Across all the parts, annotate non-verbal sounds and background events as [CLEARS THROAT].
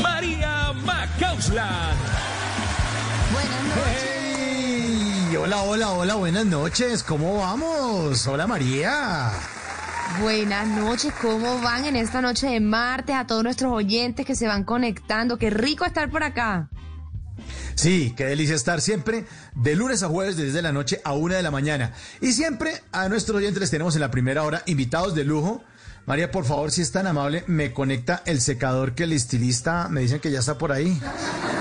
María Macauslan. Buenas noches. Hey, hola, hola, hola, buenas noches. ¿Cómo vamos? Hola María. Buenas noches, ¿cómo van en esta noche de martes a todos nuestros oyentes que se van conectando? Qué rico estar por acá. Sí, qué delicia estar siempre de lunes a jueves desde la noche a una de la mañana. Y siempre a nuestros oyentes les tenemos en la primera hora invitados de lujo. María, por favor, si es tan amable, me conecta el secador que el estilista me dicen que ya está por ahí.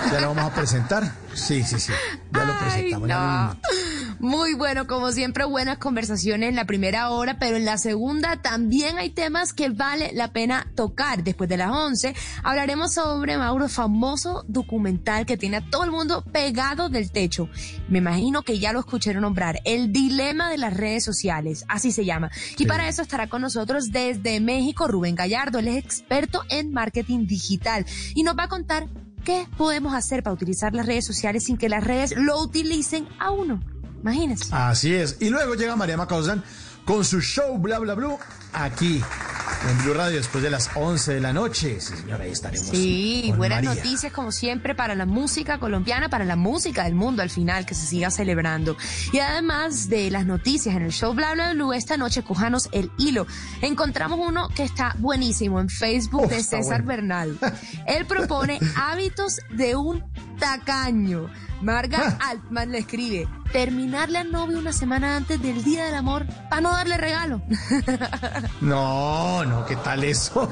Ya lo vamos a presentar. Sí, sí, sí. Ya lo Ay, presentamos. Muy bueno, como siempre, buenas conversaciones en la primera hora, pero en la segunda también hay temas que vale la pena tocar. Después de las 11 hablaremos sobre Mauro, famoso documental que tiene a todo el mundo pegado del techo. Me imagino que ya lo escucharon nombrar, El Dilema de las Redes Sociales, así se llama. Y para eso estará con nosotros desde México Rubén Gallardo, él es experto en marketing digital y nos va a contar qué podemos hacer para utilizar las redes sociales sin que las redes lo utilicen a uno. Imagínense. Así es. Y luego llega María Macausan con su show Bla Bla Blue aquí en Blue Radio después de las 11 de la noche. Sí, señora, ahí estaremos. Sí, buenas María. noticias como siempre para la música colombiana, para la música del mundo al final, que se siga celebrando. Y además de las noticias en el show Bla Bla Blue, esta noche cojanos el hilo. Encontramos uno que está buenísimo en Facebook Uf, de César bueno. Bernal. Él propone [LAUGHS] hábitos de un tacaño. Marga Altman le escribe, terminarle al novio una semana antes del Día del Amor para no darle regalo. [LAUGHS] No, no, ¿qué tal eso?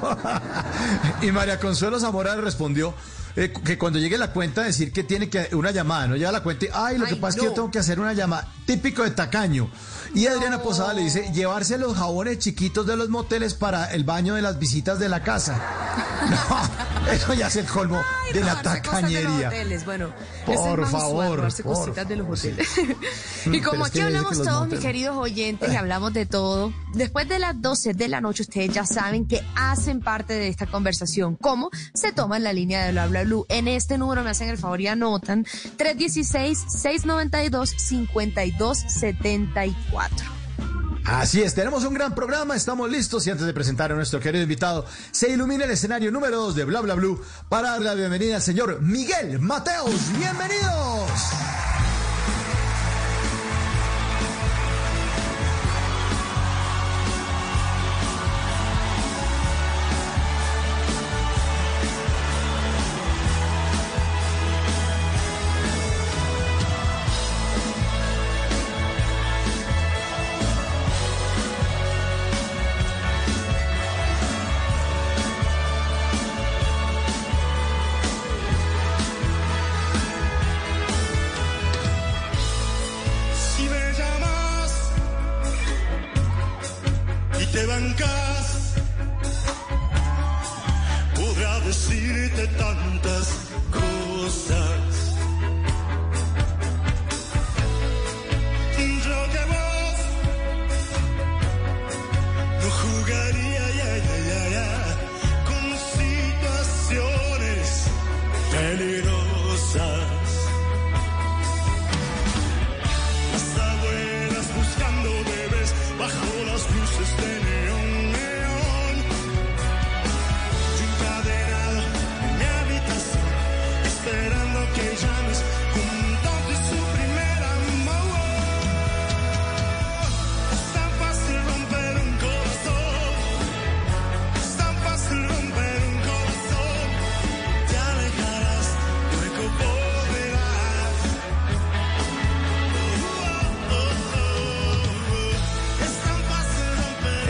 [LAUGHS] y María Consuelo Zamora respondió eh, que cuando llegue la cuenta decir que tiene que una llamada, no llega la cuenta y, ay, lo que pasa es que yo tengo que hacer una llamada, típico de tacaño. Y Adriana Posada le dice, llevarse los jabones chiquitos de los moteles para el baño de las visitas de la casa. [LAUGHS] No, eso ya es el colmo Ay, de la de los tacañería. Bueno, Por es favor, usual, por cositas de los favor, sí. hoteles. [LAUGHS] Mm, y pero como aquí hablamos todos, mis queridos oyentes, y hablamos de todo, después de las 12 de la noche, ustedes ya saben que hacen parte de esta conversación. ¿Cómo? Se toman la línea de Bla Bla En este número me hacen el favor y anotan 316-692-5274. Así es, tenemos un gran programa, estamos listos y antes de presentar a nuestro querido invitado, se ilumina el escenario número 2 de Bla Bla Blue para dar la bienvenida al señor Miguel Mateos. ¡Bienvenidos!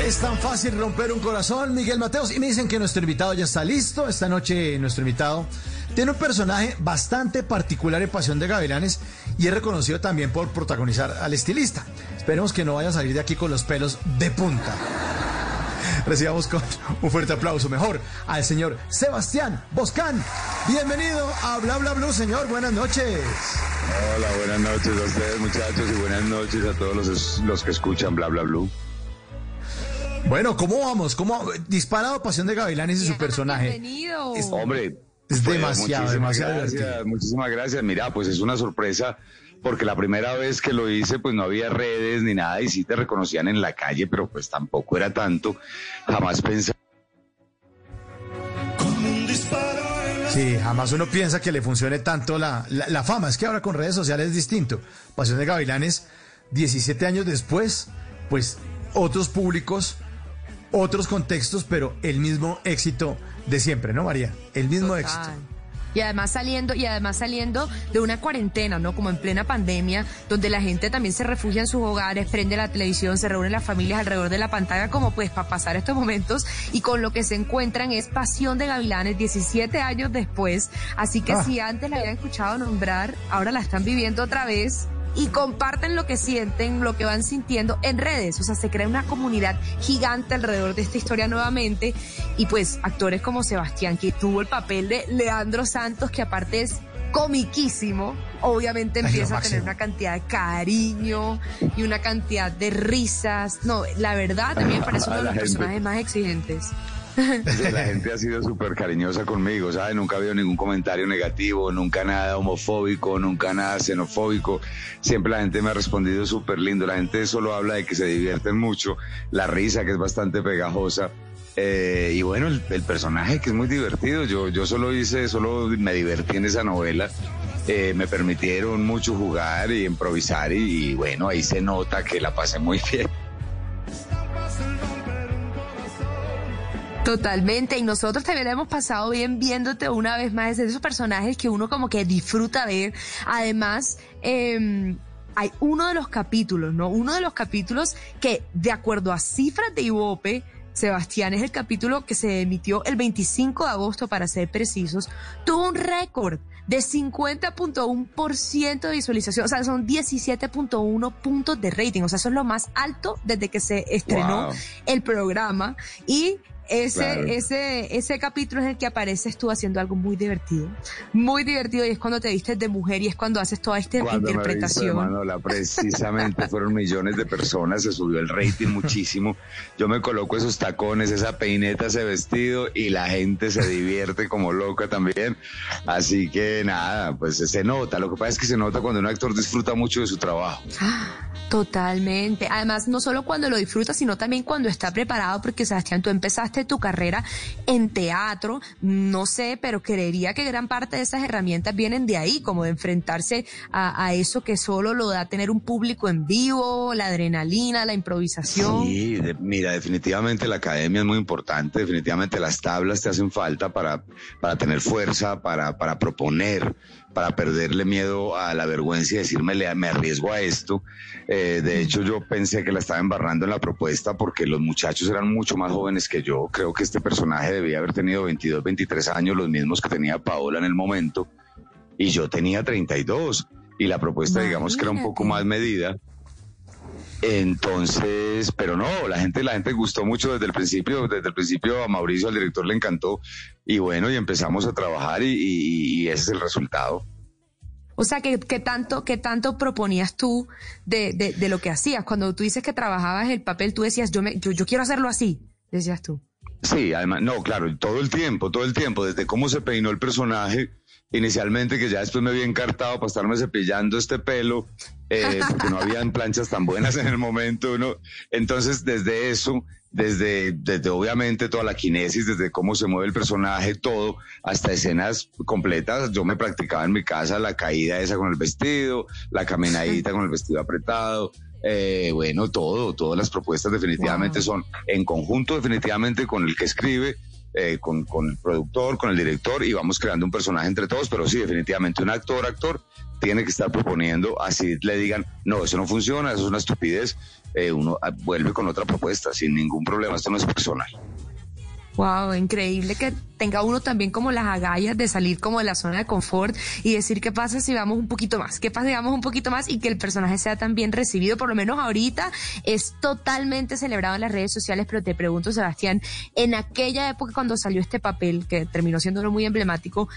Es tan fácil romper un corazón, Miguel Mateos. Y me dicen que nuestro invitado ya está listo. Esta noche nuestro invitado tiene un personaje bastante particular en Pasión de Gavilanes y es reconocido también por protagonizar al estilista. Esperemos que no vaya a salir de aquí con los pelos de punta. [LAUGHS] Recibamos con un fuerte aplauso mejor al señor Sebastián Boscán. Bienvenido a Bla Bla Blue, señor. Buenas noches. Hola, buenas noches a ustedes muchachos y buenas noches a todos los, los que escuchan Bla Bla Blue. Bueno, ¿cómo vamos? ¿Cómo disparado Pasión de Gavilanes y su personaje? Bienvenido. Es- Hombre, Es pues, demasiado, muchísimas demasiado gracias, divertido. Muchísimas gracias. Mira, pues es una sorpresa porque la primera vez que lo hice pues no había redes ni nada y sí te reconocían en la calle, pero pues tampoco era tanto. Jamás pensé Sí, jamás uno piensa que le funcione tanto la, la, la fama. Es que ahora con redes sociales es distinto. Pasión de Gavilanes, 17 años después, pues otros públicos, otros contextos, pero el mismo éxito de siempre, ¿no, María? El mismo Total. éxito. Y además saliendo, y además saliendo de una cuarentena, ¿no? Como en plena pandemia, donde la gente también se refugia en sus hogares, prende la televisión, se reúnen las familias alrededor de la pantalla, como pues para pasar estos momentos, y con lo que se encuentran es Pasión de Gavilanes 17 años después. Así que Ah. si antes la habían escuchado nombrar, ahora la están viviendo otra vez. Y comparten lo que sienten, lo que van sintiendo en redes. O sea, se crea una comunidad gigante alrededor de esta historia nuevamente. Y pues actores como Sebastián, que tuvo el papel de Leandro Santos, que aparte es comiquísimo, obviamente empieza a tener una cantidad de cariño y una cantidad de risas. No, la verdad, a mí me parece uno de los gente. personajes más exigentes. [LAUGHS] La gente ha sido súper cariñosa conmigo, ¿sabes? Nunca ha habido ningún comentario negativo, nunca nada homofóbico, nunca nada xenofóbico. Siempre la gente me ha respondido súper lindo. La gente solo habla de que se divierten mucho, la risa que es bastante pegajosa. eh, y bueno, el, el personaje que es muy divertido. Yo, yo solo hice, solo me divertí en esa novela. Eh, me permitieron mucho jugar y improvisar y, y bueno, ahí se nota que la pasé muy [LAUGHS] bien. Totalmente, y nosotros también la hemos pasado bien viéndote una vez más, es de esos personajes que uno como que disfruta ver. Además, eh, hay uno de los capítulos, ¿no? Uno de los capítulos que, de acuerdo a cifras de Ivope, Sebastián es el capítulo que se emitió el 25 de agosto, para ser precisos, tuvo un récord de 50.1% de visualización, o sea, son 17.1 puntos de rating, o sea, eso es lo más alto desde que se estrenó Wow. el programa y ese, Claro. ese, ese capítulo es el que apareces tú haciendo algo muy divertido, muy divertido y es cuando te vistes de mujer y es cuando haces toda esta Cuando me he visto interpretación. Manola, precisamente fueron millones de personas, se subió el rating muchísimo. Yo me coloco esos tacones, esa peineta, ese vestido y la gente se divierte como loca también. Así que nada, pues se nota. Lo que pasa es que se nota cuando un actor disfruta mucho de su trabajo. Totalmente. Además, no solo cuando lo disfruta, sino también cuando está preparado, porque Sebastián, tú empezaste tu carrera en teatro, no sé, pero creería que gran parte de esas herramientas vienen de ahí, como de enfrentarse a, eso que solo lo da tener un público en vivo, la adrenalina, la improvisación. Sí, mira, definitivamente la academia es muy importante, definitivamente las tablas te hacen falta para, para tener fuerza, para, para proponer, para perderle miedo a la vergüenza y decirme, "Le- me arriesgo a esto. Eh, de hecho, yo pensé que la estaba embarrando en la propuesta porque los muchachos eran mucho más jóvenes que yo. Creo que este personaje debía haber tenido 22, 23 años, los mismos que tenía Paola en el momento, y yo tenía 32. Y la propuesta, digamos que era un poco más medida. Entonces, pero no, la gente, la gente gustó mucho desde el principio, desde el principio a Mauricio, al director, le encantó. Y bueno, y empezamos a trabajar y, y- y ese es el resultado. O sea, ¿qué, qué tanto, qué tanto proponías tú de, de, de lo que hacías? Cuando tú dices que trabajabas el papel, tú decías, yo, me, yo, yo quiero hacerlo así, decías tú. Sí, además, no, claro, todo el tiempo, todo el tiempo, desde cómo se peinó el personaje, inicialmente que ya después me había encartado para estarme cepillando este pelo, eh, [LAUGHS] porque no habían planchas tan buenas en el momento, ¿no? Entonces, desde eso, desde, desde obviamente toda la kinesis, desde cómo se mueve el personaje, todo, hasta escenas completas, yo me practicaba en mi casa la caída esa con el vestido, la caminadita con el vestido apretado, eh, bueno, todo, todas las propuestas definitivamente Wow. son en conjunto definitivamente con el que escribe, eh, con, con el productor, con el director y vamos creando un personaje entre todos, pero sí, definitivamente un actor, actor tiene que estar proponiendo, así le digan, no, eso no funciona, eso es una estupidez, eh, uno ah, vuelve con otra propuesta sin ningún problema, esto no es personal. Wow, increíble que tenga uno también como las agallas de salir como de la zona de confort y decir qué pasa si vamos un poquito más, qué pasa si vamos un poquito más y que el personaje sea tan bien recibido, por lo menos ahorita es totalmente celebrado en las redes sociales, pero te pregunto Sebastián, en aquella época cuando salió este papel, que terminó siendo muy emblemático,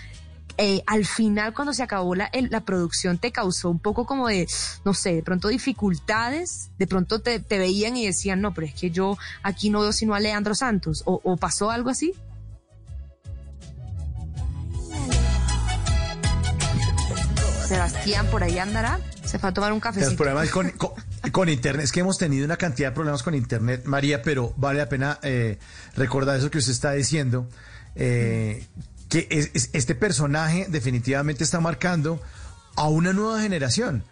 eh, al final cuando se acabó la, la producción te causó un poco como de, no sé, de pronto dificultades, de pronto te, veían y decían, no, pero es que yo aquí no veo sino a Leandro Santos, o, pasó algo así. Sebastián, por ahí andará, se fue a tomar un Los cafecito. problemas con, con, con Internet, es que hemos tenido una cantidad de problemas con Internet, María, pero vale la pena eh, recordar eso que usted está diciendo, eh, que es- es- este personaje definitivamente está marcando a una nueva generación,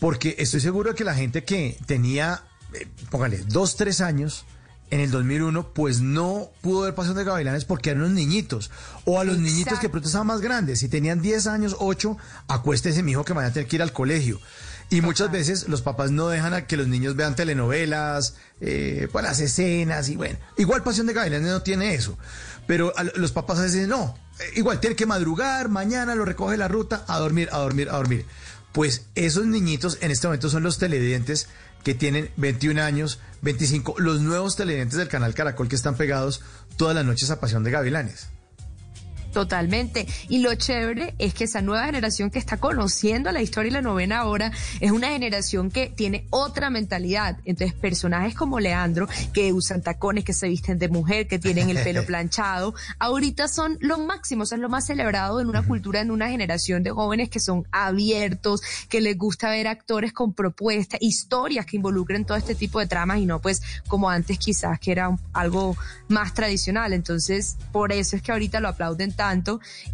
porque estoy seguro que la gente que tenía, eh, póngale, dos, tres años en el 2001, pues no pudo ver Pasión de Gavilanes porque eran unos niñitos, o a los niñitos que pronto estaban más grandes, si tenían 10 años, 8, acuéstese mi hijo que van a tener que ir al colegio. Y muchas veces los papás no dejan a que los niños vean telenovelas, eh, pues las escenas y bueno. Igual Pasión de Gavilanes no tiene eso. Pero a los papás a veces dicen, no, igual tiene que madrugar, mañana lo recoge la ruta, a dormir, a dormir, a dormir. Pues esos niñitos en este momento son los televidentes que tienen 21 años, 25, los nuevos televidentes del canal Caracol que están pegados todas las noches a Pasión de Gavilanes. Totalmente. Y lo chévere es que esa nueva generación que está conociendo la historia y la novena ahora es una generación que tiene otra mentalidad. Entonces, personajes como Leandro, que usan tacones, que se visten de mujer, que tienen el pelo [LAUGHS] planchado, ahorita son lo máximo, o sea, es lo más celebrado en una cultura, en una generación de jóvenes que son abiertos, que les gusta ver actores con propuestas, historias que involucren todo este tipo de tramas y no pues como antes quizás que era un- algo más tradicional. Entonces, por eso es que ahorita lo aplauden tanto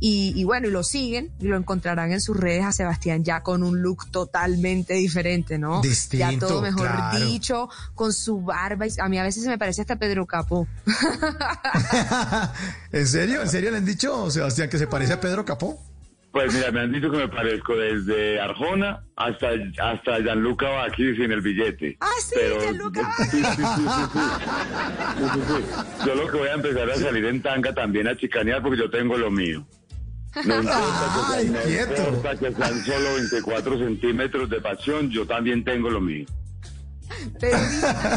y, y bueno, y lo siguen y lo encontrarán en sus redes a Sebastián ya con un look totalmente diferente, ¿no? ya Distinto, todo mejor claro. dicho, con su barba. y- A mí a veces se me parece hasta Pedro Capo. [LAUGHS] ¿En serio? ¿En serio le han dicho, Sebastián, que se parece a Pedro Capó? Pues mira, me han dicho que me parezco desde Arjona hasta, hasta Gianluca Vacchi sin el billete. Ah, sí, Gianluca Sí, sí, sí, sí, sí. Sí, sí, sí. Yo lo que voy a empezar a salir en tanga también a chicanear porque yo tengo lo mío. No importa, que, sean- no quieto. importa que sean solo 24 centímetros de pasión, yo también tengo lo mío. Pero mira,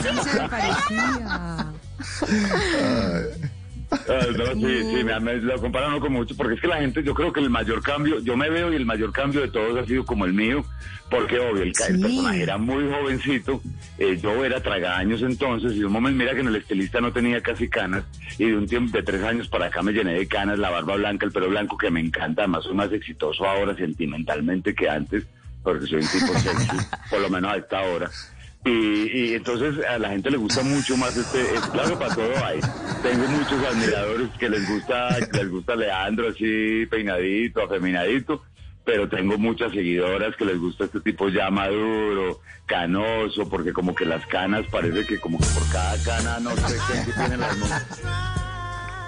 sí se me parecía. Ah, no, sí, sí, [LAUGHS] me, me lo comparan con mucho, porque es que la gente, yo creo que el mayor cambio, yo me veo y el mayor cambio de todos ha sido como el mío, porque obvio, el, ca- el Sí. personaje era muy jovencito, eh, yo era tragaños entonces, y de un momento, mira que en el estilista no tenía casi canas, y de un tiempo de tres años para acá me llené de canas, la barba blanca, el pelo blanco, que me encanta, además soy más exitoso ahora sentimentalmente que antes, porque soy un tipo sexy, [LAUGHS] por lo menos a esta hora. Y, y entonces a la gente le gusta mucho más este, es claro para todo hay. Tengo muchos admiradores que les gusta, les gusta Leandro así peinadito, afeminadito, pero tengo muchas seguidoras que les gusta este tipo ya maduro, canoso, porque como que las canas parece que como que por cada cana no sé qué, qué tienen las manos.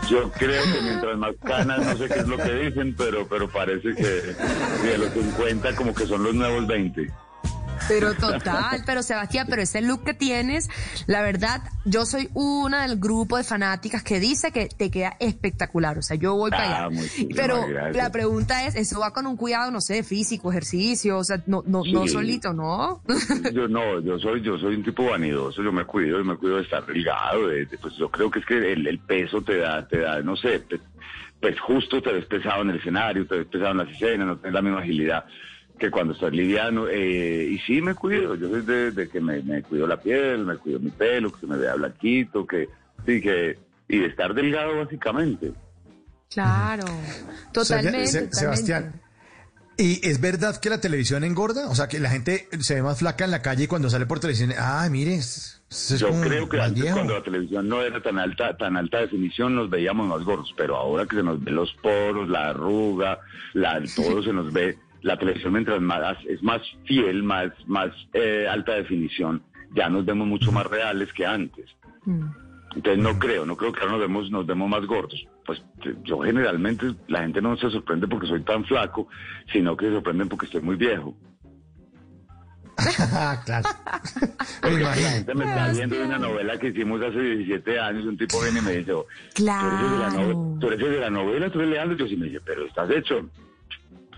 Yo creo que mientras más canas, no sé qué es lo que dicen, pero, pero parece que de los 50 como que son los nuevos 20. Pero total, pero Sebastián, pero ese look que tienes, la verdad, yo soy una del grupo de fanáticas que dice que te queda espectacular. O sea, yo voy para Ah, allá. Pero gracias. la pregunta es, ¿eso va con un cuidado, no sé, físico, ejercicio? O sea, no, no, no solito, ¿no? [LAUGHS] Yo no, yo soy, yo soy un tipo vanidoso, yo me cuido y me cuido de estar delgado, de, de- pues yo creo que es que el, el peso te da, te da, no sé, pues justo te ves pesado en el escenario, te ves pesado en las escenas, no tienes la misma agilidad que cuando estás liviano, eh, y sí me cuido, yo soy de, de que me, me cuido la piel, me cuido mi pelo, que se me vea blanquito, que, sí, que, y de estar delgado básicamente. Claro, totalmente. Se- se- totalmente. Sebastián, ¿y es verdad que la televisión engorda? O sea, que la gente se ve más flaca en la calle y cuando sale por televisión, ah, mire, Yo creo que antes viejo. cuando la televisión no era tan alta, tan alta definición nos veíamos más gordos, pero ahora que se nos ve los poros, la arruga, la, [LAUGHS] todo se nos ve, la televisión mientras más es más fiel, más, más eh, alta definición, ya nos vemos mucho más reales que antes. Mm. Entonces no creo, no creo que ahora nos vemos, nos vemos más gordos. Pues yo generalmente, la gente no se sorprende porque soy tan flaco, sino que se sorprenden porque estoy muy viejo. [LAUGHS] claro. [LAUGHS] Porque la gente me está viendo de una novela que hicimos hace 17 años, un tipo viene y me dice, oh, Claro. ¿tú eres de la novela? ¿Tú eres de la novela? ¿Tú eres Leandro? Yo sí me dice, pero estás hecho.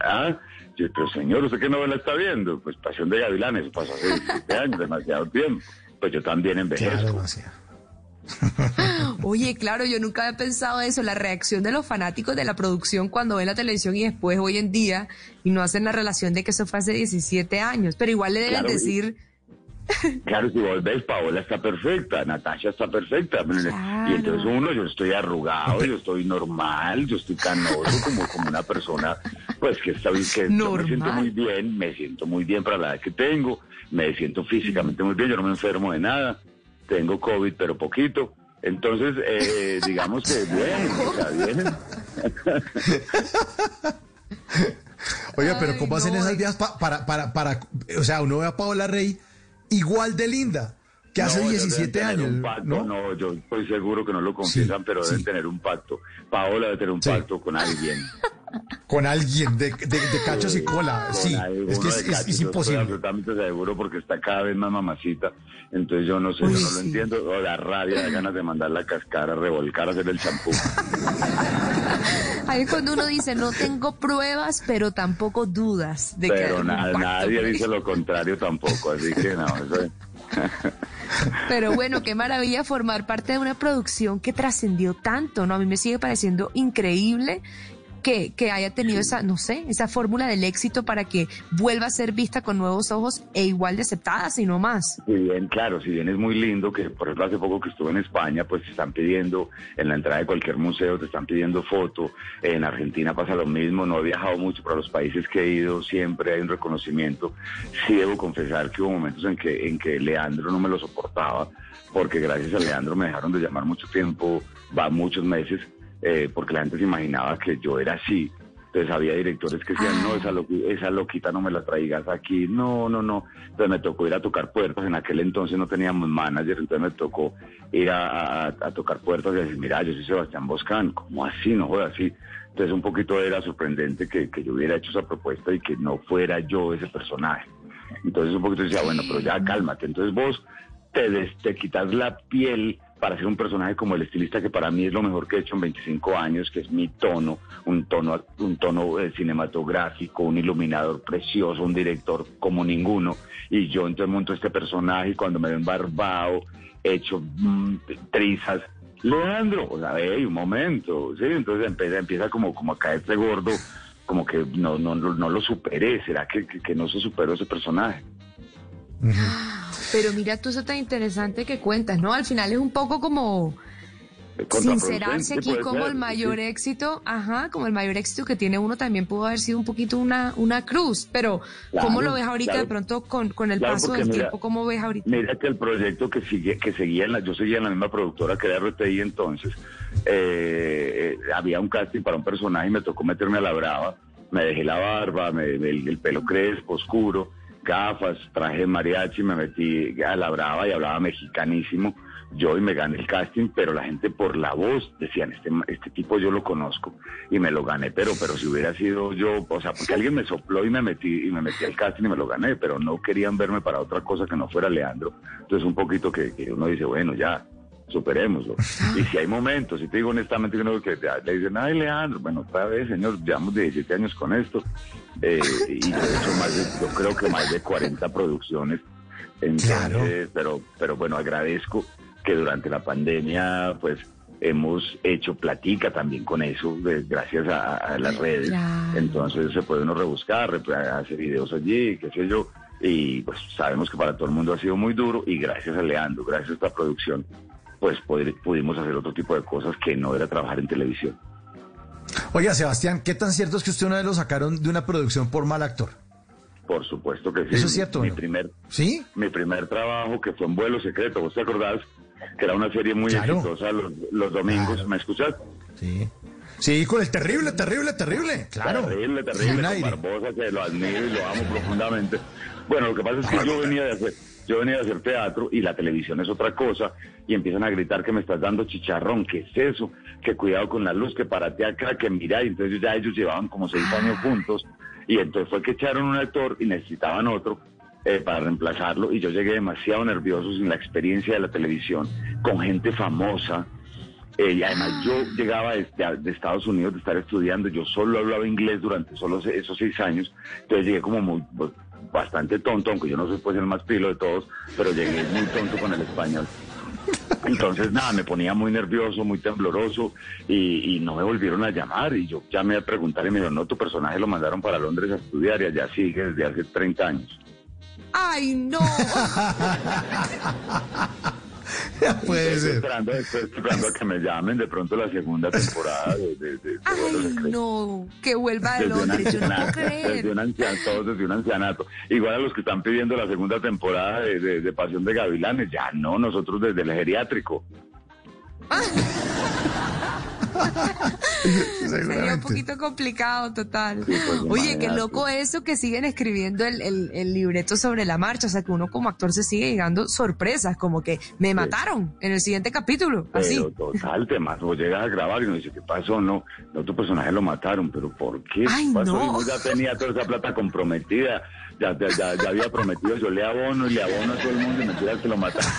Ah, yo, pero señor, ¿usted qué novela está viendo? Pues Pasión de Gavilanes, eso pasó hace 17 años, demasiado tiempo. Pues yo también envejezco. Claro, demasiado. [LAUGHS] Oye, claro, yo nunca había pensado eso, la reacción de los fanáticos de la producción cuando ven la televisión y después hoy en día y no hacen la relación de que eso fue hace 17 años, pero igual le deben Claro, y- decir, Claro, si vos ves, Paola está perfecta, Natasha está perfecta. Claro. Y entonces uno, yo estoy arrugado, yo [LAUGHS] estoy normal, yo estoy canoso, como, como una persona, pues que está bien, que yo me siento muy bien, me siento muy bien para la edad que tengo, me siento físicamente muy bien, yo no me enfermo de nada, tengo COVID, pero poquito. Entonces, eh, digamos que [LAUGHS] bien, o sea, bien. [LAUGHS] Oiga, pero Ay, ¿cómo hacen esas pa- para, para, para, o sea, uno ve a Paola Rey igual de linda que hace No, ellos deben 17 tener años, un pacto, ¿no? ¿no? yo estoy seguro que no lo confiesan, Sí, pero sí. deben tener un pacto. Paola debe tener un Sí. pacto con alguien. [LAUGHS] Con alguien de, de, de cachos y cola, sí, es que es, imposible. absolutamente seguro porque está cada vez más mamacita. Entonces yo no sé, Uy, yo no lo entiendo. O la rabia, da ganas de mandarla a cascar, a revolcar, a hacer el champú. [LAUGHS] ahí es cuando uno dice, no tengo pruebas, pero tampoco dudas de que Pero un na- nadie dice lo contrario tampoco, así que no, eso es- [LAUGHS] Pero bueno, qué maravilla formar parte de una producción que trascendió tanto, ¿no? A mí me sigue pareciendo increíble que, que haya tenido esa, no sé, esa fórmula del éxito para que vuelva a ser vista con nuevos ojos e igual de aceptada, si no más. Si bien, claro, si bien es muy lindo, que por ejemplo hace poco que estuve en España, pues te están pidiendo, en la entrada de cualquier museo te están pidiendo foto, en Argentina pasa lo mismo, no he viajado mucho, pero a los países que he ido siempre hay un reconocimiento. Sí debo confesar que hubo momentos en que, en que Leandro no me lo soportaba, porque gracias a Leandro me dejaron de llamar mucho tiempo, va muchos meses, eh, porque la gente se imaginaba que yo era así. Entonces había directores que decían, no, esa, loqui- esa loquita no me la traigas aquí, no, no, no. Entonces me tocó ir a tocar puertas, en aquel entonces no teníamos manager, entonces me tocó ir a, a- a tocar puertas y decir, mira, yo soy Sebastián Boscán, ¿cómo así? No jodas así. Entonces un poquito era sorprendente que, que yo hubiera hecho esa propuesta y que no fuera yo ese personaje. Entonces un poquito decía, bueno, pero ya cálmate. Entonces vos te, des- te quitas la piel para ser un personaje como el estilista que para mí es lo mejor que he hecho en 25 años, que es mi tono, un tono, un tono eh, cinematográfico, un iluminador precioso, un director como ninguno. Y yo entonces monto este personaje y cuando me ven barbado, hecho mm, trizas, Leandro, o sea, hey, un momento, sí, entonces empieza, empieza como, como a caerse gordo, como que no, no, no, no lo superé, ¿será que, que, que no se superó ese personaje? Pero mira tú eso tan interesante que cuentas, ¿no? Al final es un poco como sincerarse aquí como ser, el mayor sí. éxito, ajá, como el mayor éxito que tiene uno también pudo haber sido un poquito una, una cruz, pero ¿cómo Claro, lo ves ahorita claro. de pronto con, con el Claro, paso del mira- tiempo? ¿Cómo ves ahorita? Mira que el proyecto que sigue, que seguía en la, yo seguía en la misma productora que era RTI entonces, eh, eh, había un casting para un personaje y me tocó meterme a la brava, me dejé la barba, me, el, el pelo crespo, oscuro, gafas, traje mariachi, me metí a la brava y hablaba mexicanísimo. Yo y me gané el casting, pero la gente por la voz decían, este, este tipo yo lo conozco y me lo gané, pero, pero si hubiera sido yo, o sea, porque alguien me sopló y me metí y me metí al casting y me lo gané, pero no querían verme para otra cosa que no fuera Leandro. Entonces un poquito que, uno dice, bueno, ya, superémoslo. Y si hay momentos, si te digo honestamente, que uno que le dicen, ay Leandro, bueno, otra vez, señor, llevamos 17 años con esto, eh, y yo he hecho más de, yo creo que más de 40 producciones. Entonces, Claro. pero, pero bueno, agradezco que durante la pandemia, pues, hemos hecho platica también con eso, eh, gracias a, a las redes. Claro. Entonces se puede uno rebuscar, hacer videos allí, qué sé yo. Y pues sabemos que para todo el mundo ha sido muy duro y gracias a Leandro, gracias a esta producción, pues poder- pudimos hacer otro tipo de cosas que no era trabajar en televisión. Oiga, Sebastián, ¿qué tan cierto es que usted una vez lo sacaron de una producción por mal actor? Por supuesto que sí. ¿Eso es cierto Mi, no? primer, ¿Sí? mi primer trabajo que fue en vuelo secreto, ¿vos te acordás? Que era una serie muy Claro. exitosa los, los domingos, Claro. ¿me escuchas? Sí. Sí, con el terrible, terrible, terrible. Claro. Terrible, terrible, con. Barbosa, que lo admiro y lo amo profundamente. Bueno, lo que pasa es que yo venía de hacer, Yo venía a hacer teatro y la televisión es otra cosa y empiezan a gritar que me estás dando chicharrón, ¿qué es eso? Que cuidado con la luz, que párate acá, que mira, y entonces ya ellos llevaban como seis años juntos y entonces fue que echaron un actor y necesitaban otro eh, para reemplazarlo y yo llegué demasiado nervioso sin la experiencia de la televisión, con gente famosa. eh, y además yo llegaba de, de- Estados Unidos de estar estudiando, yo solo hablaba inglés durante solo esos seis años, entonces llegué como muy, bastante tonto, aunque yo no soy pues el más pilo de todos, pero llegué muy tonto con el español. Entonces, nada, me ponía muy nervioso, muy tembloroso y, y no me volvieron a llamar. Y yo llamé a preguntar y me dijeron, no, tu personaje lo mandaron para Londres a estudiar y allá sigue desde hace 30 años. Ay, no. [LAUGHS] [LAUGHS] Ya puede Estoy ser. esperando, estoy esperando a que me llamen de pronto la segunda temporada de, de, de- de Vuelos Ay, no. Que vuelva de Desde un, Londres. Yo no puedo ancianato, desde creer. un ancianato, todos desde un ancianato. Igual a los que están pidiendo la segunda temporada de, de- de Pasión de Gavilanes, ya no, nosotros desde el geriátrico. [LAUGHS] [LAUGHS] Sería un poquito complicado, total. pues, Oye, qué loco eso que siguen escribiendo el, el- el libreto sobre la marcha. O sea, que uno como actor se sigue llegando sorpresas, como que me mataron en el siguiente capítulo. Así. Total, te más vos llegas a grabar y uno dice, ¿qué pasó? No, no, tu personaje lo mataron, pero ¿por qué? Ay, no. Y ya tenía toda esa plata comprometida, ya, ya, ya, ya había prometido, yo le abono y le abono a todo el mundo y mentira que lo mataron.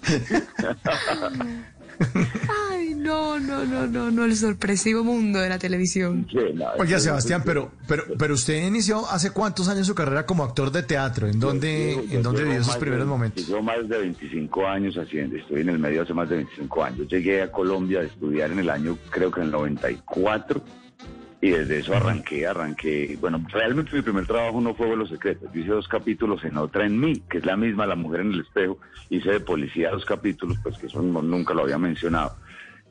[LAUGHS] [LAUGHS] Ay, no, no, no, no, no, el sorpresivo mundo de la televisión. Sí, no, Oiga, Sebastián, pero, pero, pero usted inició hace cuántos años su carrera como actor de teatro. ¿En dónde, Yo- yo en dónde vivió de- primeros momentos? Llevo más de 25 años haciendo, estoy en el medio hace más de 25 años. Llegué a Colombia a estudiar en el año, creo que en el 94, y desde eso arranqué, arranqué. Bueno, realmente mi primer trabajo no fue Vuelos Secretos. Yo hice dos capítulos en Otra en mí, que es la misma, La Mujer en el Espejo. Hice de policía dos capítulos, pues que eso no- nunca lo había mencionado.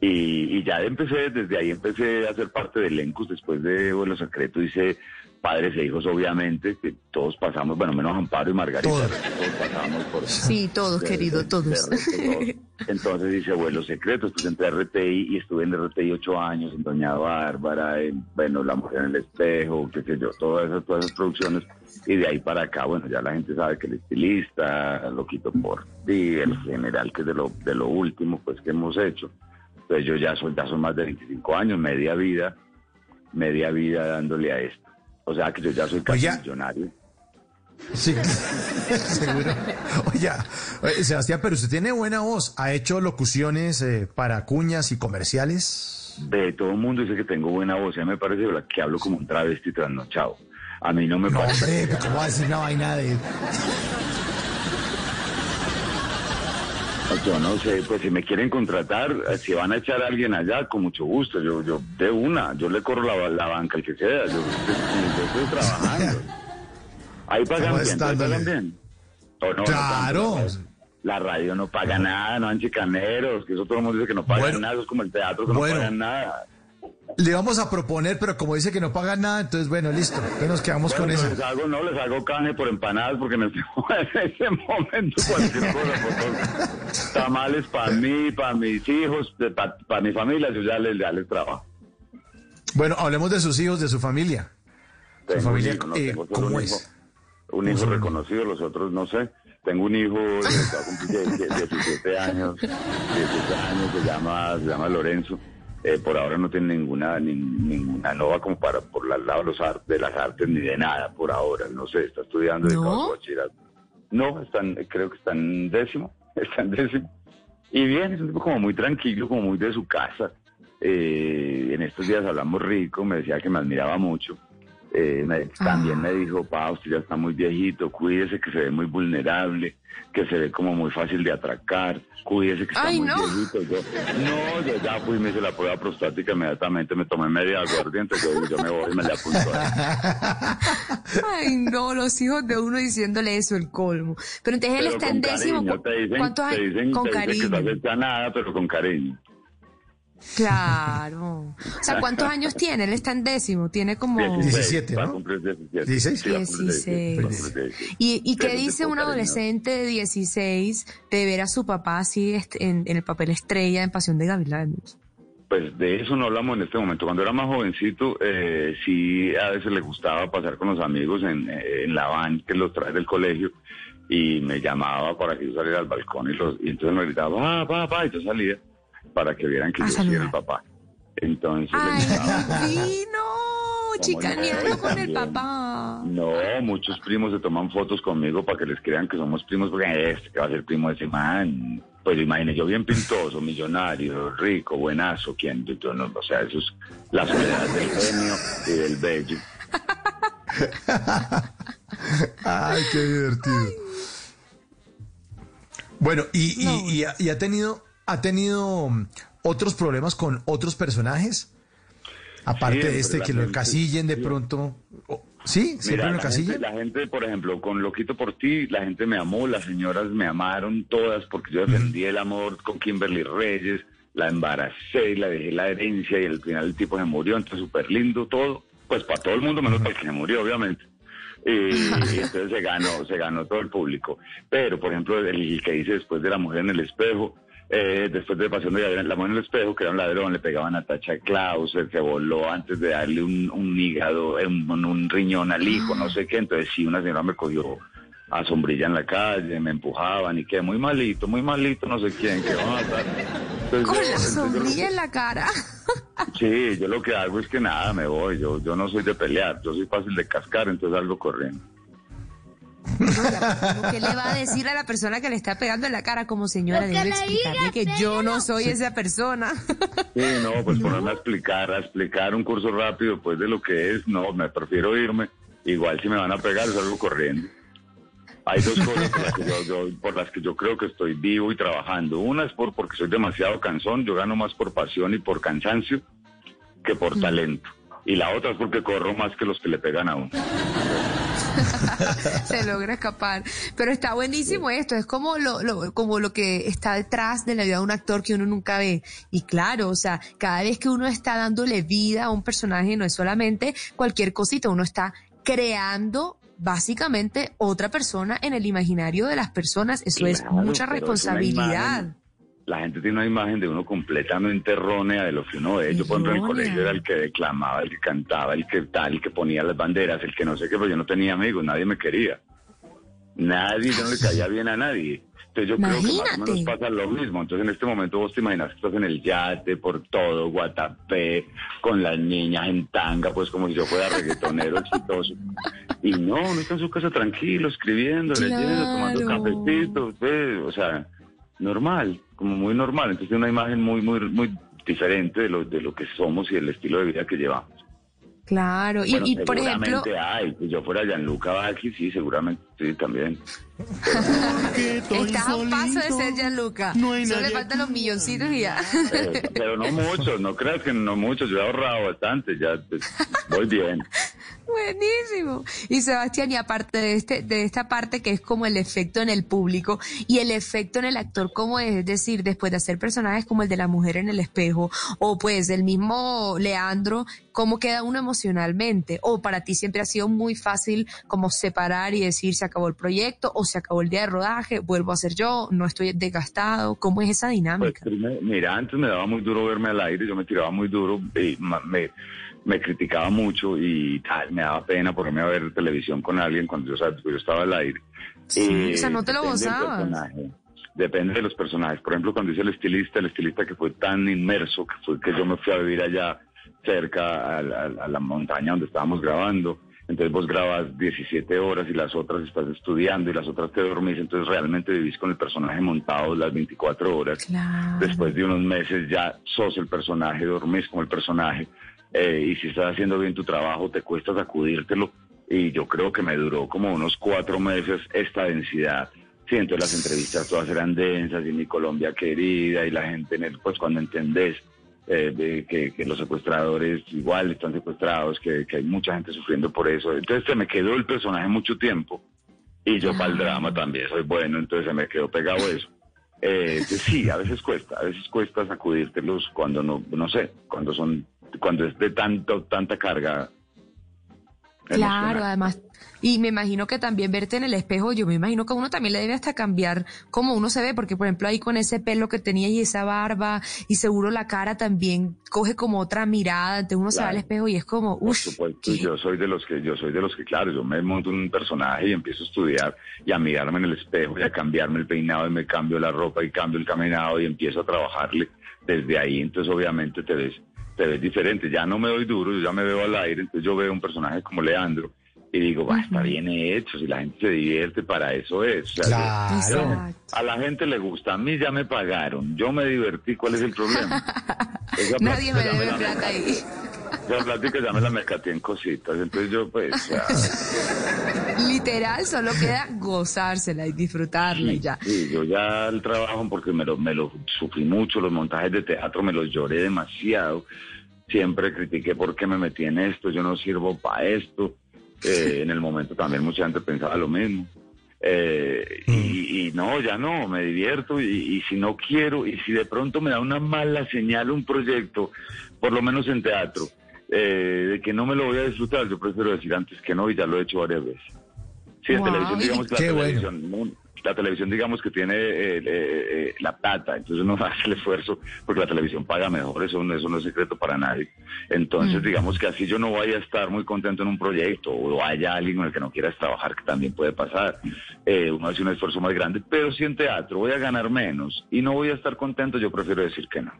Y, y ya empecé, desde ahí empecé a ser parte de elencos después de Vuelo Secreto, hice Padres e Hijos, obviamente, que todos pasamos, bueno, menos Amparo y Margarita, Todos. todos pasamos por... Sí, todos, de- querido, de- todos. de resto, todos. Entonces hice Vuelos Secretos, pues entré a RTI y estuve en RTI ocho años, en Doña Bárbara, en, bueno, La Mujer en el Espejo, qué sé yo, todas esas, todas esas producciones. Y de ahí para acá, bueno, ya la gente sabe que el estilista, Loquito por ti, el general, que es de lo, de lo último, pues, que hemos hecho. Entonces yo ya soy, ya son más de 25 años, media vida, media vida dándole a esto. O sea que yo ya soy casi millonario. Sí, [LAUGHS] seguro. Oiga, eh, Sebastián, pero usted tiene buena voz. ¿Ha hecho locuciones eh, para cuñas y comerciales? De todo el mundo dice que tengo buena voz, ya me parece que hablo como un travesti trasnochado. A mí no me No, parece. hombre, ¿cómo va a decir una vaina de...? Yo no sé, pues si me quieren contratar, eh, si van a echar a alguien allá, con mucho gusto. Yo, yo de una, yo le corro la, la banca al que sea. Yo, yo estoy trabajando. [LAUGHS] Ahí pagan ¿Cómo bien, está, ahí pagan ándale? bien. ¿O no? Claro. tanto. La radio no paga nada, no han chicaneros, que eso todo el mundo dice que no pagan Bueno. nada, eso es como el teatro que Bueno. no pagan nada. Le vamos a proponer, pero como dice que no pagan nada, entonces bueno, listo. Entonces nos quedamos Bueno, con eso. les hago, no, les hago canje por empanadas porque en este, en ese momento cualquier cosa, por tamales para mí, para mis hijos, para mi familia, yo ya les, ya les trabajo. Bueno, hablemos de sus hijos, de su familia. Tengo familia, un hijo, no, eh, tengo solo ¿cómo es? hijo, un hijo reconocido, los otros no sé. Tengo un hijo que cumplir 17 años, 17 años, se llama, se llama Lorenzo. Eh, por ahora no tiene ninguna, ni- ninguna, no va como para por el lado de, los de las artes ni de nada por ahora, no sé, está estudiando de ¿No? bachillerato. No, están, creo que está en décimo, [LAUGHS] está en décimo. Y bien, es un tipo como muy tranquilo, como muy de su casa. Eh, en estos días hablamos rico, me decía que me admiraba mucho. Eh, me- también me dijo, pa, usted ya está muy viejito, cuídese que se ve muy vulnerable, que se ve como muy fácil de atracar, cuídese que está Ay, muy no. viejito. Yo, no, yo ya fui me hice la prueba prostática inmediatamente, me tomé media aguardiente, yo, yo me voy y me la apunto. [LAUGHS] Ay, no, los hijos de uno diciéndole eso, el colmo. Pero entonces él Pero está en décimo. cariño, te dicen, ¿Cuántos te años? dicen, Con te dicen que cariño. no acepta nada, pero con cariño. Claro. O sea, ¿cuántos años tiene? Él está en décimo. Tiene como. 17, va a ¿no? cumplir 17. 16. Sí, va a cumplir 16. va a cumplir 16. ¿Y, y qué dice un adolescente de 16 de ver a su papá así este, en, en el papel estrella en Pasión de Gavilanes? Pues de eso no hablamos en este momento. Cuando era más jovencito, eh, sí a veces le gustaba pasar con los amigos en, eh, en la van que los trae del colegio. y me llamaba para que yo saliera al balcón y, los, y entonces me gritaba, va, va, va, y yo salía para que vieran que A yo sí era el papá. Entonces le Ay, gritaba, divino, chicaneando con el papá. No, muchos primos se toman fotos conmigo para que les crean que somos primos, porque este que va a ser primo de ese man. Pues imagínate, yo bien pintoso, millonario, rico, buenazo, ¿quién? Yo, yo no, o sea, eso es la soledad del genio y del bello. [LAUGHS] Ay, qué divertido. Bueno, y, y- No. y ha, y ha tenido, ha tenido mm, otros problemas con otros personajes, aparte Siempre de este que lo encasillen de pronto. Oh, ¿Sí? ¿Siempre Mira, lo la gente, encasillen? la gente, por ejemplo, con Loquito por ti, la gente me amó, las señoras me amaron todas porque yo defendí el amor con Kimberly Reyes, la embaracé y la dejé la herencia y al final el tipo se murió, entonces súper lindo todo, pues para todo el mundo menos para el que se murió, obviamente. Y, y [LAUGHS] entonces se ganó, se ganó todo el público. Pero, por ejemplo, el que dice después de la mujer en el espejo, eh, después de Pasión de la mujer en el espejo, que era un ladrón, le pegaban a Tacha Klaus, él se voló antes de darle un, un hígado, eh, un, un riñón al hijo, no sé qué. Entonces, sí, una señora me cogió a sombrilla en la calle, me empujaban y que muy malito, muy malito, no sé quién, que va a matar. Entonces, Con yo- la que- sombrilla en la cara. [LAUGHS] Sí, yo lo que hago es que nada, me voy. Yo, yo no soy de pelear, yo soy fácil de cascar, entonces algo corriendo. ¿Qué le va a decir a la persona que le está pegando en la cara como señora? Debe le explicarle que yo no soy esa persona. Sí, no, pues [LAUGHS] ponerme a explicar, a explicar un curso rápido, pues de lo que es, no, me prefiero irme. Igual si me van a pegar, salgo corriendo. Hay dos cosas por las, que yo, yo- por las que yo creo que estoy vivo y trabajando. Una es por porque soy demasiado cansón, yo gano más por pasión y por cansancio que por talento. Y la otra es porque corro más que los que le pegan a uno. [LAUGHS] se logra escapar. Pero está buenísimo esto, es como lo, lo- como lo que está detrás de la vida de un actor que uno nunca ve. Y claro, o sea, cada vez que uno está dándole vida a un personaje, no es solamente cualquier cosita, uno está creando básicamente otra persona en el imaginario de las personas. Eso es Claro, mucha es responsabilidad. La gente tiene una imagen de uno completamente errónea de lo que uno es. Yo, por ejemplo, en el colegio era el que declamaba, el que cantaba, el que tal, el que ponía las banderas, el que no sé qué, pero yo no tenía amigos, nadie me quería. Nadie, yo no le caía bien a nadie. Entonces yo creo que más o menos pasa lo mismo. Entonces en este momento vos te imaginas que estás en el yate, por todo, Guatapé, con las niñas en tanga, pues como si yo fuera reggaetonero [LAUGHS] exitoso. Y no, uno está en su casa tranquilo, escribiendo, leyendo, tomando Claro. cafecito, pues, o sea, normal, como muy normal. Entonces una imagen muy, muy, muy diferente de lo, de lo que somos y el estilo de vida que llevamos. Claro, y, Bueno, y por ejemplo, seguramente hay, si yo fuera Gianluca Vacchi, sí, seguramente, sí, también. estás a un paso de ser Gianluca. Solo le faltan los milloncitos y ya. Pero, pero no muchos, no creas que no muchos, yo he ahorrado bastante, ya pues, voy bien. Buenísimo. Y Sebastián, y aparte de este, de esta parte que es como el efecto en el público y el efecto en el actor, como es, es decir, después de hacer personajes como el de la mujer en el espejo, o pues el mismo Leandro, ¿cómo queda uno emocionalmente? O para ti siempre ha sido muy fácil como separar y decir se acabó el proyecto, o se acabó el día de rodaje, vuelvo a ser yo, no estoy desgastado. ¿Cómo es esa Pues, dinámica? mira, antes me daba muy duro verme al aire, yo me tiraba muy duro y me, me criticaba mucho y tal, me daba pena ponerme a ver televisión con alguien cuando yo, estaba al aire. Sí, o sea, no te lo gozabas. Depende de los personajes. Por ejemplo, cuando hice el estilista, el estilista que fue tan inmerso, que fue que yo me fui a vivir allá cerca a la montaña donde estábamos grabando. Entonces vos grabas 17 horas y las otras estás estudiando y las otras te dormís. Entonces realmente vivís con el personaje montado las 24 horas. Claro. Después de unos meses ya sos el personaje, dormís con el personaje. eh, y si estás haciendo bien tu trabajo, te cuesta sacudírtelo. Y yo creo que me duró como unos cuatro meses esta densidad. Sí, entonces las entrevistas todas eran densas y mi Colombia querida y la gente, en el, pues cuando entendés eh, de que, que los secuestradores igual están secuestrados, que, que hay mucha gente sufriendo por eso. Entonces se me quedó el personaje mucho tiempo y yo para el drama también soy bueno, entonces se me quedó pegado eso. Eh, sí, a veces cuesta, a veces cuesta sacudírtelos cuando no, no sé, cuando son, cuando es de tanto, tanta carga Claro, además. Y me imagino que también verte en el espejo, yo me imagino que a uno también le debe hasta cambiar cómo uno se ve, porque por ejemplo ahí con ese pelo que tenía y esa barba, y seguro la cara también coge como otra mirada, entonces uno se va al espejo y es como, Por supuesto, yo soy de los que, yo soy de los que, claro, yo me monto un personaje y empiezo a estudiar y a mirarme en el espejo y a cambiarme el peinado y me cambio la ropa y cambio el caminado y empiezo a trabajarle desde ahí. Entonces, obviamente, te ves, te ves diferente. Ya no me doy duro, yo ya me veo al aire, entonces yo veo un personaje como Leandro y digo, va, está bien hecho, si la gente se divierte, para eso es. O sea, Claro. A la gente le gusta, a mí ya me pagaron, yo me divertí, ¿cuál es el problema? [LAUGHS] Esa nadie me debe la- plata ahí. esa plática ya me la en cositas, entonces yo pues... ya- [LAUGHS] Literal, solo queda gozársela y disfrutarla y ya. Sí, yo ya el trabajo, porque me lo, me lo sufrí mucho, los montajes de teatro me los lloré demasiado. Siempre critiqué por qué me metí en esto, yo no sirvo para esto. Eh, en el momento también mucha gente pensaba lo mismo. Eh, y, y no, ya no, me divierto y, y si no quiero, y si de pronto me da una mala señal un proyecto, por lo menos en teatro, eh, de que no me lo voy a disfrutar, yo prefiero decir antes que no y ya lo he hecho varias veces. Sí, en Wow. televisión digamos que la Qué bueno. televisión, mu- la televisión digamos que tiene eh, eh, eh, la plata, entonces uno [LAUGHS] hace el esfuerzo porque la televisión paga mejor, eso, no- eso no es secreto para nadie. Entonces digamos que así yo no vaya a estar muy contento en un proyecto o haya alguien con el que no quieras trabajar, que también puede pasar. Eh, uno hace un esfuerzo más grande, pero si en teatro voy a ganar menos y no voy a estar contento, yo prefiero decir que no.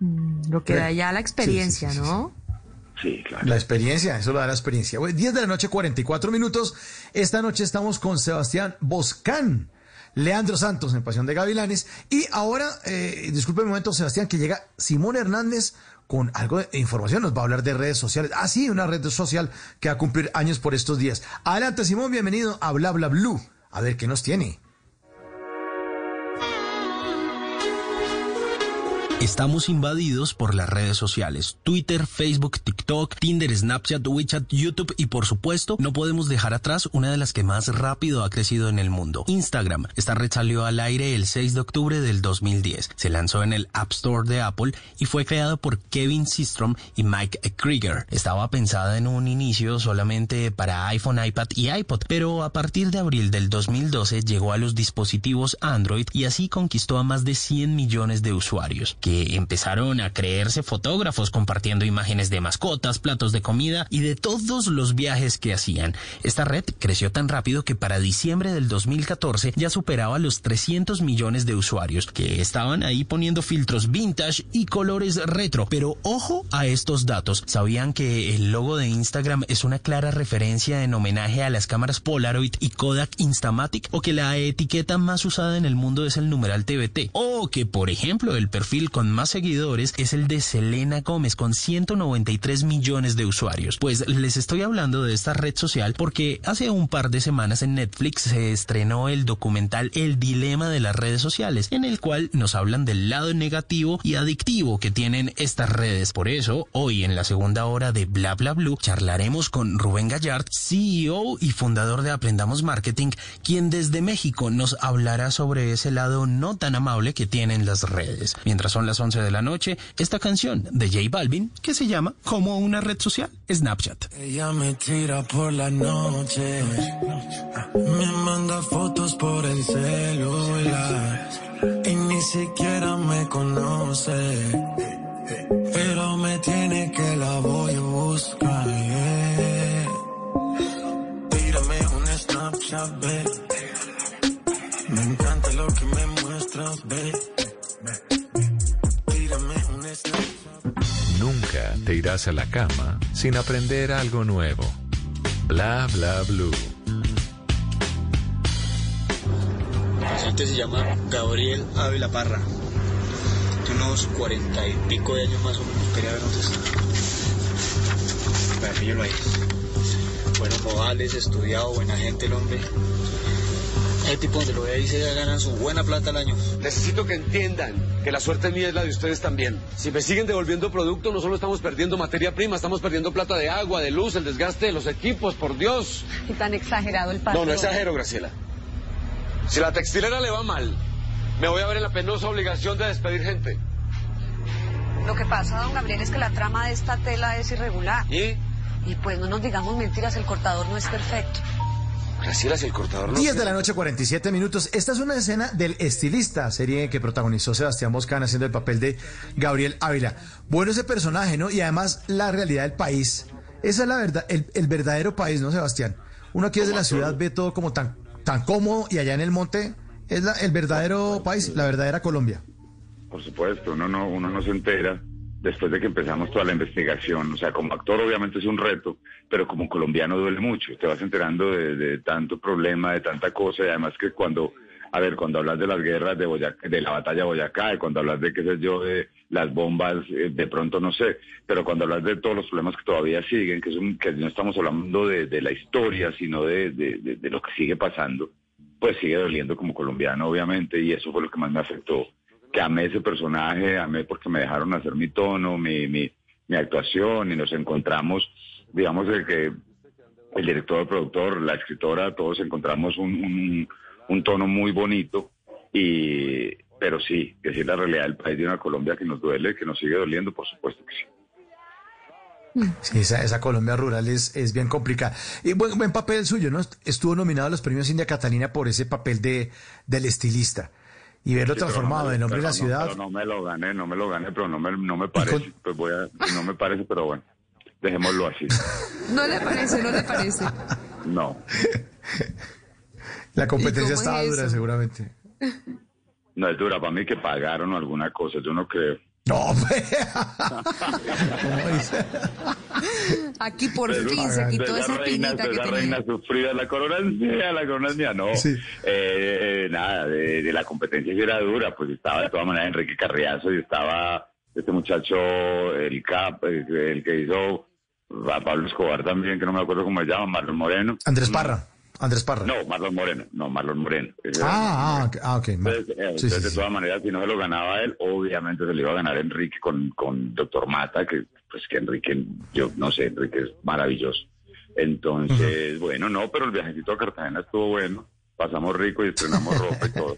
Mm, Lo que da ya la experiencia, Sí, sí, sí, ¿no? Sí, claro. La experiencia, eso lo da la experiencia. Bueno, 10 de la noche, 44 minutos. Esta noche estamos con Sebastián Boscán, Leandro Santos en Pasión de Gavilanes. Y ahora, eh, disculpe un momento, Sebastián, que llega Simón Hernández con algo de información. Nos va a hablar de redes sociales. Ah, sí, una red social que va a cumplir años por estos días. Adelante, Simón, bienvenido a Bla Bla Blue. A ver qué nos tiene. Estamos invadidos por las redes sociales, Twitter, Facebook, TikTok, Tinder, Snapchat, WeChat, YouTube y por supuesto no podemos dejar atrás una de las que más rápido ha crecido en el mundo, Instagram. Esta red salió al aire el 6 de octubre del 2010, se lanzó en el App Store de Apple y fue creado por Kevin Systrom y Mike Krieger. Estaba pensada en un inicio solamente para iPhone, iPad y iPod, pero a partir de abril del 2012 llegó a los dispositivos Android y así conquistó a más de 100 millones de usuarios, empezaron a creerse fotógrafos compartiendo imágenes de mascotas, platos de comida y de todos los viajes que hacían. Esta red creció tan rápido que para diciembre del 2014 ya superaba los 300 millones de usuarios que estaban ahí poniendo filtros vintage y colores retro. Pero ojo a estos datos. ¿Sabían que el logo de Instagram es una clara referencia en homenaje a las cámaras Polaroid y Kodak Instamatic? ¿O que la etiqueta más usada en el mundo es el numeral TBT? ¿O que, por ejemplo, el perfil con más seguidores es el de Selena Gómez con 193 millones de usuarios? Pues les estoy hablando de esta red social porque hace un par de semanas en Netflix se estrenó el documental El Dilema de las redes sociales, en el cual nos hablan del lado negativo y adictivo que tienen estas redes. Por eso, hoy en la segunda hora de Bla Bla Blue charlaremos con Rubén Gallard, CEO y fundador de Aprendamos Marketing, quien desde México nos hablará sobre ese lado no tan amable que tienen las redes. Mientras son las 11 de la noche, esta canción de J Balvin, que se llama como una red social, Snapchat. Ella me tira por la noche, me manda fotos por el celular y ni siquiera me conoce, pero me tiene que la voy a buscar. Tírame un Snapchat, ve. Me encanta lo que me muestras, ve. Te irás a la cama sin aprender algo nuevo. Bla bla blue. Paciente se llama Gabriel Ávila Parra. Tiene unos cuarenta y pico de años más o menos. Quería ver dónde está. Para píllalo ahí. Buenos modales, estudiado, buena gente el hombre. Donde lo ve ahí se gana su buena plata al año. Necesito que entiendan que la suerte mía es la de ustedes también. Si me siguen devolviendo producto, no solo estamos perdiendo materia prima, estamos perdiendo plata de agua, de luz, el desgaste de los equipos, por Dios. Y tan exagerado el No, patrón. no exagero, Graciela. Si la textilera le va mal, me voy a ver en la penosa obligación de despedir gente. Lo que pasa, don Gabriel, es que la trama de esta tela es irregular. ¿Y? Y pues no nos digamos mentiras, el cortador no es perfecto. Graciela, si el cortador no... 10 de la noche, 47 minutos. Esta es una escena del estilista, serie que protagonizó Sebastián Moscán haciendo el papel de Gabriel Ávila. Bueno ese personaje, ¿no? Y además la realidad del país. Esa es la verdad, el, el verdadero país, ¿no, Sebastián? Uno aquí desde la ciudad ve todo como tan, tan cómodo y allá en el monte es la- el verdadero país, la verdadera Colombia. Por supuesto, uno no, uno no se entera después de que empezamos toda la investigación. O sea, como actor obviamente es un reto, pero como colombiano duele mucho. Te vas enterando de, tanto problema, de tanta cosa, y además que cuando, a ver, cuando hablas de las guerras de Boyacá, de la batalla Boyacá, y cuando hablas de, qué sé yo, de las bombas, eh, de pronto no sé, pero cuando hablas de todos los problemas que todavía siguen, que, es un- que no estamos hablando de, la historia, sino de- de lo que sigue pasando, pues sigue doliendo como colombiano, obviamente, y eso fue lo que más me afectó. Que amé ese personaje, amé porque me dejaron hacer mi tono, mi, mi, actuación, y nos encontramos, digamos, el que el director, el productor, la escritora, todos encontramos un, un, un tono muy bonito, y pero sí, que sí es la realidad del país de una Colombia que nos duele, que nos sigue doliendo, por supuesto que sí. Sí, esa, esa Colombia rural es, es bien complicada. Y buen, buen papel suyo, ¿no? Estuvo nominado a los premios India Catalina por ese papel de del estilista. Y verlo Sí, transformado no me- en hombre de la no- ciudad. no me lo gané, no me lo gané, pero no me, no me parece. Pues voy a, no me parece, pero bueno, dejémoslo así. [LAUGHS] No le parece, no le parece. [LAUGHS] No. La competencia ¿Y cómo estaba es dura, seguramente. No es dura para mí que pagaron alguna cosa, yo no creo. No, pues. ¿Cómo dice? Aquí por Pero- fin se quitó esa esa reina, espinita que tenía. reina sufrida, la corona mía, la corona mía, no. Sí. Eh, eh, nada, de, de la competencia sí era dura, pues estaba de todas maneras Enrique Carriazo y estaba este muchacho, el Cap, el, el que hizo a Pablo Escobar también, que no me acuerdo cómo se llama, Marlon Moreno. Andrés Parra. Andrés Parra. No, Marlon Moreno, no, Marlon Moreno. Ah, ah, ok, ah, ok. entonces, eh, Sí, entonces, sí, de sí. todas maneras, si no se lo ganaba él, obviamente se lo iba a ganar Enrique con, con Doctor Mata, que pues que Enrique, yo no sé, Enrique es maravilloso. Entonces, bueno, no, pero el viajecito a Cartagena estuvo bueno, pasamos rico y estrenamos [LAUGHS] ropa y todo.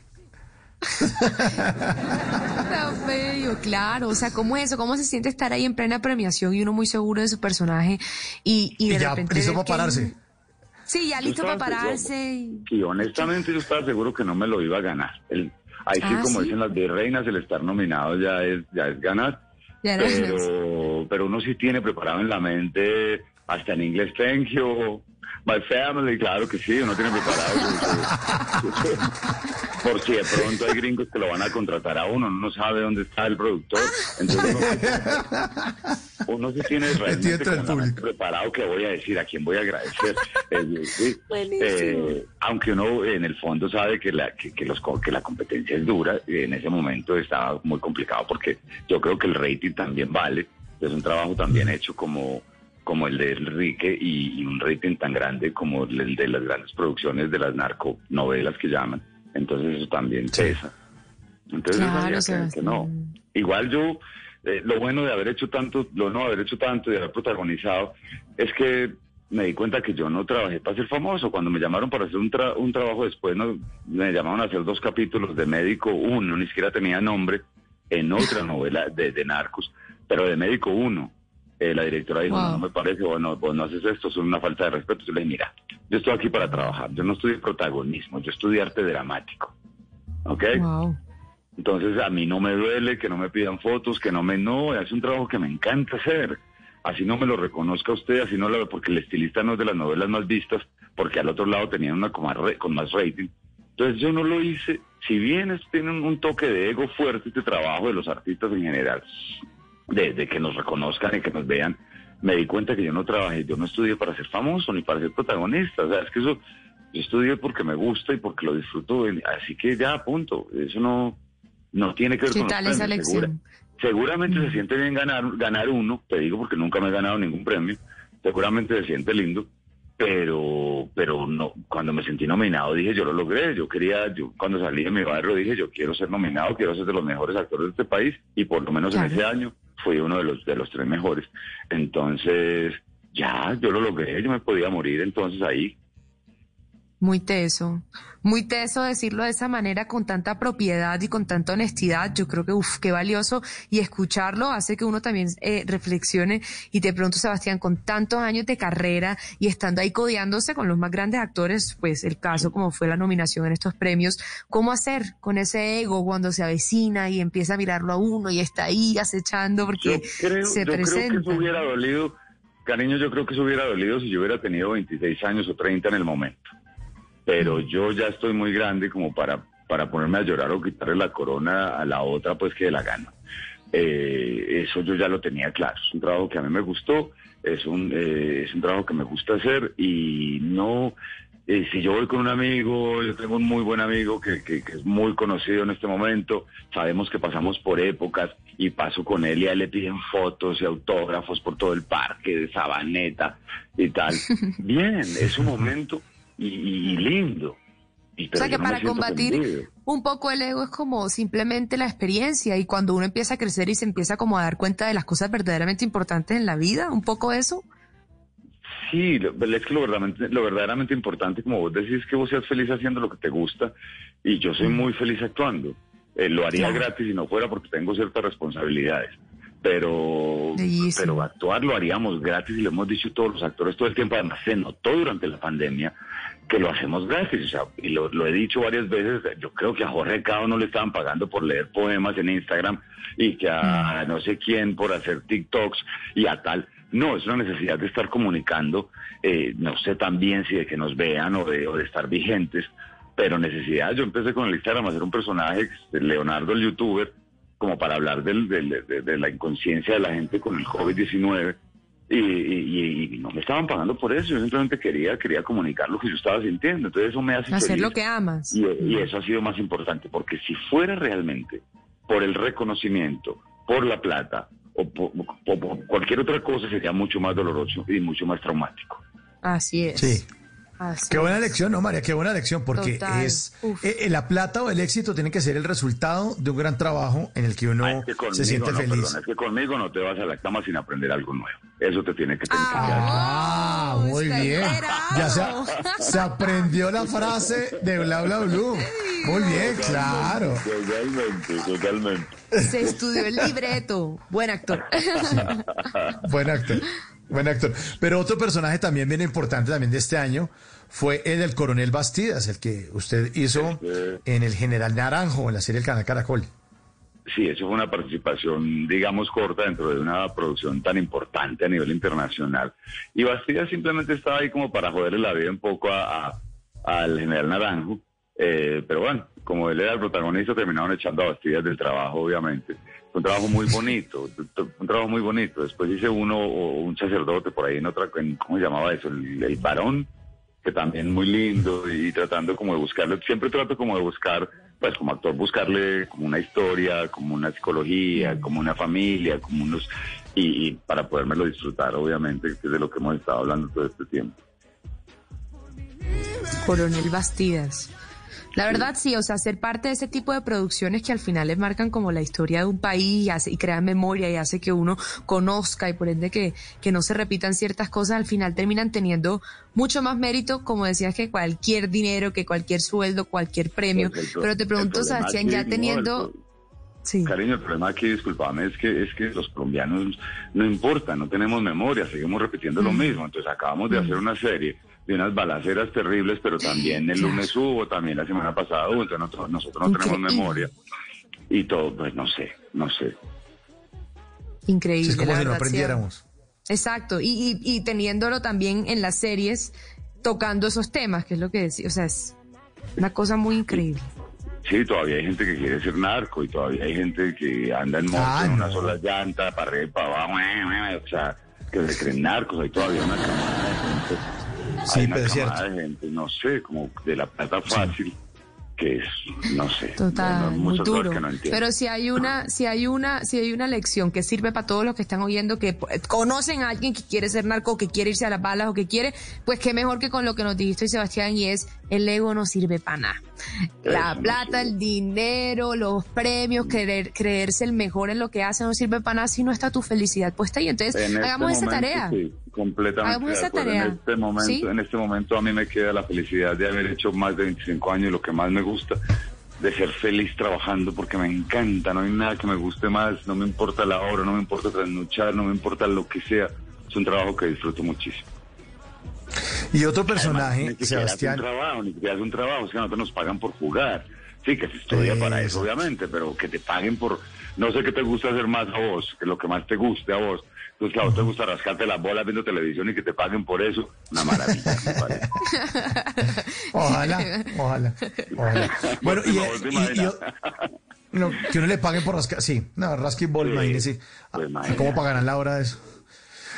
Tan bello, claro. O sea, ¿cómo es eso? ¿Cómo se siente estar ahí en plena premiación y uno muy seguro de su personaje y, y de Y ya repente... listo para que- pararse. Sí, ya listo para pararse. y- Y honestamente yo estaba seguro que no me lo iba a ganar. El, ahí sí, Ah, como ¿sí? dicen las virreinas, el estar nominado ya es, ya es ganar. Ya pero, pero uno sí tiene preparado en la mente, hasta en inglés, thank you, my family, claro que sí, uno tiene preparado. [LAUGHS] su- su- por si de pronto hay gringos que lo van a contratar a uno, uno no sabe dónde está el productor. Entonces uno, uno sí tiene realmente dentro del como la mente público. preparado que voy a decir, a quién voy a agradecer. Eh, sí, Buenísimo. eh, aunque uno en el fondo sabe que la, que, que los, co- que la competencia es dura, y en ese momento estaba muy complicado porque yo creo que el rating también vale, es un trabajo también hecho como, como el de Enrique y, y un rating tan grande como el de las grandes producciones de las narconovelas que llaman, entonces eso también pesa. Entonces yo Claro, sabía que- no. Igual yo, eh, lo bueno de haber hecho tanto, lo no haber hecho tanto y de haber protagonizado, es que me di cuenta que yo no trabajé para ser famoso. Cuando me llamaron para hacer un, tra- un trabajo después, no, me llamaron a hacer dos capítulos de médico uno, ni siquiera tenía nombre, en otra [LAUGHS] novela de, de narcos, pero de médico uno. Eh, la directora dijo, Wow. no, no me parece, vos no, vos no haces esto, es una falta de respeto. Yo le dije, mira, yo estoy aquí para trabajar, yo no estudié protagonismo, yo estudié arte dramático. ¿Ok? Wow. Entonces a mí no me duele que no me pidan fotos, que no me... No, es un trabajo que me encanta hacer. Así no me lo reconozca usted, así no lo... Porque el estilista no es de las novelas más vistas, porque al otro lado tenían una con más, re- con más rating. Entonces yo no lo hice. Si bien es- tiene un, un toque de ego fuerte este trabajo de los artistas en general, de, de que nos reconozcan y que nos vean, me di cuenta que yo no trabajé, yo no estudié para ser famoso ni para ser protagonista. O sea, es que eso... Yo estudié porque me gusta y porque lo disfruto, así que ya, punto. Eso no, no tiene que ver ¿Qué con los tal esa premios, segura- lección? seguramente Mm. se siente bien ganar, ganar uno, te digo porque nunca me he ganado ningún premio, seguramente se siente lindo, pero pero no cuando me sentí nominado dije yo lo logré, yo quería, yo cuando salí de mi barrio dije yo quiero ser nominado, quiero ser de los mejores actores de este país y por lo menos Claro. en ese año fui uno de los de los tres mejores. Entonces, ya, yo lo logré, yo me podía morir entonces ahí. Muy teso, muy teso decirlo de esa manera con tanta propiedad y con tanta honestidad. Yo creo que, uff, qué valioso y escucharlo hace que uno también eh, reflexione y te pregunto, Sebastián, con tantos años de carrera y estando ahí codeándose con los más grandes actores, pues el caso como fue la nominación en estos premios, ¿cómo hacer con ese ego cuando se avecina y empieza a mirarlo a uno y está ahí acechando porque Yo creo, se yo creo que presenta? eso hubiera dolido, cariño, yo creo que eso hubiera dolido si yo hubiera tenido 26 años o 30 en el momento. Pero yo ya estoy muy grande como para, para ponerme a llorar o quitarle la corona a la otra, pues que la gana. Eh, eso yo ya lo tenía claro. Es un trabajo que a mí me gustó, es un, eh, es un trabajo que me gusta hacer y no, eh, si yo voy con un amigo, yo tengo un muy buen amigo que, que, que es muy conocido en este momento, sabemos que pasamos por épocas y paso con él y a él le piden fotos y autógrafos por todo el parque de Sabaneta y tal. [LAUGHS] Bien, es un momento y, lindo. Y, O sea que para combatir un poco el ego es como simplemente la experiencia y cuando uno empieza a crecer y se empieza como a dar cuenta de las cosas verdaderamente importantes en la vida, un poco eso. Sí, lo- es que lo verdaderamente, lo verdaderamente importante, como vos decís, es que vos seas feliz haciendo lo que te gusta y yo soy muy feliz actuando. Eh, lo haría Claro. gratis si no fuera porque tengo ciertas responsabilidades. Pero, pero actuar lo haríamos gratis y lo hemos dicho todos los actores todo el tiempo. Además, se notó durante la pandemia que lo hacemos gratis. O sea, y lo, lo he dicho varias veces. Yo creo que a Jorge Cao no le estaban pagando por leer poemas en Instagram y que a no sé quién por hacer TikToks y a tal. No, es una necesidad de estar comunicando. eh, no sé también si de que nos vean o de, o de estar vigentes, pero necesidad. Yo empecé con el Instagram a hacer un personaje, Leonardo el youtuber, como para hablar del- del- de, de la inconsciencia de la gente con el COVID-19 y, y- y no me estaban pagando por eso, yo simplemente quería, quería comunicar lo que yo estaba sintiendo, entonces eso me hace Hacer feliz. lo que amas. Y, y eso ha sido más importante, porque si fuera realmente por el reconocimiento, por la plata o por, o por cualquier otra cosa, sería mucho más doloroso y mucho más traumático. Así es. Sí. Así Qué buena es. lección, ¿no, María? Qué buena lección, porque Total. es eh, eh, la plata o el éxito tiene que ser el resultado de un gran trabajo en el que uno Ah, es que conmigo se siente no, feliz. perdón, es que conmigo no te vas a la cama sin aprender algo nuevo. Eso te tiene que tener Ah, muy bien. Ya se, se aprendió la frase de Bla Bla Blue. Muy bien, claro. Totalmente, totalmente. Se estudió el libreto. Buen actor. [LAUGHS] Buen actor. Buen actor. Pero otro personaje también bien importante también de este año fue el del coronel Bastidas, el que usted hizo en el General Naranjo, en la serie El Canal Caracol. Sí, eso fue una participación, digamos, corta dentro de una producción tan importante a nivel internacional. Y Bastidas simplemente estaba ahí como para joderle la vida un poco al general Naranjo. Eh, pero bueno, como él era el protagonista, terminaron echando a Bastidas del trabajo, obviamente. Un trabajo muy bonito, un trabajo muy bonito. Después hice uno, o un sacerdote por ahí en otra, en- ¿cómo se llamaba eso? El, el varón, que también muy lindo y tratando como de buscarle, siempre trato como de buscar, pues como actor, buscarle como una historia, como una psicología, como una familia, como unos, y, y para podérmelo disfrutar, obviamente, que es de lo que hemos estado hablando todo este tiempo. Coronel Bastidas. La verdad sí, o sea, ser parte de ese tipo de producciones que al final les marcan como la historia de un país y, hace, y crean memoria y hace que uno conozca y por ende que, que no se repitan ciertas cosas, al final terminan teniendo mucho más mérito, como decías, que cualquier dinero, que cualquier sueldo, cualquier premio. Pues el Pero te pregunto, Sebastián, ya teniendo... el Sí. Cariño, el problema aquí, discúlpame, es que, es que los colombianos no importa, no tenemos memoria, seguimos repitiendo lo Mm. mismo. Entonces acabamos de hacer una serie de unas balaceras terribles, pero también el lunes hubo, también la semana pasada hubo, entonces nosotros, nosotros no tenemos memoria. Y todo, pues no sé, no sé. Increíble. es como la si no aprendiéramos. Exacto, y, y, y teniéndolo también en las series, tocando esos temas, que es lo que decía, o sea, es una cosa muy increíble. Sí, todavía hay gente que quiere ser narco y todavía hay gente que anda en moto Ah, en una no. sola llanta, para arriba y para abajo, o sea, que se creen narcos, hay todavía una camada de gente. Sí, hay una pero es camada cierto. de gente, no sé, como de la plata fácil, que es, no sé, Total, no- muy duro. que no. Pero si hay una, si hay una, si hay una lección que sirve para todos los que están oyendo, que conocen a alguien que quiere ser narco, que quiere irse a las balas o que quiere, pues qué mejor que con lo que nos dijiste hoy, Sebastián, y es el ego no sirve para nada. La plata, el dinero, los premios, querer, creerse el mejor en lo que hace no sirve para nada si no está tu felicidad puesta ahí. Entonces, En este hagamos esa momento, tarea. Sí, completamente. Hagamos esa tarea. En este momento, ¿Sí? en este momento a mí me queda la felicidad de haber hecho más de 25 años lo que más me gusta, de ser feliz trabajando porque me encanta, no hay nada que me guste más, no me importa la hora, no me importa trasnochar, no me importa lo que sea. Es un trabajo que disfruto muchísimo. Y otro Además, personaje, ni siquiera Sebastián. Es un trabajo, ni es un trabajo, es que nosotros nos pagan por jugar. Sí, que se estudia para eso, obviamente, pero que te paguen por. No sé qué te gusta hacer más a vos, que lo que más te guste a vos. Entonces, claro, te gusta rascarte las bolas viendo televisión y que te paguen por eso. Una maravilla, me parece. [LAUGHS] Ojalá, ojalá, ojalá. Bueno, [LAUGHS] y, y- no, que uno le paguen por rascar. Sí, no, rasquibol, Sí, imagínese. pues. ¿Cómo pagarán la hora de eso?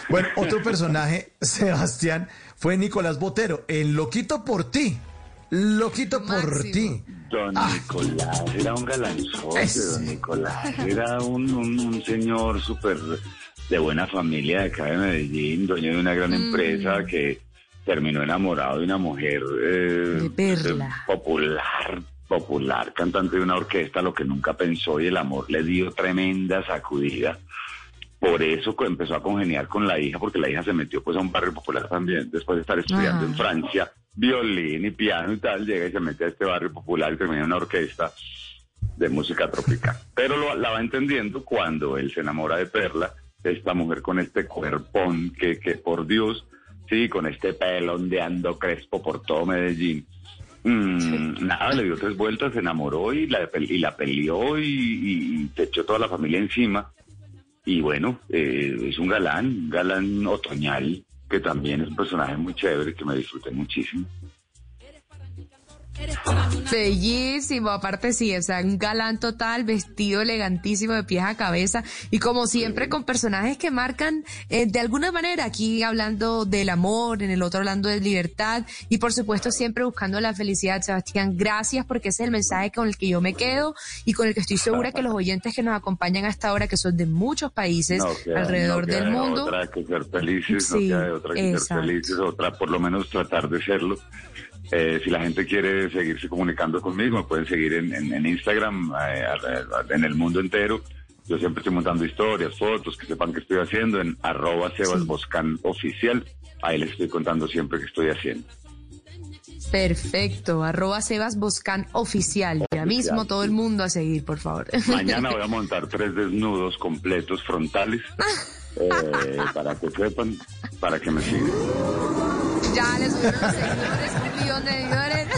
Bueno, otro personaje, [LAUGHS] Sebastián, fue Nicolás Botero, en Loquito por ti. Loquito por ti. Don Ah. Nicolás era un galanzote, don Nicolás. Era un, un, un señor súper de buena familia de acá de Medellín, dueño de una gran Mm. empresa que terminó enamorado de una mujer eh, De Perla. eh, popular, popular, cantante de una orquesta, lo que nunca pensó y el amor le dio tremenda sacudida. Por eso empezó a congeniar con la hija, porque la hija se metió pues a un barrio popular también, después de estar estudiando Ah. en Francia, violín y piano y tal, llega y se mete a este barrio popular y termina en una orquesta de música tropical. Pero lo- la va entendiendo cuando él se enamora de Perla, esta mujer con este cuerpón que, que por Dios, sí, con este pelo ondeando crespo por todo Medellín. Mm, Nada, le dio tres vueltas, se enamoró y la, y la peleó y, y- y se echó toda la familia encima. Y bueno, eh, es un galán, galán otoñal, que también es un personaje muy chévere que me disfruté muchísimo. Bellísimo, aparte sí, o sea, un galán total, vestido elegantísimo de pies a cabeza y como siempre con personajes que marcan eh, de alguna manera, aquí hablando del amor, en el otro hablando de libertad y por supuesto siempre buscando la felicidad. Sebastián, gracias porque ese es el mensaje con el que yo me quedo y con el que estoy segura que los oyentes que nos acompañan hasta ahora, que son de muchos países No queda- alrededor no queda del de mundo, Otra que ser felices, Sí, no queda de otra que ser felices, otra por lo menos tratar de serlo. Eh, si la gente quiere seguirse comunicando conmigo, me pueden seguir en, en- en Instagram, eh, en el mundo entero. Yo siempre estoy montando historias, fotos, que sepan que estoy haciendo en arroba Sebas Boscan oficial. Ahí les estoy contando siempre que estoy haciendo. perfecto, arroba Sebas Boscan oficial, ya mismo todo el mundo a seguir, por favor. Mañana voy a [LAUGHS] montar tres desnudos completos frontales [LAUGHS] eh, para que sepan, para que me sigan. Ya le subieron los seguidores, un millón de seguidores.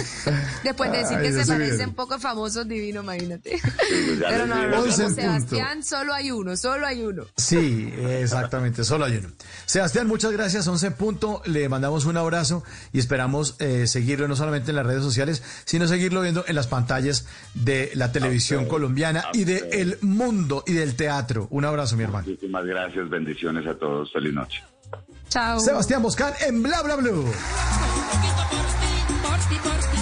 Después de decir Ay, que se parecen poco famosos, divino, imagínate. pues Pero no, no, en Sebastián, solo hay uno, solo hay uno. Sí, exactamente, solo hay uno. Sebastián, muchas gracias, 11 en punto, le mandamos un abrazo y esperamos eh, seguirlo no solamente en las redes sociales, sino seguirlo viendo en las pantallas de la televisión colombiana y del ustedes. mundo y del teatro. Un abrazo, mi hermano. Muchísimas gracias, bendiciones a todos, feliz noche. Chao. Sebastián Boscan en Bla Bla Blue. por ti, por ti,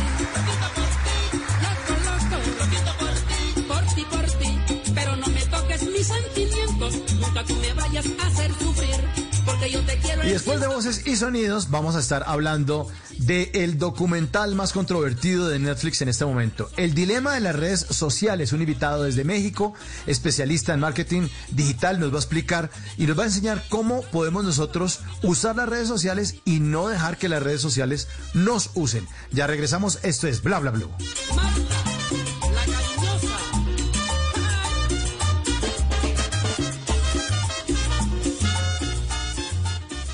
loco, loco, loquito por ti, por ti, por ti, pero no me toques mis sentimientos, nunca tú me vayas a hacer sufrir, Y después de voces y sonidos, vamos a estar hablando del documental más controvertido de Netflix en este momento. El dilema de las redes sociales. Un invitado desde México, especialista en marketing digital, nos va a explicar y nos va a enseñar cómo podemos nosotros usar las redes sociales y no dejar que las redes sociales nos usen. Ya regresamos. Esto es Bla Bla Blue.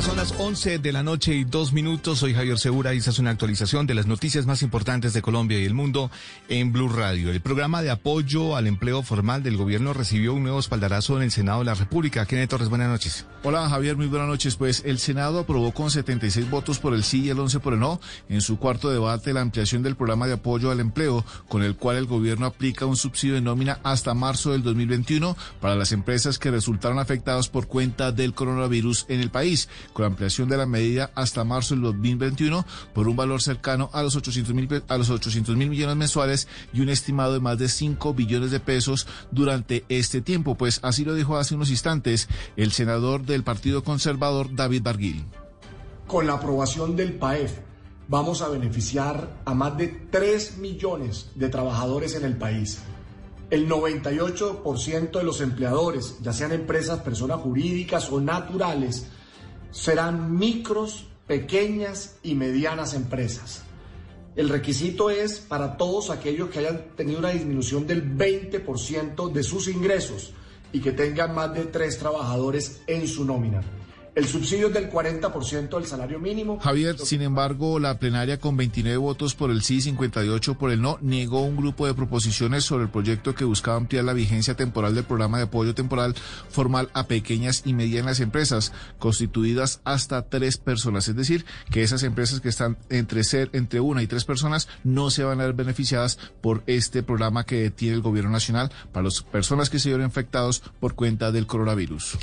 Ya son las 11 de la noche y dos minutos. Soy Javier Segura y esta es una actualización de las noticias más importantes de Colombia y el mundo en Blue Radio. El programa de apoyo al empleo formal del gobierno recibió un nuevo espaldarazo en el Senado de la República. Kenneth Torres, buenas noches. Hola Javier, muy buenas noches. Pues el Senado aprobó con 76 votos por el sí y el 11 por el no en su cuarto debate la ampliación del programa de apoyo al empleo con el cual el gobierno aplica un subsidio de nómina hasta marzo del 2021 para las empresas que resultaron afectadas por cuenta del coronavirus en el país con ampliación de la medida hasta marzo del 2021 por un valor cercano a los 800 mil a los 800 mil millones mensuales y un estimado de más de 5 billones de pesos durante este tiempo. Pues así lo dijo hace unos instantes el senador del Partido Conservador David Barguil. Con la aprobación del PAEF vamos a beneficiar a más de 3 millones de trabajadores en el país. El 98% de los empleadores, ya sean empresas, personas jurídicas o naturales, serán micros, pequeñas y medianas empresas. El requisito es para todos aquellos que hayan tenido una disminución del 20% de sus ingresos y que tengan más de tres trabajadores en su nómina. El subsidio es del 40% del salario mínimo. Javier, sin embargo, la plenaria con 29 votos por el sí y 58 por el no negó un grupo de proposiciones sobre el proyecto que buscaba ampliar la vigencia temporal del programa de apoyo temporal formal a pequeñas y medianas empresas constituidas hasta tres personas. Es decir, que esas empresas que están entre ser entre una y tres personas no se van a ver beneficiadas por este programa que tiene el gobierno nacional para las personas que se vieron afectados por cuenta del coronavirus.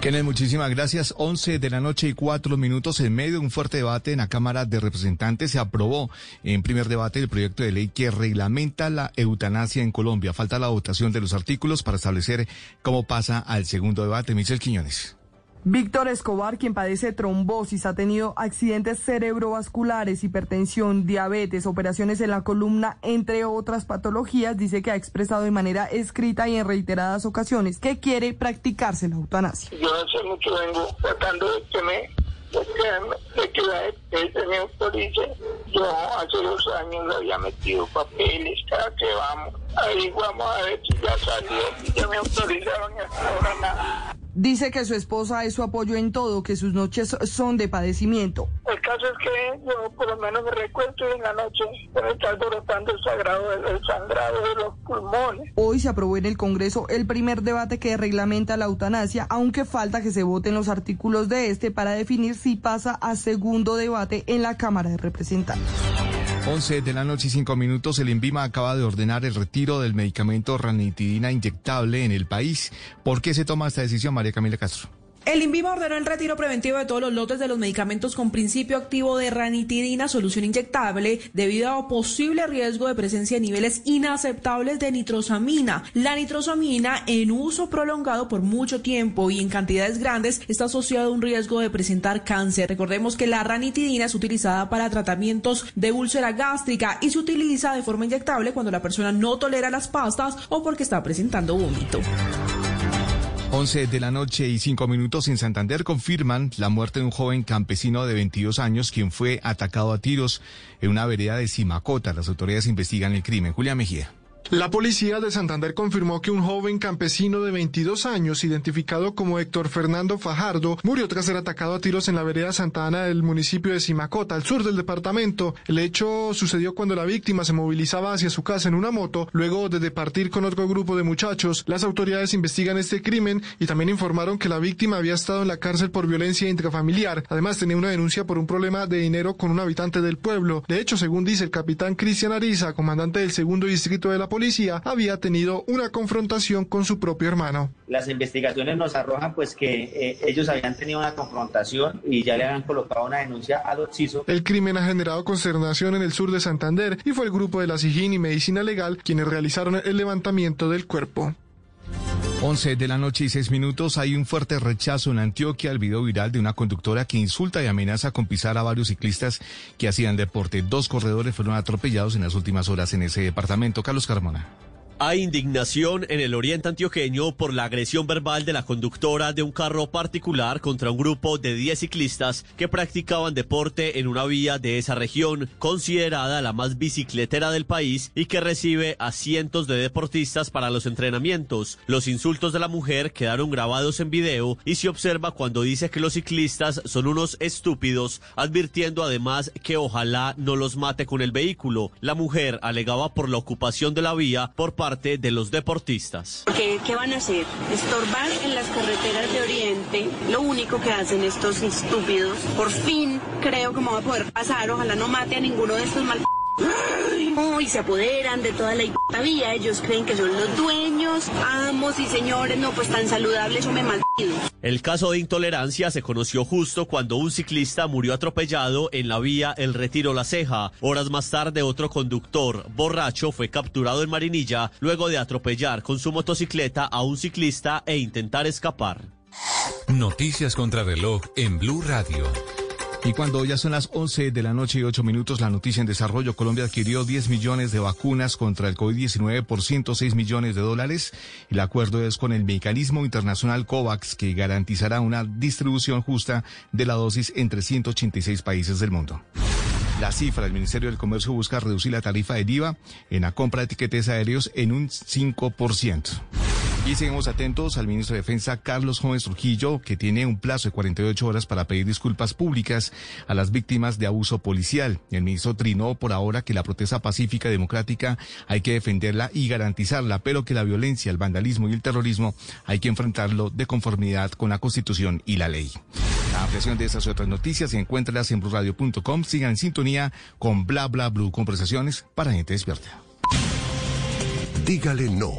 Kenneth, muchísimas gracias. 11 de la noche y cuatro minutos en medio de un fuerte debate en la Cámara de Representantes se aprobó en primer debate el proyecto de ley que reglamenta la eutanasia en Colombia. Falta la votación de los artículos para establecer cómo pasa al segundo debate. Michel Quiñones. Víctor Escobar, quien padece trombosis, ha tenido accidentes cerebrovasculares, hipertensión, diabetes, operaciones en la columna, entre otras patologías, dice que ha expresado de manera escrita y en reiteradas ocasiones que quiere practicarse la eutanasia. Yo hace mucho vengo tratando de que me, de que, la me autorice. Yo hace dos años había metido papeles cada que vamos. Ahí vamos a ver si ya salió, ya me autorizaron y hasta ahora nada. Dice que su esposa es su apoyo en todo, que sus noches son de padecimiento. El caso es que yo por lo menos me recuesto y en la noche me está alborotando el, sagrado, el sangrado de los pulmones. Hoy se aprobó en el Congreso el primer debate que reglamenta la eutanasia, aunque falta que se voten los artículos de este para definir si pasa a segundo debate en la Cámara de Representantes. 11 de la noche y 5 minutos, el INVIMA acaba de ordenar el retiro del medicamento ranitidina inyectable en el país. ¿Por qué se toma esta decisión, María Camila Castro? El INVIMA ordenó el retiro preventivo de todos los lotes de los medicamentos con principio activo de ranitidina, solución inyectable, debido a posible riesgo de presencia de niveles inaceptables de nitrosamina. La nitrosamina, en uso prolongado por mucho tiempo y en cantidades grandes, está asociada a un riesgo de presentar cáncer. Recordemos que la ranitidina es utilizada para tratamientos de úlcera gástrica y se utiliza de forma inyectable cuando la persona no tolera las pastas o porque está presentando vómito. 11 de la noche y 5 minutos en Santander confirman la muerte de un joven campesino de 22 años quien fue atacado a tiros en una vereda de Simacota. Las autoridades investigan el crimen. Julia Mejía. La policía de Santander confirmó que un joven campesino de 22 años, identificado como Héctor Fernando Fajardo, murió tras ser atacado a tiros en la vereda Santa Ana del municipio de Simacota, al sur del departamento. El hecho sucedió cuando la víctima se movilizaba hacia su casa en una moto, luego de departir con otro grupo de muchachos. Las autoridades investigan este crimen y también informaron que la víctima había estado en la cárcel por violencia intrafamiliar. Además, tenía una denuncia por un problema de dinero con un habitante del pueblo. De hecho, según dice el capitán Cristian Ariza, comandante del segundo distrito de la policía había tenido una confrontación con su propio hermano. Las investigaciones nos arrojan pues que eh, ellos habían tenido una confrontación y ya le habían colocado una denuncia al occiso. El crimen ha generado consternación en el sur de Santander y fue el grupo de la SIGIN y Medicina Legal quienes realizaron el levantamiento del cuerpo. 11 de la noche y 6 minutos. Hay un fuerte rechazo en Antioquia al video viral de una conductora que insulta y amenaza con pisar a varios ciclistas que hacían deporte. Dos corredores fueron atropellados en las últimas horas en ese departamento. Carlos Carmona. Hay indignación en el oriente antioqueño por la agresión verbal de la conductora de un carro particular contra un grupo de 10 ciclistas que practicaban deporte en una vía de esa región, considerada la más bicicletera del país y que recibe a cientos de deportistas para los entrenamientos. Los insultos de la mujer quedaron grabados en video y se observa cuando dice que los ciclistas son unos estúpidos, advirtiendo además que ojalá no los mate con el vehículo. La mujer alegaba por la ocupación de la vía por parte de los deportistas. ¿Qué, ¿Qué, van a hacer? Estorbar en las carreteras de Oriente. Lo único que hacen estos estúpidos. Por fin creo que me va a poder pasar. Ojalá no mate a ninguno de estos mal y se apoderan de toda la vía. Ellos creen que son los dueños, amos y señores, no pues tan saludables o me malditos. El caso de intolerancia se conoció justo cuando un ciclista murió atropellado en la vía El Retiro La Ceja. Horas más tarde, otro conductor borracho fue capturado en Marinilla luego de atropellar con su motocicleta a un ciclista e intentar escapar. Noticias contra reloj en Blue Radio. Y cuando ya son las 11 de la noche y 8 minutos, la noticia en desarrollo, Colombia adquirió 10 millones de vacunas contra el COVID-19 por 106 millones de dólares. El acuerdo es con el mecanismo internacional COVAX, que garantizará una distribución justa de la dosis entre 186 países del mundo. La cifra, el Ministerio del Comercio busca reducir la tarifa del IVA en la compra de etiquetes aéreos en un 5%. Y seguimos atentos al ministro de Defensa Carlos Jóvenes Trujillo, que tiene un plazo de 48 horas para pedir disculpas públicas a las víctimas de abuso policial. El ministro trinó por ahora que la protesta pacífica democrática hay que defenderla y garantizarla, pero que la violencia, el vandalismo y el terrorismo hay que enfrentarlo de conformidad con la Constitución y la ley. La ampliación de estas y otras noticias se encuentra en blurradio.com. Sigan en sintonía con Bla Bla Blue, conversaciones para gente despierta. Dígale no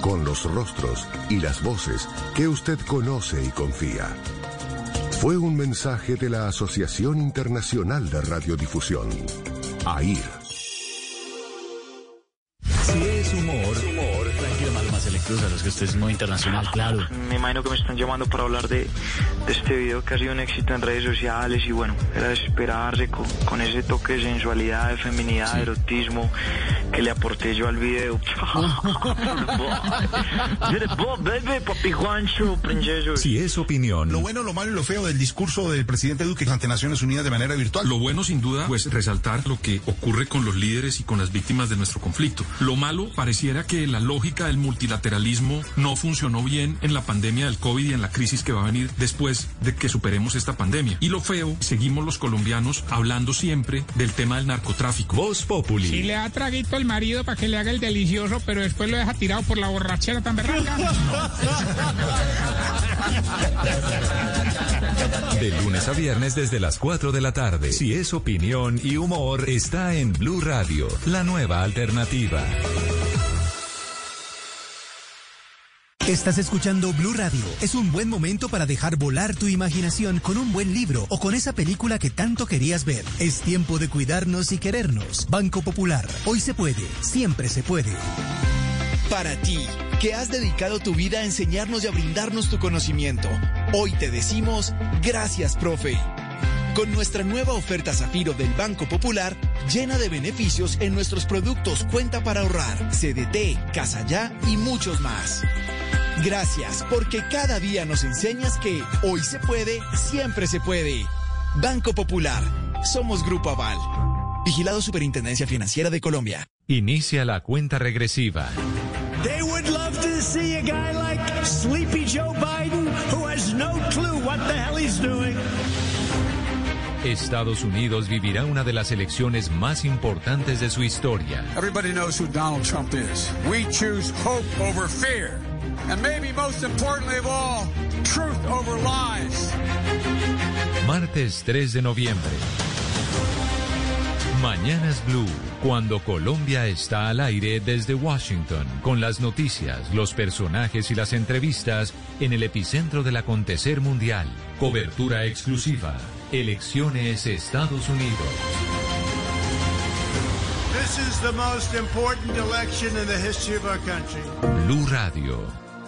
con los rostros y las voces que usted conoce y confía. Fue un mensaje de la Asociación Internacional de Radiodifusión, AIR. Si es humor, cruza, es que usted es muy internacional, claro. Me imagino que me están llamando para hablar de, de este video que ha sido un éxito en redes sociales y bueno, era de esperarse con, con ese toque de sensualidad, de feminidad, de erotismo que le aporté yo al video. [LAUGHS] [LAUGHS] Si es opinión. Lo bueno, lo malo y lo feo del discurso del presidente Duque ante Naciones Unidas de manera virtual. Lo bueno, sin duda, pues resaltar lo que ocurre con los líderes y con las víctimas de nuestro conflicto. Lo malo, pareciera que la lógica del multilateralismo no funcionó bien en la pandemia del COVID y en la crisis que va a venir después de que superemos esta pandemia. Y lo feo, seguimos los colombianos hablando siempre del tema del narcotráfico. Voz Populi. Si le da traguito al marido para que le haga el delicioso, pero después lo deja tirado por la borrachera tan berraca. De lunes a viernes desde las 4 de la tarde. Si es opinión y humor, está en Blue Radio, la nueva alternativa. Estás escuchando Blue Radio. Es un buen momento para dejar volar tu imaginación con un buen libro o con esa película que tanto querías ver. Es tiempo de cuidarnos y querernos. Banco Popular. Hoy se puede. Siempre se puede. Para ti, que has dedicado tu vida a enseñarnos y a brindarnos tu conocimiento, hoy te decimos gracias, profe. Con nuestra nueva oferta Zafiro del Banco Popular, llena de beneficios en nuestros productos Cuenta para ahorrar, CDT, Casa Ya y muchos más. Gracias, porque cada día nos enseñas que hoy se puede, siempre se puede. Banco Popular. Somos Grupo Aval. Vigilado Superintendencia Financiera de Colombia. Inicia la cuenta regresiva. They would love to see a guy like Sleepy Joe Biden who has no clue what the hell he's doing. Estados Unidos vivirá una de las elecciones más importantes de su historia. Everybody knows who Donald Trump is. We choose hope over fear. And maybe most importantly of all, truth over lies. Martes 3 de noviembre. Mañanas Blue, cuando Colombia está al aire desde Washington, con las noticias, los personajes y las entrevistas en el epicentro del acontecer mundial. Cobertura exclusiva. Elecciones Estados Unidos. This is the most important election in the history of our country. Blue Radio,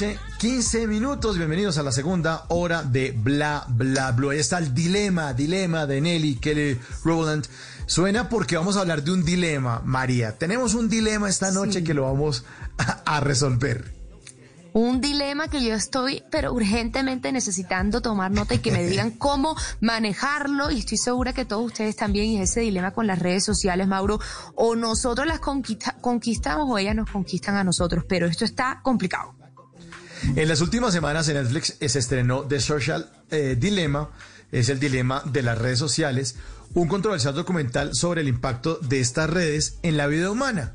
Noche, 15 minutos. Bienvenidos a la segunda hora de Bla Bla Blue. Ahí está el dilema, dilema de Nelly Kelly Rowland. Suena porque vamos a hablar de un dilema, María. Tenemos un dilema esta noche que lo vamos a, a resolver. Un dilema que yo estoy, pero urgentemente necesitando tomar nota y que me digan [LAUGHS] cómo manejarlo. Y estoy segura que todos ustedes también. Y ese dilema con las redes sociales, Mauro. O nosotros las conquista- conquistamos o ellas nos conquistan a nosotros. Pero esto está complicado. En las últimas semanas en Netflix se estrenó The Social eh, Dilemma, es el dilema de las redes sociales, un controversial documental sobre el impacto de estas redes en la vida humana.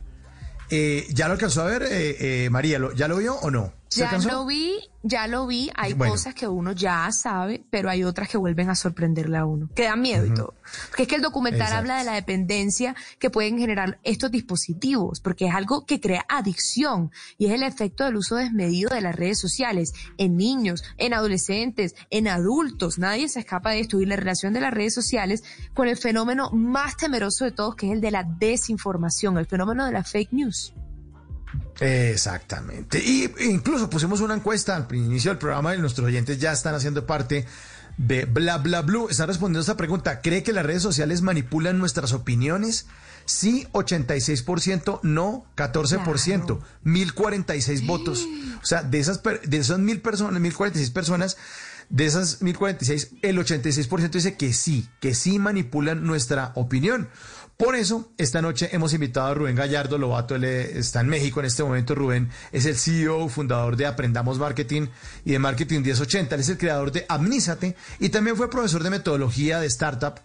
Eh, ¿Ya lo alcanzó a ver, eh, eh, María? ¿lo- ¿Ya lo vio o no? ¿Se Ya alcanzó? lo vi, ya lo vi. Hay Bueno. cosas que uno ya sabe, pero hay otras que vuelven a sorprenderle a uno. Que dan miedo y todo. Porque es que el documental Exacto. habla de la dependencia que pueden generar estos dispositivos, porque es algo que crea adicción y es el efecto del uso desmedido de las redes sociales en niños, en adolescentes, en adultos. Nadie se escapa de esto y la relación de las redes sociales con el fenómeno más temeroso de todos, que es el de la desinformación, el fenómeno de la fake news. Exactamente. Y incluso pusimos una encuesta al inicio del programa y nuestros oyentes ya están haciendo parte de Bla Bla Blue. Están respondiendo a esta pregunta. ¿Cree que las redes sociales manipulan nuestras opiniones? Sí, 86%, no, 14%, 1046 votos. O sea, de esas, de esas mil personas, 1046 personas, de esas 1046, el 86% dice que sí, que sí manipulan nuestra opinión. Por eso, esta noche hemos invitado a Rubén Gallardo Lobato, él eh, está en México en este momento. Rubén es el CEO, fundador de Aprendamos Marketing y de Marketing 1080. Él es el creador de Amnízate y también fue profesor de metodología de startup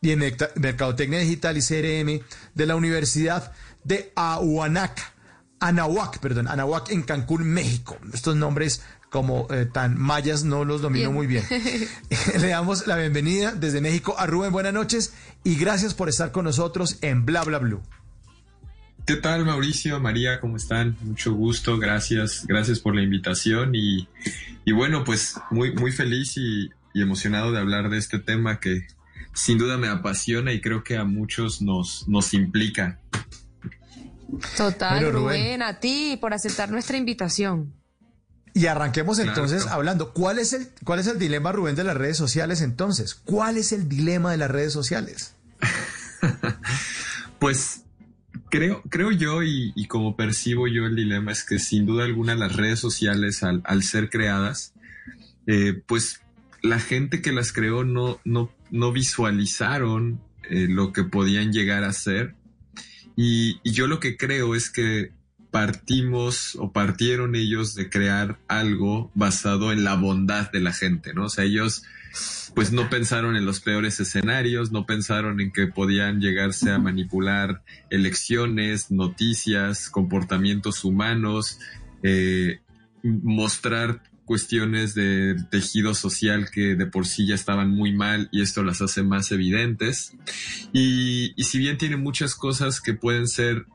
y de mecta- mercadotecnia digital y CRM de la Universidad de Ahuanac, Anahuac, perdón, Anahuac en Cancún, México. Estos nombres como eh, tan mayas no los domino Bien. muy bien. [LAUGHS] [LAUGHS] Le damos la bienvenida desde México a Rubén. Buenas noches y gracias por estar con nosotros en Bla Bla Blue. ¿Qué tal Mauricio, María? ¿Cómo están? Mucho gusto, gracias, gracias por la invitación y, y bueno, pues muy, muy feliz y, y emocionado de hablar de este tema que sin duda me apasiona y creo que a muchos nos, nos implica. Total, Bueno, Rubén. Rubén. a ti por aceptar nuestra invitación. Y arranquemos entonces claro. hablando. ¿Cuál es, el, ¿Cuál es el dilema, Rubén, de las redes sociales entonces? ¿Cuál es el dilema de las redes sociales? [LAUGHS] Pues creo, creo yo y, y como percibo yo el dilema es que sin duda alguna las redes sociales al, al ser creadas, eh, pues la gente que las creó no, no, no visualizaron eh, lo que podían llegar a ser. Y, y yo lo que creo es que partimos o partieron ellos de crear algo basado en la bondad de la gente, ¿no? O sea, ellos pues no pensaron en los peores escenarios, no pensaron en que podían llegarse a manipular elecciones, noticias, comportamientos humanos, eh, mostrar cuestiones de tejido social que de por sí ya estaban muy mal y esto las hace más evidentes. Y, y si bien tiene muchas cosas que pueden ser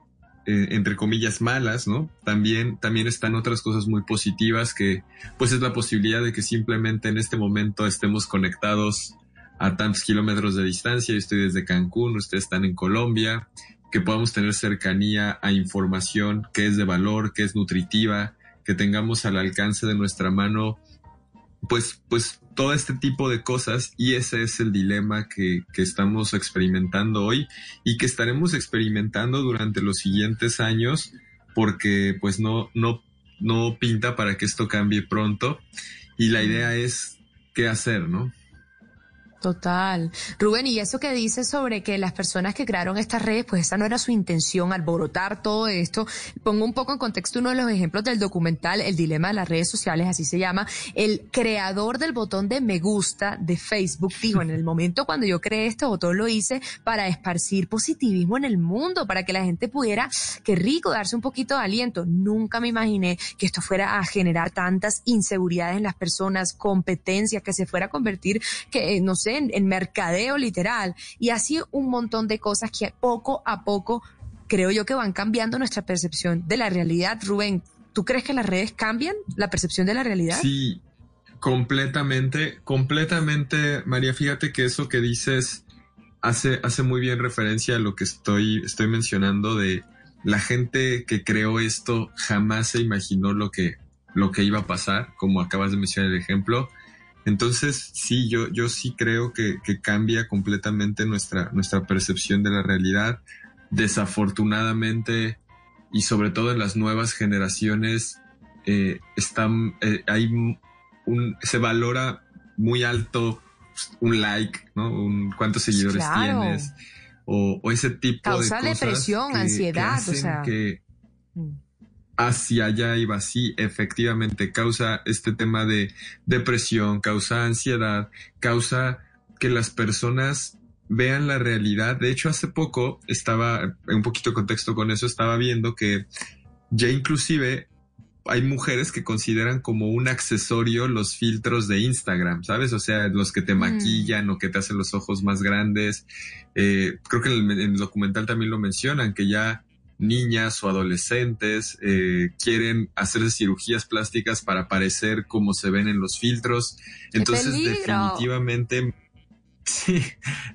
eh, entre comillas malas, ¿no? También, también están otras cosas muy positivas que pues es la posibilidad de que simplemente en este momento estemos conectados a tantos kilómetros de distancia. Yo estoy desde Cancún, ustedes están en Colombia, que podamos tener cercanía a información que es de valor, que es nutritiva, que tengamos al alcance de nuestra mano pues, pues todo este tipo de cosas y ese es el dilema que, que estamos experimentando hoy y que estaremos experimentando durante los siguientes años porque pues no, no, no pinta para que esto cambie pronto y la idea es qué hacer, ¿no? Total. Rubén, y eso que dices sobre que las personas que crearon estas redes, pues esa no era su intención, alborotar todo esto. Pongo un poco en contexto uno de los ejemplos del documental El dilema de las redes sociales, así se llama. El creador del botón de me gusta de Facebook dijo, en el momento cuando yo creé este botón lo hice para esparcir positivismo en el mundo, para que la gente pudiera, qué rico, darse un poquito de aliento. Nunca me imaginé que esto fuera a generar tantas inseguridades en las personas, competencia, que se fuera a convertir, que eh, no sé, en, en mercadeo literal. Y así un montón de cosas que poco a poco creo yo que van cambiando nuestra percepción de la realidad. Rubén, ¿tú crees que las redes cambian la percepción de la realidad? Sí, completamente, completamente, María, fíjate que eso que dices hace, hace muy bien referencia a lo que estoy, estoy mencionando de la gente que creó esto jamás se imaginó lo que, lo que iba a pasar, como acabas de mencionar el ejemplo. Entonces, sí, yo, yo sí creo que, que cambia completamente nuestra, nuestra percepción de la realidad. Desafortunadamente, y sobre todo en las nuevas generaciones, eh, están, eh, hay un, se valora muy alto un like, ¿no? Un, cuántos seguidores Claro. tienes, o, o ese tipo Causa de cosas. depresión, que- que ansiedad, o sea. que Mm. Hacia allá iba, sí, efectivamente, causa este tema de depresión, causa ansiedad, causa que las personas vean la realidad. De hecho, hace poco estaba, en un poquito de contexto con eso, estaba viendo que ya inclusive hay mujeres que consideran como un accesorio los filtros de Instagram, ¿sabes? O sea, los que te Mm. maquillan o que te hacen los ojos más grandes. Eh, creo que en el, en el documental también lo mencionan, que ya niñas o adolescentes eh, quieren hacerse cirugías plásticas para parecer como se ven en los filtros. ¡Qué Entonces, definitivamente, [LAUGHS] sí,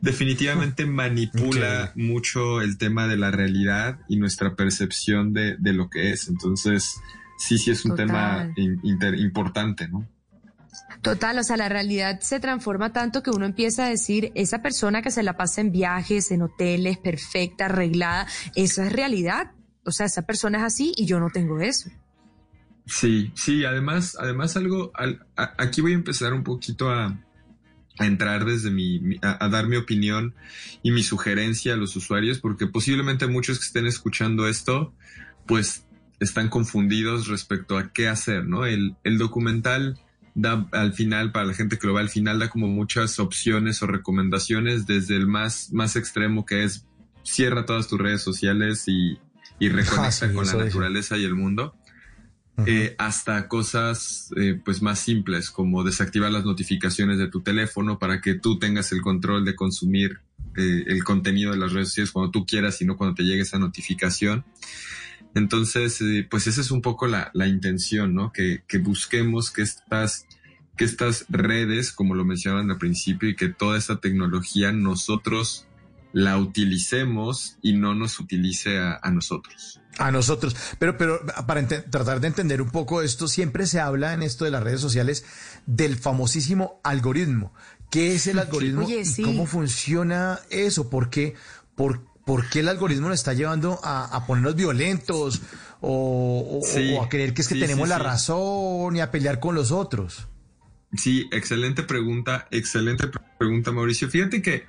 definitivamente [LAUGHS] manipula mucho el tema de la realidad y nuestra percepción de, de lo que es. Entonces, sí, sí es un Total. tema in- inter- importante, ¿no? Total, o sea, la realidad se transforma tanto que uno empieza a decir, esa persona que se la pasa en viajes, en hoteles, perfecta, arreglada, eso es realidad. O sea, esa persona es así y yo no tengo eso. Sí, sí, además, además algo, aquí voy a empezar un poquito a, entrar desde mi, a, dar mi opinión y mi sugerencia a los usuarios, porque posiblemente muchos que estén escuchando esto, pues están confundidos respecto a qué hacer, ¿no? El documental da al final, para la gente que lo ve al final, da como muchas opciones o recomendaciones, desde el más, más extremo que es cierra todas tus redes sociales y, y [LAUGHS] reconecta Ah, sí, con la naturaleza y el mundo. Eh, hasta cosas eh, pues más simples como desactivar las notificaciones de tu teléfono para que tú tengas el control de consumir eh, el contenido de las redes sociales cuando tú quieras y no cuando te llegue esa notificación. Entonces, eh, pues esa es un poco la, la intención, ¿no? Que, que busquemos que estas, que estas redes, como lo mencionaban al principio, y que toda esta tecnología nosotros la utilicemos y no nos utilice a- a nosotros. A nosotros. Pero, pero para tratar de entender un poco esto, siempre se habla en esto de las redes sociales del famosísimo algoritmo. ¿Qué es el algoritmo Oye, y sí. cómo funciona eso? ¿Por qué, por, por qué el algoritmo nos está llevando a, a ponernos violentos o, o- Sí, o a creer que es que sí, tenemos sí, la razón y a pelear con los otros? Sí, excelente pregunta, excelente pre- pregunta, Mauricio. Fíjate que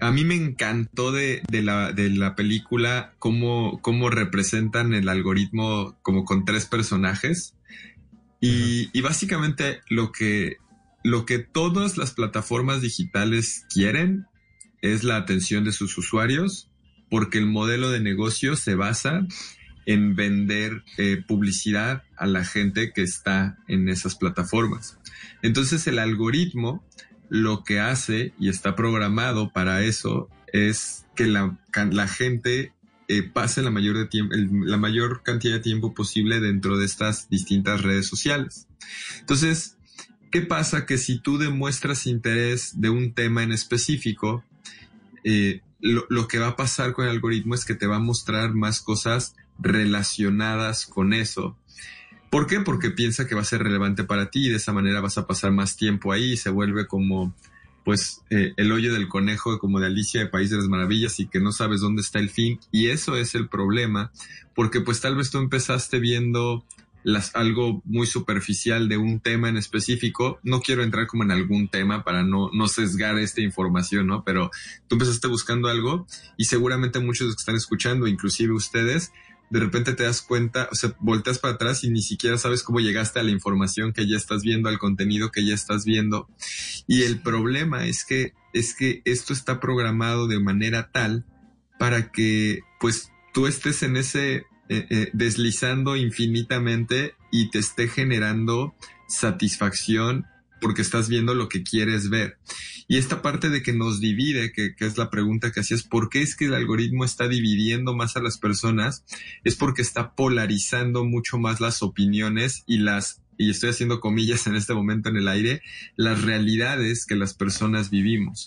a mí me encantó de, de la, de la película cómo, cómo representan el algoritmo como con tres personajes. Y, y básicamente lo que, lo que todas las plataformas digitales quieren es la atención de sus usuarios, porque el modelo de negocio se basa en vender eh, publicidad a la gente que está en esas plataformas. Entonces el algoritmo lo que hace y está programado para eso es que la, gente eh, pase la mayor cantidad de tiempo posible dentro de estas distintas redes sociales. Entonces, ¿qué pasa? Que si tú demuestras interés de un tema en específico, eh, lo, lo que va a pasar con el algoritmo es que te va a mostrar más cosas relacionadas con eso. ¿Por qué? Porque piensa que va a ser relevante para ti y de esa manera vas a pasar más tiempo ahí y se vuelve como pues eh, el hoyo del conejo como de Alicia de País de las Maravillas y que no sabes dónde está el fin y eso es el problema porque pues tal vez tú empezaste viendo las, algo muy superficial de un tema en específico. No quiero entrar como en algún tema para no, no sesgar esta información, ¿no? Pero tú empezaste buscando algo y seguramente muchos que están escuchando, inclusive ustedes, de repente te das cuenta, o sea, volteas para atrás y ni siquiera sabes cómo llegaste a la información que ya estás viendo, al contenido que ya estás viendo. Y el problema es que, es que esto está programado de manera tal para que, pues, tú estés en ese, eh, eh, deslizando infinitamente y te esté generando satisfacción porque estás viendo lo que quieres ver. Y esta parte de que nos divide, que, es la pregunta que hacías, ¿por qué es que el algoritmo está dividiendo más a las personas? Es porque está polarizando mucho más las opiniones y las, y estoy haciendo comillas en este momento en el aire, las realidades que las personas vivimos.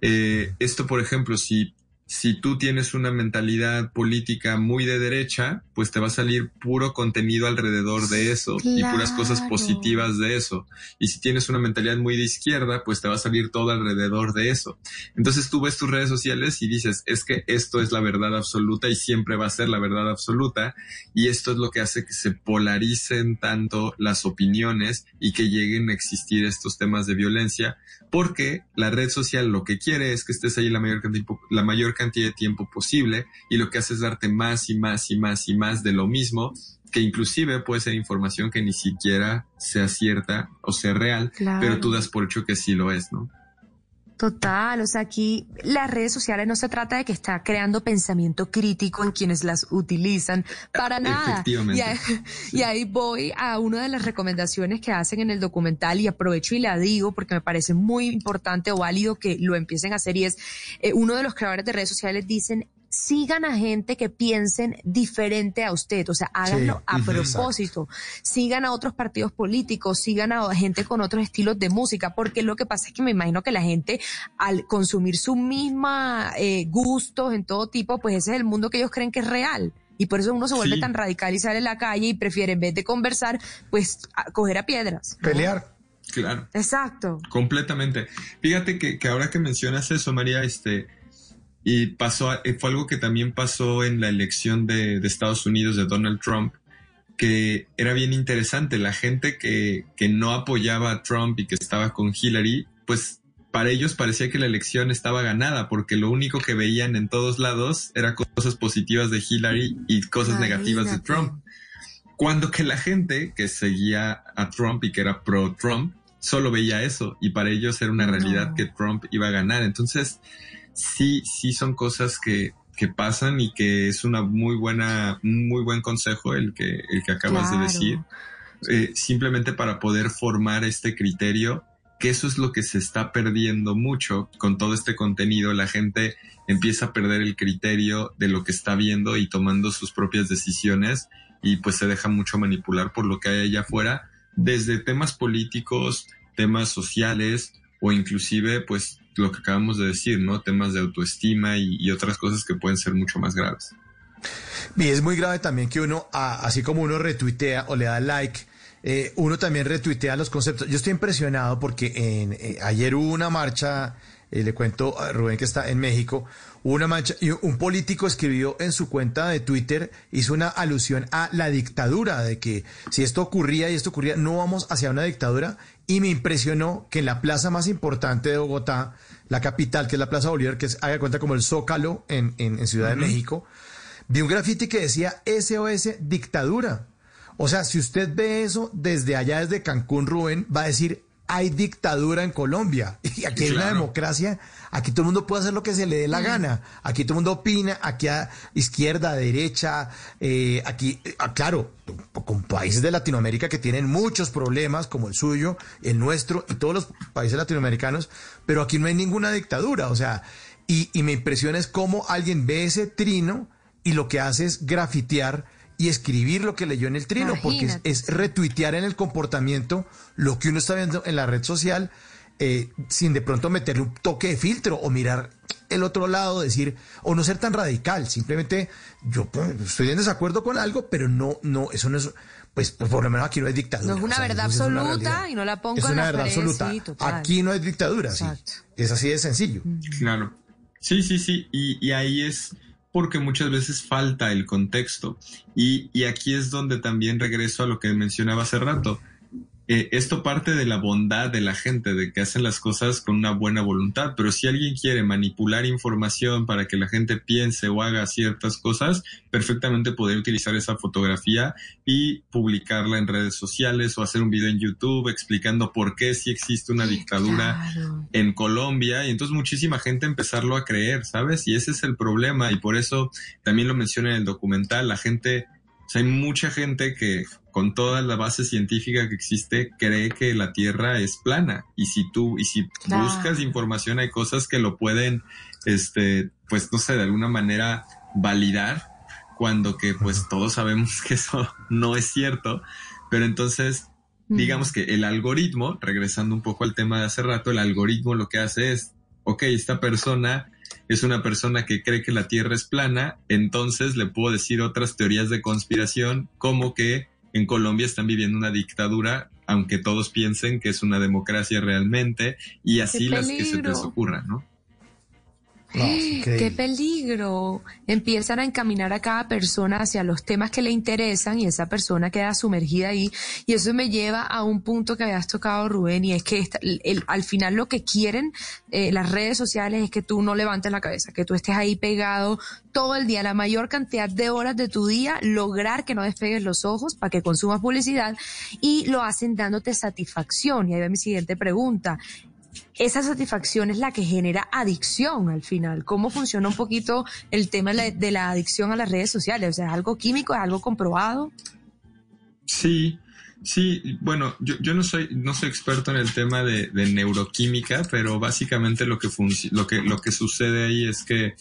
Eh, esto, por ejemplo, si si tú tienes una mentalidad política muy de derecha, pues te va a salir puro contenido alrededor de eso y puras cosas positivas de eso. Y si tienes una mentalidad muy de izquierda, pues te va a salir todo alrededor de eso. Entonces tú ves tus redes sociales y dices, es que esto es la verdad absoluta y siempre va a ser la verdad absoluta. Y esto es lo que hace que se polaricen tanto las opiniones y que lleguen a existir estos temas de violencia, porque la red social lo que quiere es que estés ahí la mayor, cantidad, la mayor cantidad de tiempo posible y lo que hace es darte más y más y más y más de lo mismo que inclusive puede ser información que ni siquiera sea cierta o sea real, Claro. pero tú das por hecho que sí lo es, ¿no? Total, o sea, aquí las redes sociales no se trata de que está creando pensamiento crítico en quienes las utilizan, para nada. Efectivamente. Y ahí, [LAUGHS] y ahí voy a una de las recomendaciones que hacen en el documental y aprovecho y la digo porque me parece muy importante o válido que lo empiecen a hacer y es, eh, uno de los creadores de redes sociales dicen, sigan a gente que piensen diferente a usted, o sea, háganlo a propósito, sigan a otros partidos políticos, sigan a gente con otros estilos de música, porque lo que pasa es que me imagino que la gente al consumir su misma eh, gustos en todo tipo, pues ese es el mundo que ellos creen que es real. Y por eso uno se vuelve Sí. tan radical y sale a la calle y prefiere en vez de conversar, pues a- coger a piedras. ¿no? Claro. Exacto. Completamente. Fíjate que, que ahora que mencionas eso, María, este, y pasó, eh, fue algo que también pasó en la elección de, de Estados Unidos de Donald Trump, que era bien interesante. La gente que, que no apoyaba a Trump y que estaba con Hillary, pues para ellos parecía que la elección estaba ganada porque lo único que veían en todos lados era cosas positivas de Hillary y cosas negativas de Trump. Cuando que la gente que seguía a Trump y que era pro Trump solo veía eso y para ellos era una realidad que Trump iba a ganar. Entonces, sí, sí son cosas que, que pasan y que es una muy buena, muy buen consejo el que, el que acabas Claro. de decir. Eh, simplemente para poder formar este criterio, que eso es lo que se está perdiendo mucho con todo este contenido. La gente empieza a perder el criterio de lo que está viendo y tomando sus propias decisiones y pues se deja mucho manipular por lo que hay allá afuera, desde temas políticos, temas sociales o inclusive pues lo que acabamos de decir, ¿no? Temas de autoestima y, otras cosas que pueden ser mucho más graves. Y es muy grave también que uno, así como uno retuitea o le da like, eh, uno también retuitea los conceptos. Yo estoy impresionado porque en, eh, ayer hubo una marcha, eh, le cuento a Rubén que está en México, hubo una marcha y un político escribió en su cuenta de Twitter, hizo una alusión a la dictadura, de que si esto ocurría y esto ocurría, no vamos hacia una dictadura. Y me impresionó que en la plaza más importante de Bogotá, la capital, que es la Plaza Bolívar, que es, haga cuenta como el Zócalo en, en- en Ciudad de México, vi un grafiti que decía SOS dictadura. O sea, si usted ve eso desde allá, desde Cancún, Rubén, va a decir, hay dictadura en Colombia. [LAUGHS] Y aquí hay una democracia, aquí todo el mundo puede hacer lo que se le dé la gana. Aquí todo el mundo opina, aquí a izquierda, derecha, eh, aquí, ah, claro, con países de Latinoamérica que tienen muchos problemas, como el suyo, el nuestro y todos los países latinoamericanos, pero aquí no hay ninguna dictadura. O sea, y, y me impresiona es cómo alguien ve ese trino y lo que hace es grafitear y escribir lo que leyó en el trino, porque es, es retuitear en el comportamiento lo que uno está viendo en la red social eh, sin de pronto meterle un toque de filtro o mirar el otro lado, decir, o no ser tan radical, simplemente yo pues, estoy en desacuerdo con algo, pero no, no, eso no es, pues, pues, por lo menos aquí no hay dictadura. No es una O sea, verdad una absoluta y no la pongo Es en una las verdad paredes, absoluta. sí, total. Aquí no hay dictadura, sí. Es así de sencillo. Claro. Sí, sí, sí. Y, y ahí es porque muchas veces falta el contexto. Y, y aquí es donde también regreso a lo que mencionaba hace rato. Eh, esto parte de la bondad de la gente, de que hacen las cosas con una buena voluntad, pero si alguien quiere manipular información para que la gente piense o haga ciertas cosas, perfectamente podría utilizar esa fotografía y publicarla en redes sociales o hacer un video en YouTube explicando por qué si existe una dictadura en Colombia. Y entonces muchísima gente empezarlo a creer, ¿sabes? Y ese es el problema. Y por eso también lo menciona en el documental, la gente, o sea, hay mucha gente que con toda la base científica que existe cree que la Tierra es plana. Y si tú y si Claro. buscas información hay cosas que lo pueden este pues no sé, de alguna manera validar cuando que pues todos sabemos [LAUGHS] que eso no es cierto, pero entonces digamos que el algoritmo, regresando un poco al tema de hace rato, el algoritmo lo que hace es, ok, esta persona es una persona que cree que la Tierra es plana, entonces le puedo decir otras teorías de conspiración, como que en Colombia están viviendo una dictadura, aunque todos piensen que es una democracia realmente, y así las que se les ocurran, ¿no? [GASPS] ¡Qué peligro! Empiezan a encaminar a cada persona hacia los temas que le interesan y esa persona queda sumergida ahí. Y eso me lleva a un punto que habías tocado, Rubén, y es que esta- el- al final lo que quieren eh, las redes sociales es que tú no levantes la cabeza, que tú estés ahí pegado todo el día, la mayor cantidad de horas de tu día, lograr que no despegues los ojos para que consumas publicidad y lo hacen dándote satisfacción. Y ahí va mi siguiente pregunta esa satisfacción es la que genera adicción al final. ¿Cómo funciona un poquito el tema de la, adicción a las redes sociales? O sea, ¿es algo químico? ¿Es algo comprobado? Sí, sí, bueno, yo, yo no soy, no soy experto en el tema de, de neuroquímica, pero básicamente lo que, lo que, lo que sucede ahí es que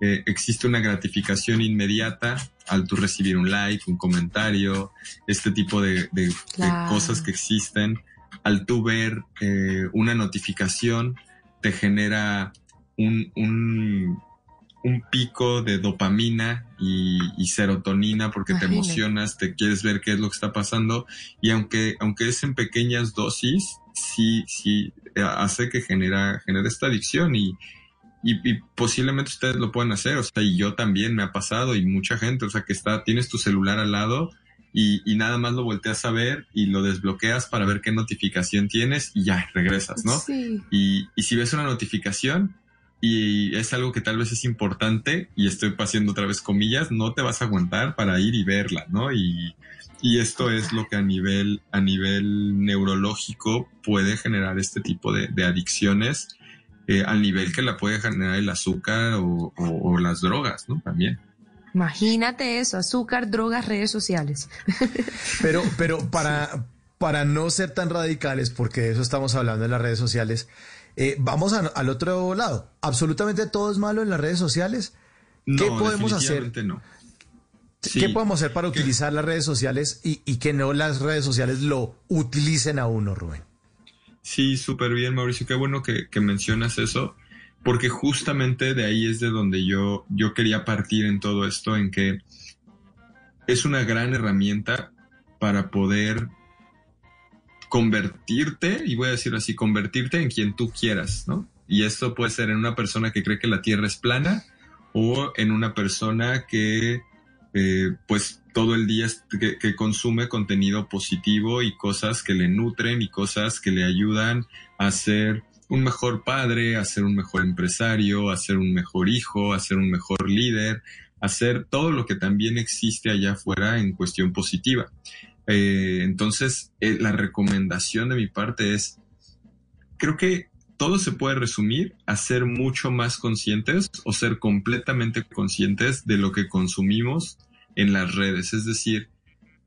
eh, existe una gratificación inmediata al tú recibir un like, un comentario, este tipo de, de- de Claro. cosas que existen. Al tú ver eh, una notificación, te genera un, un, un pico de dopamina y, y serotonina porque te emocionas, te quieres ver qué es lo que está pasando. Y aunque, aunque es en pequeñas dosis, sí, sí eh, hace que genera, genera esta adicción y, y, y posiblemente ustedes lo puedan hacer, o sea, y yo también me ha pasado y mucha gente, o sea, que está, tienes tu celular al lado y, y nada más lo volteas a ver y lo desbloqueas para ver qué notificación tienes y ya regresas, ¿no? Sí. Y, y si ves una notificación y es algo que tal vez es importante y estoy haciendo otra vez comillas, no te vas a aguantar para ir y verla, ¿no? Y, y esto es lo que a nivel, a nivel neurológico puede generar este tipo de, de adicciones eh, al nivel que la puede generar el azúcar o, o- o las drogas, ¿no? También. Imagínate eso, azúcar, drogas, redes sociales. [LAUGHS] Pero, pero para, para no ser tan radicales, porque de eso estamos hablando en las redes sociales, eh, vamos a- al otro lado. ¿Absolutamente todo es malo en las redes sociales? ¿Qué No, podemos hacer? no. ¿Qué podemos hacer para utilizar las redes sociales y, y que no las redes sociales lo utilicen a uno, Rubén? Sí, súper bien, Mauricio. Qué bueno que, que mencionas eso, porque justamente de ahí es de donde yo, yo quería partir en todo esto, en que es una gran herramienta para poder convertirte, y voy a decir así, convertirte en quien tú quieras, ¿no? Y esto puede ser en una persona que cree que la Tierra es plana o en una persona que eh, pues todo el día que, que consume contenido positivo y cosas que le nutren y cosas que le ayudan a ser un mejor padre, a ser un mejor empresario, a ser un mejor hijo, a ser un mejor líder, a ser todo lo que también existe allá afuera en cuestión positiva. Eh, entonces, eh, la recomendación de mi parte es, creo que todo se puede resumir a ser mucho más conscientes o ser completamente conscientes de lo que consumimos en las redes. Es decir,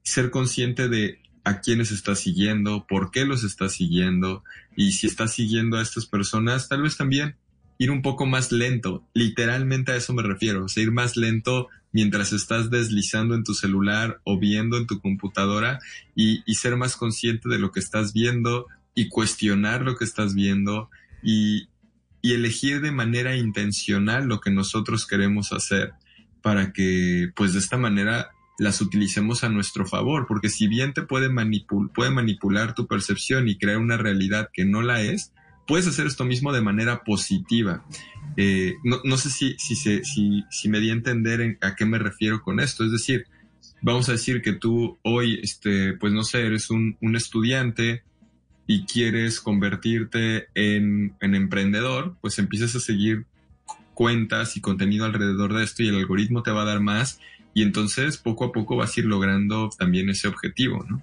ser consciente de a quiénes estás siguiendo, por qué los estás siguiendo y si estás siguiendo a estas personas, tal vez también ir un poco más lento. Literalmente a eso me refiero, o sea, ir más lento mientras estás deslizando en tu celular o viendo en tu computadora y, ser más consciente de lo que estás viendo y cuestionar lo que estás viendo y elegir de manera intencional lo que nosotros queremos hacer para que pues de esta manera las utilicemos a nuestro favor, porque si bien te puede, manipul puede manipular tu percepción y crear una realidad que no la es, puedes hacer esto mismo de manera positiva. Eh, no, no sé si, si, se, si, si me di a entender en- a qué me refiero con esto, es decir, vamos a decir que tú hoy, este, pues no sé, eres un, un estudiante y quieres convertirte en, en emprendedor, pues empiezas a seguir cuentas y contenido alrededor de esto y el algoritmo te va a dar más y entonces poco a poco vas a ir logrando también ese objetivo, ¿no?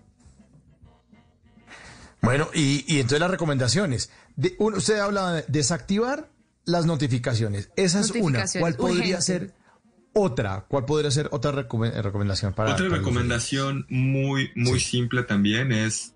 Bueno, y, y entonces las recomendaciones. De, usted habla de desactivar las notificaciones. Esa es una. ¿Cuál podría urgente. ser otra? ¿Cuál podría ser otra recome- recomendación para Otra para recomendación muy, muy simple también es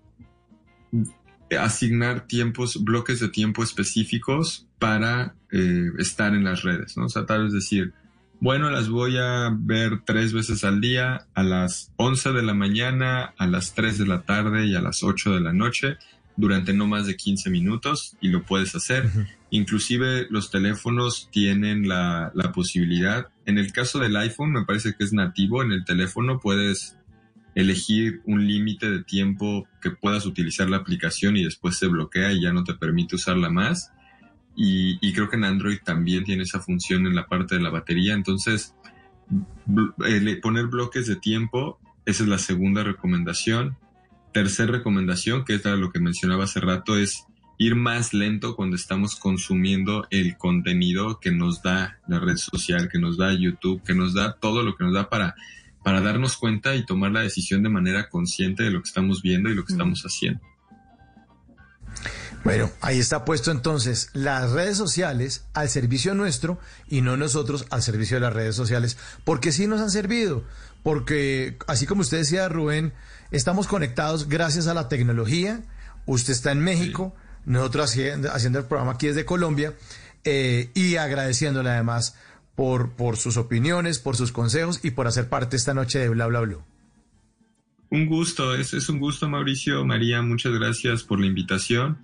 asignar tiempos, bloques de tiempo específicos para eh, estar en las redes, ¿no? O sea, tal vez decir, bueno, las voy a ver tres veces al día, a las 11 de la mañana, a las 3 de la tarde y a las 8 de la noche, durante no más de 15 minutos, y lo puedes hacer. Inclusive los teléfonos tienen la, la posibilidad. En el caso del iPhone, me parece que es nativo. En el teléfono puedes elegir un límite de tiempo que puedas utilizar la aplicación y después se bloquea y ya no te permite usarla más. Y, y creo que en Android también tiene esa función en la parte de la batería. Entonces, el poner bloques de tiempo, esa es la segunda recomendación. Tercer recomendación, que es lo que mencionaba hace rato, es ir más lento cuando estamos consumiendo el contenido que nos da la red social, que nos da YouTube, que nos da todo lo que nos da para, para darnos cuenta y tomar la decisión de manera consciente de lo que estamos viendo y lo que estamos haciendo. Bueno, ahí está puesto entonces las redes sociales al servicio nuestro y no nosotros al servicio de las redes sociales, porque sí nos han servido, porque así como usted decía, Rubén, estamos conectados gracias a la tecnología, usted está en México, nosotros haciendo, haciendo el programa aquí desde Colombia eh, y agradeciéndole además por, por sus opiniones, por sus consejos y por hacer parte esta noche de Bla Bla Blue. Un gusto, es, es un gusto Mauricio, María, muchas gracias por la invitación.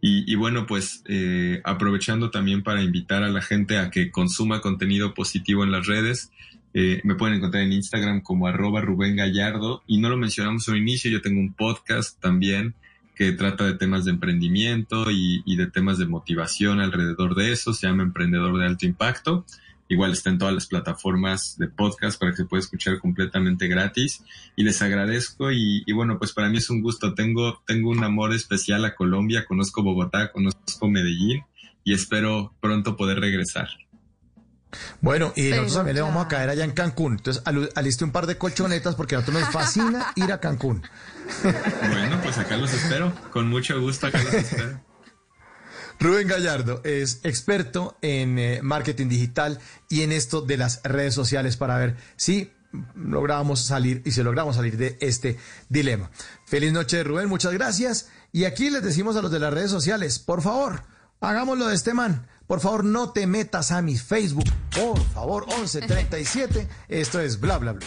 Y, y bueno, pues eh, aprovechando también para invitar a la gente a que consuma contenido positivo en las redes. Eh, me pueden encontrar en Instagram como arroba Rubén Gallardo. Y no lo mencionamos al inicio, yo tengo un podcast también que trata de temas de emprendimiento y, y de temas de motivación alrededor de eso. Se llama Emprendedor de Alto Impacto. Igual está en todas las plataformas de podcast para que se pueda escuchar completamente gratis. Y les agradezco y, y bueno, pues para mí es un gusto. Tengo, tengo un amor especial a Colombia, conozco Bogotá, conozco Medellín y espero pronto poder regresar. Bueno, y Pero nosotros también le vamos a caer allá en Cancún. Entonces, aliste un par de colchonetas porque a nosotros nos fascina ir a Cancún. [LAUGHS] Bueno, pues acá los espero. Con mucho gusto acá los espero. Rubén Gallardo es experto en eh, marketing digital y en esto de las redes sociales para ver si logramos salir y si logramos salir de este dilema. Feliz noche, Rubén, muchas gracias. Y aquí les decimos a los de las redes sociales, por favor, hagámoslo de este man. Por favor, no te metas a mi Facebook. Por favor, 1137. Esto es bla bla bla.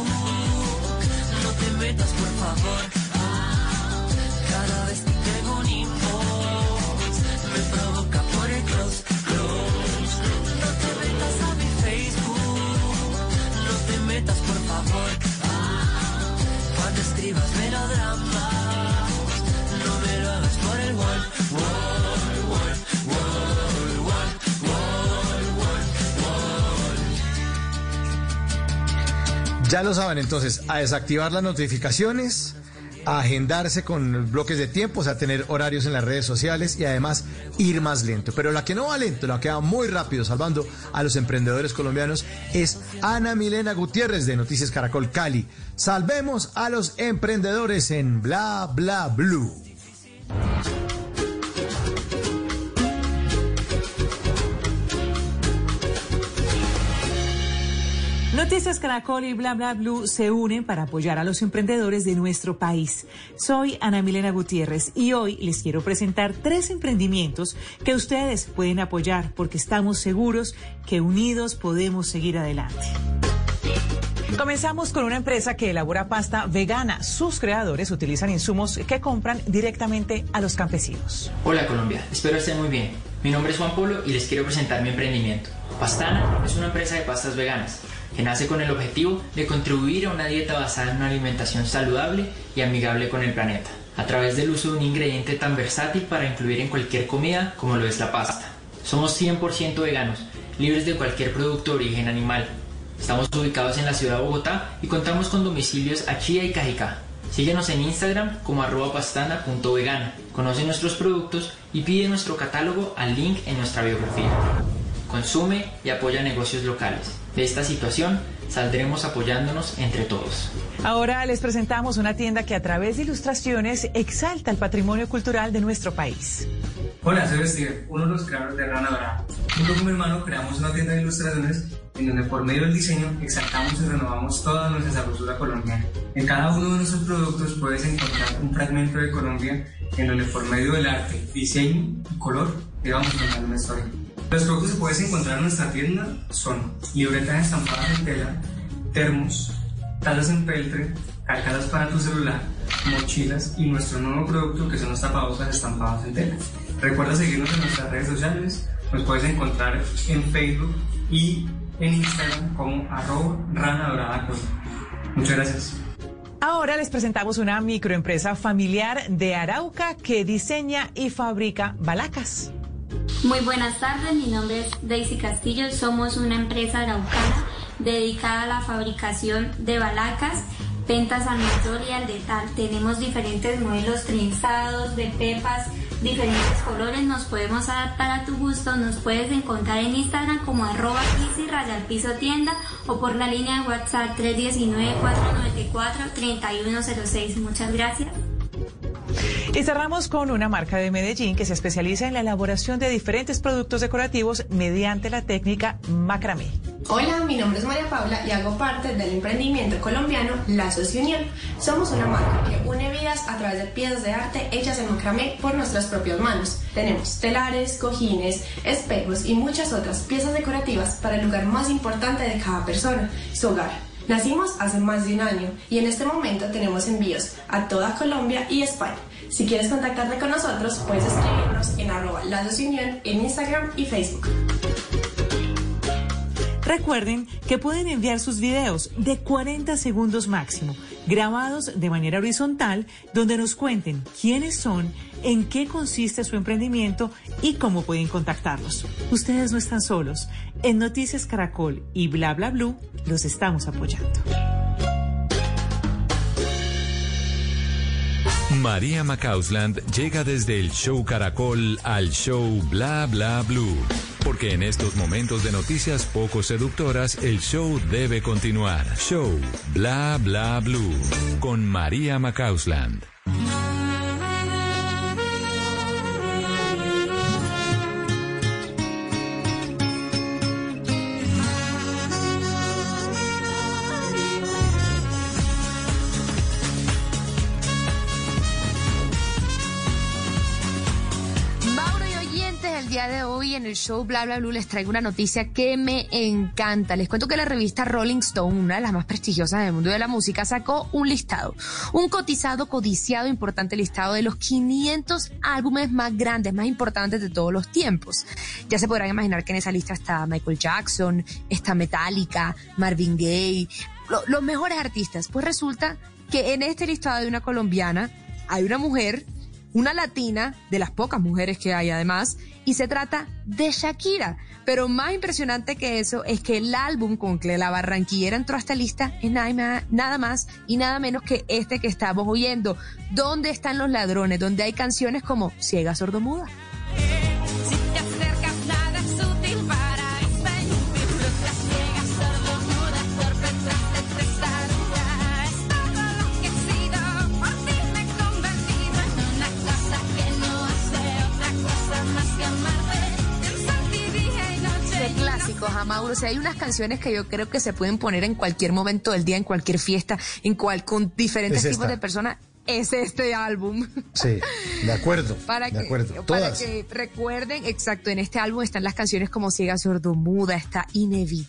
Favor. Cada vez que tengo un inbox, me provoca por el close, close. No te metas a mi Facebook. No te metas, por favor. Cuando escribas melodramas, Ya lo saben, entonces, a desactivar las notificaciones, a agendarse con bloques de tiempo, o sea, tener horarios en las redes sociales y además ir más lento. Pero la que no va lento, la que va muy rápido, salvando a los emprendedores colombianos, es Ana Milena Gutiérrez de Noticias Caracol Cali. Salvemos a los emprendedores en Bla Bla Blue. Noticias Caracol y Bla Bla Blue se unen para apoyar a los emprendedores de nuestro país. Soy Ana Milena Gutiérrez y hoy les quiero presentar tres emprendimientos que ustedes pueden apoyar porque estamos seguros que unidos podemos seguir adelante. Comenzamos con una empresa que elabora pasta vegana. Sus creadores utilizan insumos que compran directamente a los campesinos. Hola Colombia, espero estén muy bien. Mi nombre es Juan Polo y les quiero presentar mi emprendimiento. Pastana es una empresa de pastas veganas que nace con el objetivo de contribuir a una dieta basada en una alimentación saludable y amigable con el planeta, a través del uso de un ingrediente tan versátil para incluir en cualquier comida como lo es la pasta. Somos 100% veganos, libres de cualquier producto de origen animal. Estamos ubicados en la ciudad de Bogotá y contamos con domicilios a Chía y Cajicá. Síguenos en Instagram como arroba pastana.vegana. Conoce nuestros productos y pide nuestro catálogo al link en nuestra biografía. Consume y apoya negocios locales. De esta situación saldremos apoyándonos entre todos. Ahora les presentamos una tienda que a través de ilustraciones exalta el patrimonio cultural de nuestro país. Hola, soy Steven, uno de los creadores de Rana Dorada. Junto con mi hermano creamos una tienda de ilustraciones en donde por medio del diseño exaltamos y renovamos toda nuestra sabrosura colombiana. En cada uno de nuestros productos puedes encontrar un fragmento de Colombia en donde por medio del arte, diseño y color te vamos contando una historia. Los productos que puedes encontrar en nuestra tienda son libretas estampadas en tela, termos, tazas en peltre, cargadas para tu celular, mochilas y nuestro nuevo producto que son los tapabocas estampados en tela. Recuerda seguirnos en nuestras redes sociales, nos puedes encontrar en Facebook y en Instagram como arroba rana dorada Colombia. Muchas gracias. Ahora les presentamos una microempresa familiar de Arauca que diseña y fabrica balacas. Muy buenas tardes, mi nombre es Daisy Castillo, somos una empresa araucana dedicada a la fabricación de balacas, ventas al mayor y al detal. Tenemos diferentes modelos trenzados, de pepas, diferentes colores, nos podemos adaptar a tu gusto, nos puedes encontrar en Instagram como arroba easy raya al piso tienda o por la línea de WhatsApp 319-494-3106. Muchas gracias. Y cerramos con una marca de Medellín que se especializa en la elaboración de diferentes productos decorativos mediante la técnica macramé. Hola, mi nombre es María Paula y hago parte del emprendimiento colombiano Lazos Unión. Somos una marca que une vidas a través de piezas de arte hechas en macramé por nuestras propias manos. Tenemos telares, cojines, espejos y muchas otras piezas decorativas para el lugar más importante de cada persona, su hogar. Nacimos hace más de un año y en este momento tenemos envíos a toda Colombia y España. Si quieres contactarte con nosotros, puedes escribirnos en arroba Lazos Unión en Instagram y Facebook. Recuerden que pueden enviar sus videos de 40 segundos máximo, grabados de manera horizontal, donde nos cuenten quiénes son, en qué consiste su emprendimiento y cómo pueden contactarlos. Ustedes no están solos. En Noticias Caracol y Bla Bla Blue los estamos apoyando. María Macausland llega desde el show Caracol al show Bla Bla Blue. Porque en estos momentos de noticias poco seductoras, el show debe continuar. Show Bla Bla Blue con María Macausland. Hoy en el show Bla Bla Blue les traigo una noticia que me encanta. Les cuento que la revista Rolling Stone, una de las más prestigiosas del mundo de la música, sacó un listado, un cotizado, codiciado, importante listado de los 500 álbumes más grandes, más importantes de todos los tiempos. Ya se podrán imaginar que en esa lista está Michael Jackson, está Metallica, Marvin Gaye, lo- los mejores artistas. Pues resulta que en este listado de una colombiana hay una mujer una latina, de las pocas mujeres que hay además, y se trata de Shakira. Pero más impresionante que eso es que el álbum con que la barranquillera entró a esta lista es nada, más y nada menos que este que estamos oyendo. ¿Dónde están los ladrones? Donde hay canciones como Ciega Sordomuda. Clásicos, a Mauro. O sea, hay unas canciones que yo creo que se pueden poner en cualquier momento del día, en cualquier fiesta, en cual, con diferentes Es tipos de personas. Es este álbum. Sí, de acuerdo. [LAUGHS] Para de que, acuerdo. para que recuerden, exacto, en este álbum están las canciones como Ciega Sordomuda, está Inevitable,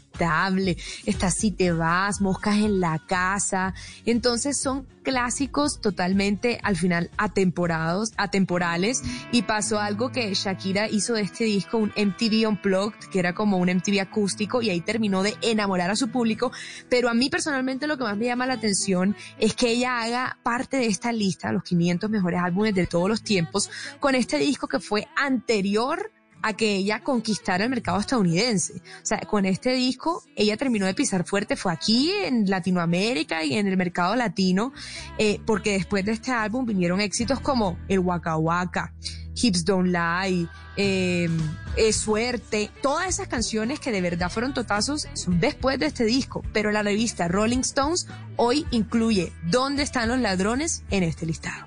está Si te vas, Moscas en la casa. Entonces son clásicos totalmente al final atemporados, atemporales y pasó algo que Shakira hizo de este disco un MTV Unplugged, que era como un MTV acústico y ahí terminó de enamorar a su público, pero a mí personalmente lo que más me llama la atención es que ella haga parte de esta lista, los 500 mejores álbumes de todos los tiempos, con este disco que fue anterior a que ella conquistara el mercado estadounidense. O sea, con este disco ella terminó de pisar fuerte, fue aquí en Latinoamérica y en el mercado latino, eh, porque después de este álbum vinieron éxitos como el Waka Waka, Hips Don't Lie, eh, eh, Suerte, todas esas canciones que de verdad fueron totazos son después de este disco, pero la revista Rolling Stones hoy incluye ¿Dónde están los ladrones? en este listado.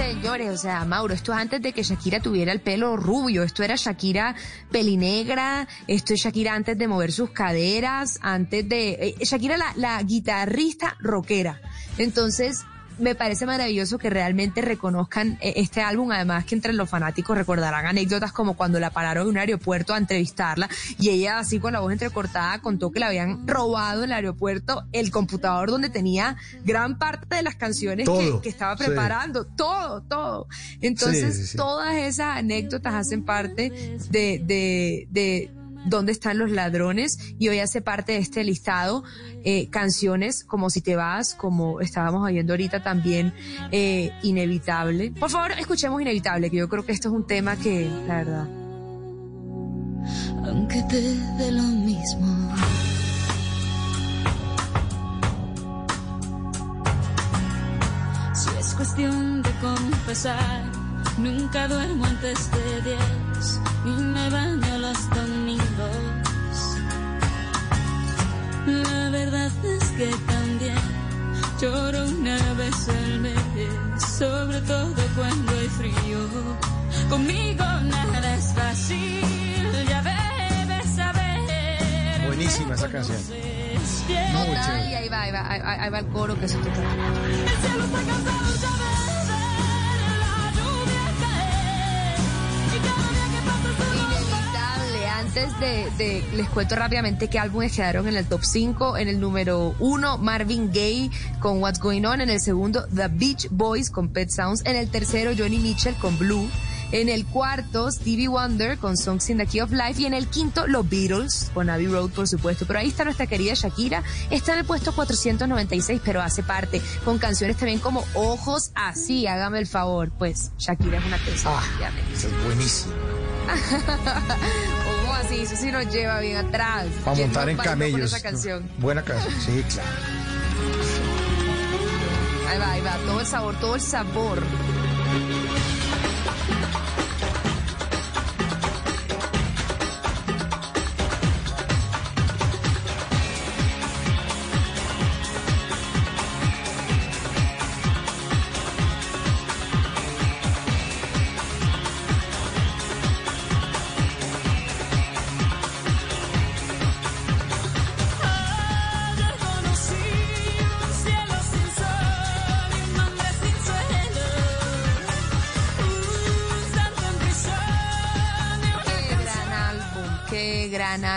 Señores, o sea, Mauro, esto es antes de que Shakira tuviera el pelo rubio, esto era Shakira pelinegra, esto es Shakira antes de mover sus caderas, antes de... eh, Shakira la, la guitarrista rockera. Entonces, me parece maravilloso que realmente reconozcan eh, este álbum, además que entre los fanáticos recordarán anécdotas como cuando la pararon en un aeropuerto a entrevistarla y ella así con la voz entrecortada contó que le habían robado en el aeropuerto el computador donde tenía gran parte de las canciones que, estaba sí. preparando, todo, todo. Entonces, Sí, sí, sí. todas esas anécdotas hacen parte de, de, de dónde están los ladrones y hoy hace parte de este listado eh, canciones como Si te vas, como estábamos oyendo ahorita también, eh, Inevitable. Por favor, escuchemos Inevitable, que yo creo que esto es un tema que, la verdad. aunque te dé lo mismo. Cuestión de confesar, nunca duermo antes de diez. y me baño los domingos. La verdad es que también lloro una vez al mes, sobre todo cuando hay frío. Conmigo nada es fácil, ya debes saber. Buenísima esa canción. Muy Ay, chévere. ahí va, ahí va, ahí ahí va el coro que se toca. Inevitable. Antes de, de- les cuento rápidamente qué álbumes quedaron en el top 5. En el número 1, Marvin Gaye con What's Going On. En el segundo, The Beach Boys con Pet Sounds. En el tercero, Johnny Mitchell con Blue. En el cuarto, Stevie Wonder con Songs in the Key of Life. Y en el quinto, los Beatles con Abbey Road, por supuesto. Pero ahí está nuestra querida Shakira. Está en el puesto 496, pero hace parte con canciones también como Ojos Así, hágame el favor. Pues Shakira es una cosa. Esa es buenísima. [LAUGHS] ¿Cómo así? Eso sí nos lleva bien atrás. Para ¿Quién montar en camellos. esa canción? Buena canción, sí, claro. Ahí va, ahí va. Todo el sabor, todo el sabor.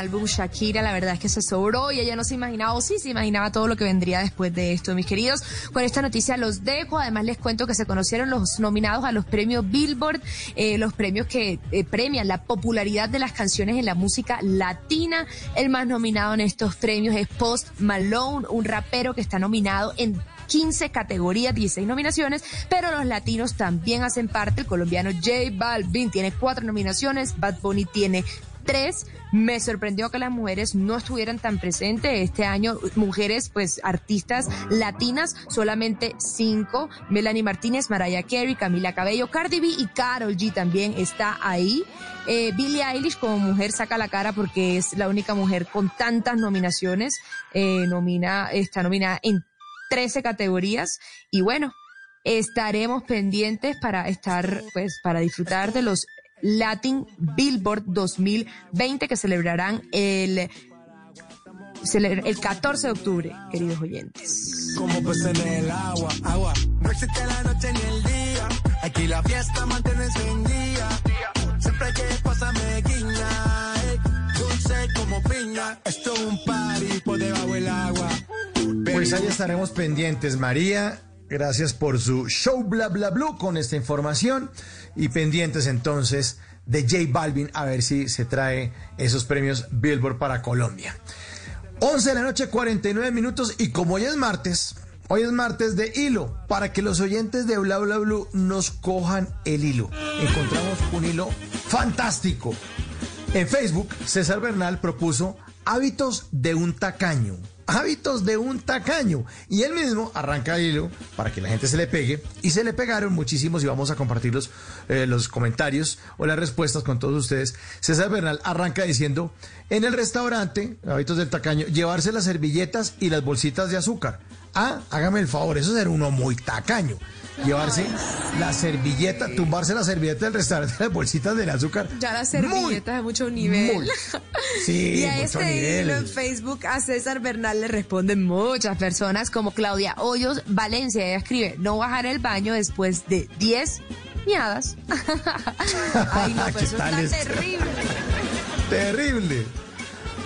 Álbum. Shakira, la verdad es que se sobró y ella no se imaginaba, o sí se imaginaba todo lo que vendría después de esto, mis queridos. Con esta noticia los dejo. Además, les cuento que se conocieron los nominados a los premios Billboard, eh, los premios que eh, premian la popularidad de las canciones en la música latina. El más nominado en estos premios es Post Malone, un rapero que está nominado en 15 categorías, 16 nominaciones, pero los latinos también hacen parte. El colombiano J Balvin tiene cuatro nominaciones, Bad Bunny tiene tres. Me sorprendió que las mujeres no estuvieran tan presentes este año. Mujeres, pues, artistas latinas, solamente cinco. Melanie Martínez, Mariah Carey, Camila Cabello, Cardi B y Carol G también está ahí. Eh, Billie Eilish como mujer saca la cara porque es la única mujer con tantas nominaciones. Eh, nomina, está nominada en 13 categorías. Y bueno, estaremos pendientes para estar, pues, para disfrutar de los Latin Billboard 2020 que celebrarán el, el 14 de octubre, queridos oyentes. Como pues en el agua, agua. No existe la noche ni el día. Aquí la fiesta mantiene encendida. Siempre hay que pasarme guiña. eh. Dulce como piña. Esto es un party por debajo del agua. Pues ahí estaremos pendientes, María. Gracias por su show bla bla blue con esta información y pendientes entonces de J Balvin a ver si se trae esos premios Billboard para Colombia. 11 de la noche, 49 minutos y como hoy es martes, hoy es martes de hilo, para que los oyentes de Bla Bla Blue nos cojan el hilo. Encontramos un hilo fantástico. En Facebook, César Bernal propuso hábitos de un tacaño. Hábitos de un tacaño. Y él mismo arranca el hilo para que la gente se le pegue. Y se le pegaron muchísimos y vamos a compartir los, eh, los comentarios o las respuestas con todos ustedes. César Bernal arranca diciendo, en el restaurante, hábitos del tacaño, llevarse las servilletas y las bolsitas de azúcar. Ah, hágame el favor, eso era uno muy tacaño. Llevarse la servilleta, tumbarse la servilleta del restaurante, las bolsitas del azúcar. Ya las servilletas de mucho nivel. muy. Sí, [LAUGHS] y a mucho este nivel. hilo en Facebook a César Bernal le responden muchas personas como Claudia Hoyos Valencia. Ella escribe, no bajar el baño después de 10 miadas. [LAUGHS] Ay, no, [LAUGHS] ¿Qué pero eso está terrible. Terrible.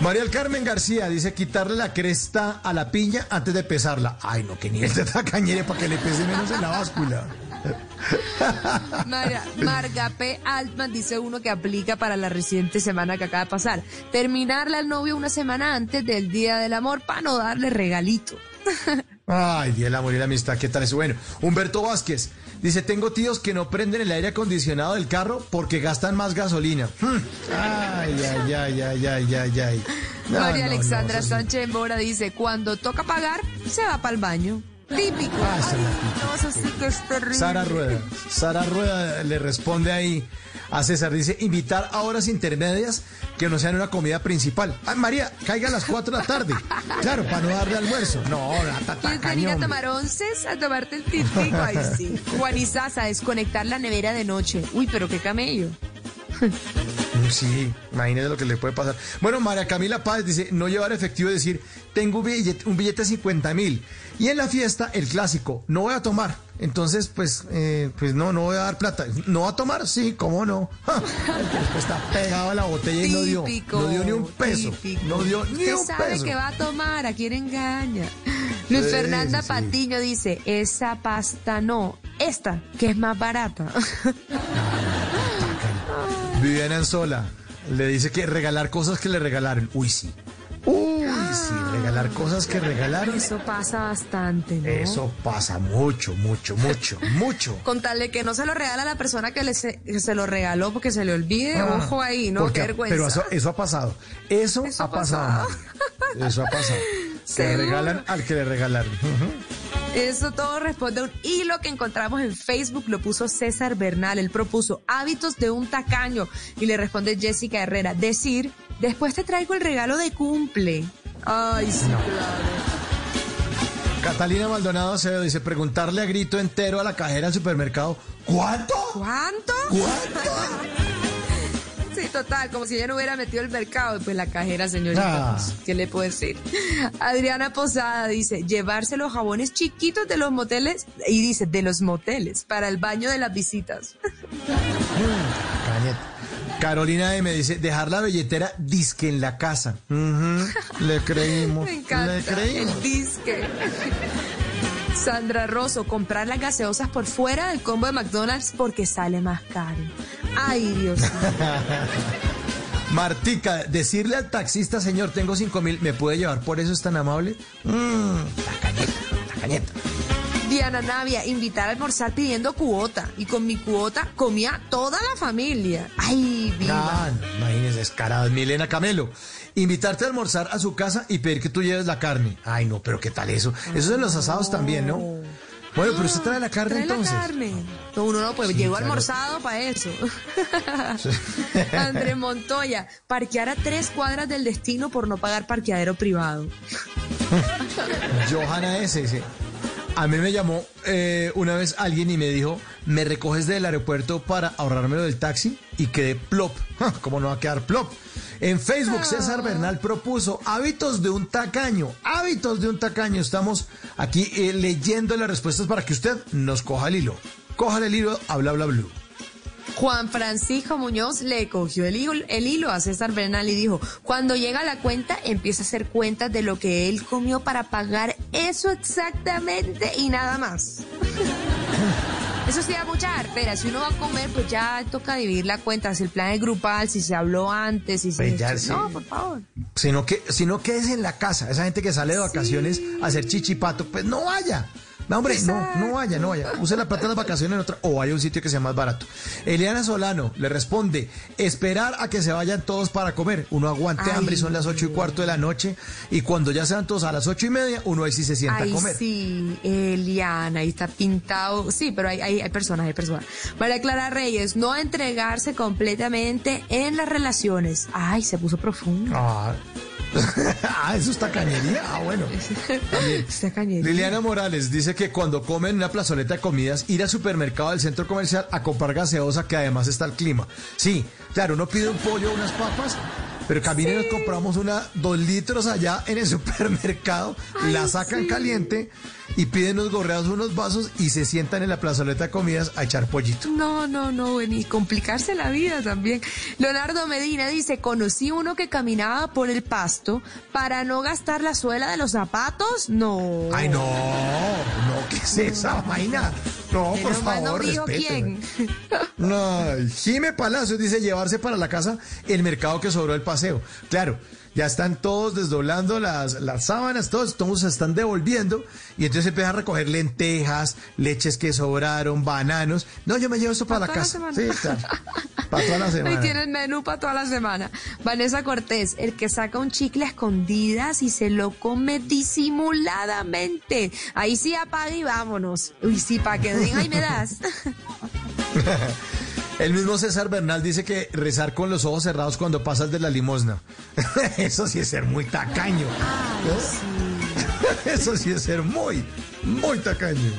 María Carmen García dice quitarle la cresta a la piña antes de pesarla. Ay, no, que nivel de tacañere para que le pese menos en la báscula. [LAUGHS] Mara- Marga P. Altman dice uno que aplica para la reciente semana que acaba de pasar. Terminarle al novio una semana antes del Día del Amor para no darle regalito. [LAUGHS] Ay, del Amor y la Amistad, ¿qué tal es bueno? Humberto Vázquez dice, tengo tíos que no prenden el aire acondicionado del carro porque gastan más gasolina. Hmm. Ay, ay, ay, ay, ay, ay, ay. No, María no, Alexandra eso. Sánchez Mora dice, cuando toca pagar, se va para el baño. Típico. Ah, Ay, no, eso sí que es terrible. Sara Rueda. Sara Rueda le responde ahí a César. Dice, invitar a horas intermedias que no sean una comida principal. Ay, María, caiga a las 4 de la tarde. Claro, para no darle almuerzo. No, la ¿Quieres venir a tomar onces? A tomarte el tintico. Ay, sí. [LAUGHS] Juan Isaza, desconectar la nevera de noche. Uy, pero qué camello. Sí, imagínese lo que le puede pasar. Bueno, María Camila Páez dice, no llevar efectivo y decir, tengo un billete, un billete de 50 mil. Y en la fiesta, el clásico, no voy a tomar. Entonces, pues, eh, pues no, no voy a dar plata. ¿No va a tomar? Sí, ¿cómo no? Ja, [LAUGHS] el que después está pegado a la botella y no dio, no dio ni un peso. típico. No dio ni Usted un sabe peso. que va a tomar, a quién engaña. Luz Sí, Fernanda sí. Patiño dice, esa pasta no, esta, que es más barata. [LAUGHS] Viviana Anzola le dice que regalar cosas que le regalaron. Uy, sí. Uy, sí, regalar cosas que regalaron. Eso pasa bastante, ¿no? Eso pasa mucho, mucho, mucho, [LAUGHS] mucho. Con tal de que no se lo regala a la persona que, le se, que se lo regaló porque se le olvide, Ah, ojo ahí, ¿no? porque- Qué vergüenza. Pero eso, eso ha pasado. Eso, Eso ha pasado. Eso ha pasado. [LAUGHS] ¿Seguro? regalan al que le regalaron. Eso todo responde a un hilo que encontramos en Facebook, lo puso César Bernal. Él propuso hábitos de un tacaño y le responde Jessica Herrera, decir, después te traigo el regalo de cumple. Ay, sí, claro. Catalina Maldonado Acevedo dice, preguntarle a grito entero a la cajera del supermercado, ¿cuánto? ¿Cuánto? ¿Cuánto? Sí, total, como si ella no hubiera metido el mercado. Pues la cajera, señorita, Ah. pues, ¿qué le puedo decir? Adriana Posada dice, llevarse los jabones chiquitos de los moteles, y dice, de los moteles, para el baño de las visitas. Carolina M dice, dejar la billetera disque en la casa. Le creímos. [LAUGHS] Me encanta. Le creímos. El disque. Sandra Rosso, comprar las gaseosas por fuera del combo de McDonald's porque sale más caro. Ay, Dios. [LAUGHS] Martica, decirle al taxista, señor, tengo cinco mil, ¿me puede llevar por eso es tan amable? Mmm, la cañeta, la cañeta. Diana Navia, invitar a almorzar pidiendo cuota. Y con mi cuota comía toda la familia. Ay, viva. Ah, no, imagínese, descarado. Milena Camelo, invitarte a almorzar a su casa y pedir que tú lleves la carne. Ay, no, pero ¿qué tal eso? Eso es en los asados también, ¿no? Bueno, pero usted trae la carne Trae entonces. la carne. No, uno no, pues Sí, llegó claro. almorzado para eso. [LAUGHS] André Montoya, parquear a tres cuadras del destino por no pagar parqueadero privado. [LAUGHS] Johanna S. dice, a mí me llamó eh, una vez alguien y me dijo, ¿me recoges del aeropuerto para ahorrármelo del taxi? Y quedé plop. [LAUGHS] ¿Cómo no va a quedar plop? En Facebook, César Bernal propuso hábitos de un tacaño. Hábitos de un tacaño. Estamos aquí eh, leyendo las respuestas para que usted nos coja el hilo. Coja el hilo a bla bla blue. Juan Francisco Muñoz le cogió el hilo, el hilo a César Bernal y dijo, cuando llega la cuenta empieza a hacer cuentas de lo que él comió para pagar eso exactamente y nada más. [LAUGHS] Eso sí da mucha artera. Si uno va a comer, pues ya toca dividir la cuenta. Si el plan es grupal, si se habló antes, si se... Pues ya sí. No, por favor. Sino que, sino quédese en la casa. Esa gente que sale de vacaciones a hacer chichipato, pues no vaya. No, hombre, no, no vaya, no vaya. Use la plata de las vacaciones en otra, o vaya a un sitio que sea más barato. Eliana Solano le responde, esperar a que se vayan todos para comer. Uno aguante Ay. hambre y son las ocho y cuarto de la noche. Y cuando ya sean todos a las ocho y media, uno ahí sí se sienta Ay, a comer. sí, Eliana, ahí está pintado. Sí, pero hay, hay, hay personas, hay personas. María Clara Reyes, no entregarse completamente en las relaciones. Ay, se puso profundo. Ah, [LAUGHS] ah, eso está cañería. Ah, bueno. [LAUGHS] Está cañería. Liliana Morales dice que cuando comen en una plazoleta de comidas, ir al supermercado del centro comercial a comprar gaseosa, que además está el clima. Sí, claro, uno pide un pollo, unas papas, pero también nos compramos una, dos litros allá en el [LAUGHS] supermercado, la sacan caliente y piden unos gorreados, unos vasos y se sientan en la plazoleta de comidas a echar pollito. No, no, no, y complicarse la vida también. Leonardo Medina dice, conocí uno que caminaba por el pasto para no gastar la suela de los zapatos. No. Ay, no, no, ¿qué es esa vaina? No, por no favor, respéteme. quién. [LAUGHS] No, Jime Palacios dice llevarse para la casa el mercado que sobró del paseo. Claro, ya están todos desdoblando las, las sábanas, todos, todos se están devolviendo y entonces empiezan a recoger lentejas, leches que sobraron, bananos. No, yo me llevo eso para, la toda la casa. semana. Sí, claro. Para toda la [LAUGHS] Ahí semana. tiene el menú para toda la semana. Vanessa Cortés, el que saca un chicle a escondidas y se lo come disimuladamente. Ahí sí apaga y vámonos. Uy, sí, para que digan, ay, me das. [LAUGHS] El mismo César Bernal dice que rezar con los ojos cerrados cuando pasas de la limosna. [LAUGHS] Eso sí es ser muy tacaño. ¿no? [LAUGHS] Eso sí es ser muy, muy tacaño.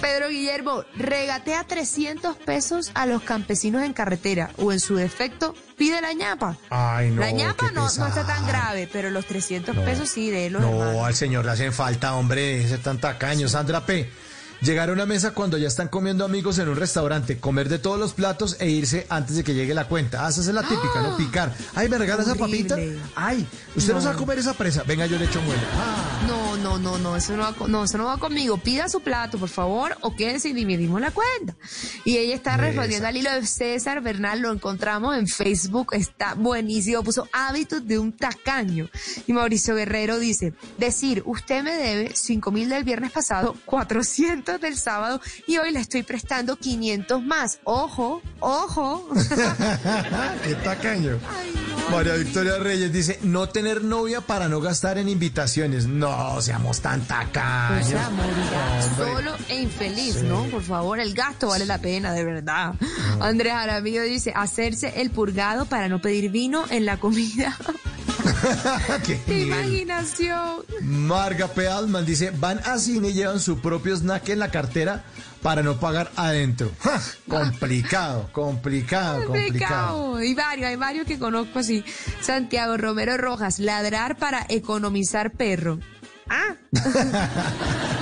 Pedro Guillermo, regatea 300 pesos a los campesinos en carretera o en su defecto pide la ñapa. Ay, no. la ñapa no, no está tan grave, pero los 300 No. pesos sí de los hermanos. No, al señor le hacen falta, hombre, ese tan tacaño. Sandra P. Llegar a una mesa cuando ya están comiendo amigos en un restaurante, comer de todos los platos e irse antes de que llegue la cuenta. Ah, esa es la típica, ¿no? Picar. Ay, ¿me regala esa papita? Ay, usted no. No. sabe comer esa presa. Venga, yo le echo muela. No, no, no, no, eso no va, con- no, eso no va conmigo. Pida su plato, por favor, o quédense y dividimos la cuenta. Y ella está respondiendo al hilo de César Bernal, lo encontramos en Facebook, está buenísimo, puso hábitos de un tacaño. Y Mauricio Guerrero dice, decir, usted me debe 5 mil del viernes pasado, 400 del sábado y hoy le estoy prestando 500 más. Ojo, ojo. [LAUGHS] Qué tacaño. María Victoria Reyes dice, no tener novia para no gastar en invitaciones. No, seamos tan O tacaños. sea, morirá Hombre. solo e infeliz, Sí. ¿no? Por favor, el gasto vale la pena, de verdad. Andrés Aramillo dice, hacerse el purgado para no pedir vino en la comida. [LAUGHS] Qué ¡Qué nivel. imaginación! Marga P. Altman dice, van a cine y llevan su propio snack en la cartera para no pagar adentro. ¡Ja! Complicado, [LAUGHS] complicado, complicado. Complicado. Y varios, hay varios que conozco así. Santiago Romero Rojas, ladrar para economizar perro. Ah, [LAUGHS]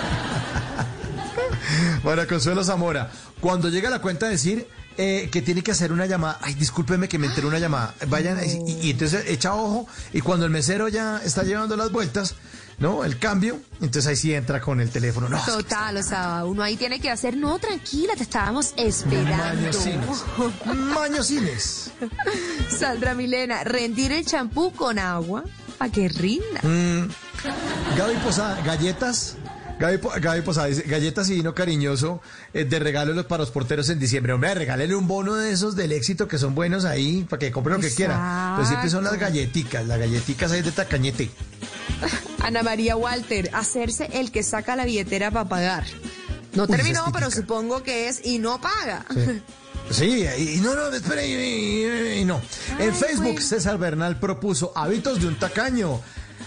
Bueno, Consuelo Zamora, cuando llega la cuenta decir eh, que tiene que hacer una llamada, ay, discúlpeme que me enteré una llamada, vayan, y, y entonces echa ojo, y cuando el mesero ya está llevando las vueltas, ¿no? El cambio, entonces ahí sí entra con el teléfono, no. total, o sea, uno ahí tiene que hacer, no, tranquila, te estábamos esperando. Mañosines. Mañosines. [LAUGHS] Sandra Milena, rendir el champú con agua para que rinda. Mm, Gaby Posada, galletas. Gaby, Gaby Posada dice, galletas y vino cariñoso eh, de regalo para los porteros en diciembre. Hombre, regálele un bono de esos del éxito que son buenos ahí para que compre lo que quiera. Pero siempre son las galleticas, las galleticas ahí de tacañete. [LAUGHS] Ana María Walter, hacerse el que saca la billetera para pagar. No Uy, terminó, pero supongo que es y no paga. Sí. Sí, y, no, no, y, y- y no. en Facebook, César Bernal propuso hábitos de un tacaño.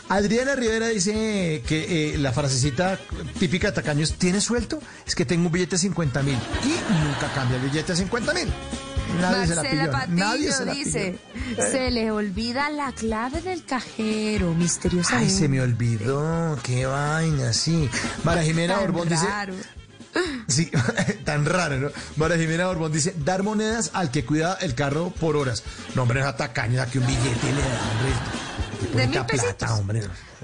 Adriana Rivera dice que eh, la frasecita típica de tacaño es, ¿tienes suelto? Es que tengo un billete de 50 mil. Y nunca cambia el billete de 50 mil. Nadie se la Marcela pilló. Patiño Nadie se la dice, pilló. se le olvida la clave del cajero, misteriosamente. Ay, se me olvidó. Qué vaina, sí. María Jimena Tan Borbón dice... raro. [LAUGHS] Sí, [LAUGHS] tan raro, ¿no? María Jimena Borbón dice, dar monedas al que cuida el carro por horas. No, hombre, esa tacaña, que un billete le da, hombre. Pone mil esta plata, pesitos. hombre.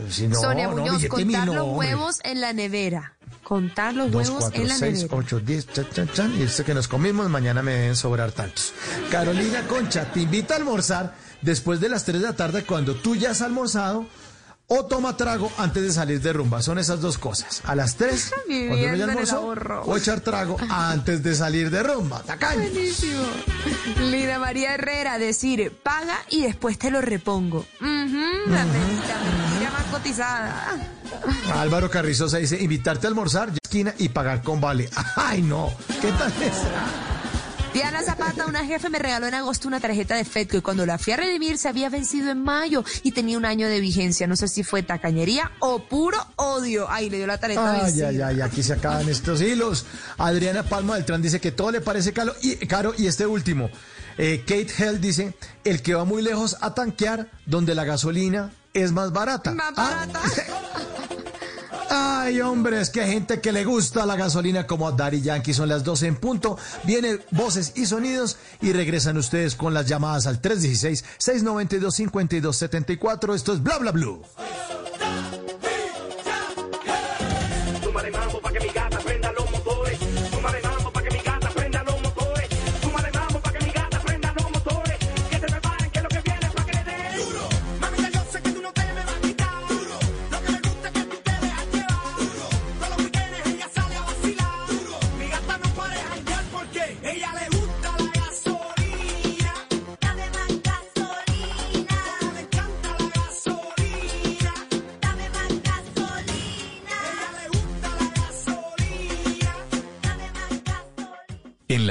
Si no, Sonia no, Muñoz, billete mil, contar no, los hombre. huevos en la nevera. Contar los Dos, huevos cuatro, en la seis, nevera. ocho, diez, chan, chan, chan. Y este que nos comimos, mañana me deben sobrar tantos. Carolina Concha, te invita a almorzar después de las 3 de la tarde cuando tú ya has almorzado o toma trago antes de salir de rumba. Son esas dos cosas. A las 3, [LAUGHS] cuando almorzó, ahorro. o echar trago antes de salir de rumba. Tacaño. Buenísimo. Lina María Herrera, decir, paga y después te lo repongo. Ujú, la mentira, mentira más cotizada. Álvaro Carrizosa dice, invitarte a almorzar, esquina y pagar con vale. [LAUGHS] Ay, no. ¿Qué tal esa? Diana Zapata, una jefe, me regaló en agosto una tarjeta de Fedco y cuando la fui a redimir se había vencido en mayo y tenía un año de vigencia. No sé si fue tacañería o puro odio. Ay, le dio la tarjeta Ay, ay, ay, aquí se acaban estos hilos. Adriana Palma Beltrán dice que todo le parece caro y, caro, y este último. eh, Kate Hell dice, el que va muy lejos a tanquear donde la gasolina es más barata. Más Ah, barata. [LAUGHS] Ay, hombre, es que gente que le gusta la gasolina como a Daddy Yankee. Son las 12 en punto. Vienen voces y sonidos y regresan ustedes con las llamadas al 316-692-5274. Esto es Bla Bla Blue.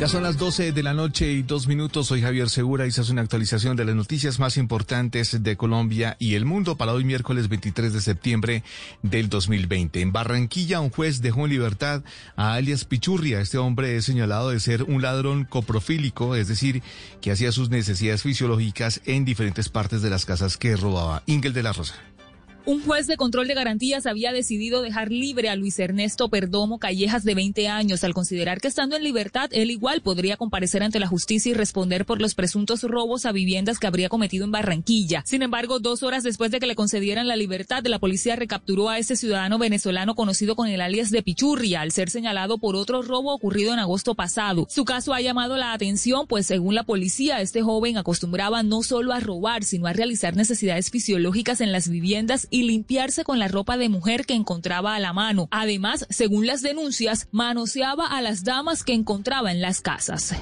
Ya son las 12 de la noche y dos minutos. Soy Javier Segura y se hace una actualización de las noticias más importantes de Colombia y el mundo para hoy miércoles 23 de septiembre del 2020. En Barranquilla, un juez dejó en libertad a alias Pichurria. Este hombre es señalado de ser un ladrón coprofílico, es decir, que hacía sus necesidades fisiológicas en diferentes partes de las casas que robaba. Ingel de la Rosa. Un juez de control de garantías había decidido dejar libre a Luis Ernesto Perdomo Callejas de 20 años al considerar que estando en libertad él igual podría comparecer ante la justicia y responder por los presuntos robos a viviendas que habría cometido en Barranquilla. Sin embargo, dos horas después de que le concedieran la libertad, la policía recapturó a este ciudadano venezolano conocido con el alias de Pichurria al ser señalado por otro robo ocurrido en agosto pasado. Su caso ha llamado la atención, pues según la policía, este joven acostumbraba no solo a robar, sino a realizar necesidades fisiológicas en las viviendas y limpiarse con la ropa de mujer que encontraba a la mano. Además, según las denuncias, manoseaba a las damas que encontraba en las casas.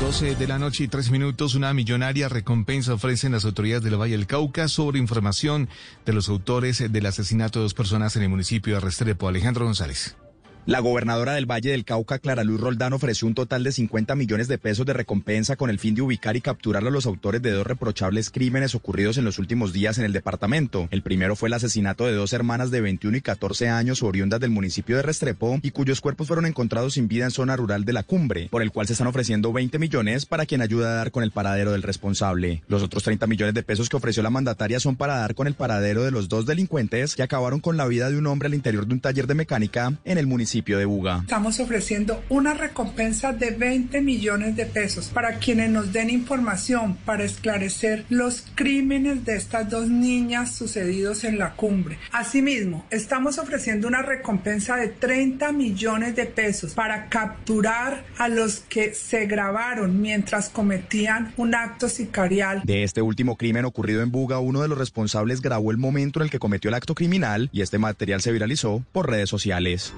12 de la noche y tres minutos, una millonaria recompensa ofrecen las autoridades del Valle del Cauca sobre información de los autores del asesinato de dos personas en el municipio de Restrepo. Alejandro González. La gobernadora del Valle del Cauca, Clara Luz Roldán, ofreció un total de 50 millones de pesos de recompensa con el fin de ubicar y capturar a los autores de dos reprochables crímenes ocurridos en los últimos días en el departamento. El primero fue el asesinato de dos hermanas de 21 y 14 años oriundas del municipio de Restrepo y cuyos cuerpos fueron encontrados sin vida en zona rural de la cumbre, por el cual se están ofreciendo 20 millones para quien ayuda a dar con el paradero del responsable. Los otros 30 millones de pesos que ofreció la mandataria son para dar con el paradero de los dos delincuentes que acabaron con la vida de un hombre al interior de un taller de mecánica en el municipio de Buga. Estamos ofreciendo una recompensa de 20 millones de pesos para quienes nos den información para esclarecer los crímenes de estas dos niñas sucedidos en la cumbre. Asimismo, estamos ofreciendo una recompensa de 30 millones de pesos para capturar a los que se grabaron mientras cometían un acto sicarial. De este último crimen ocurrido en Buga, uno de los responsables grabó el momento en el que cometió el acto criminal y este material se viralizó por redes sociales.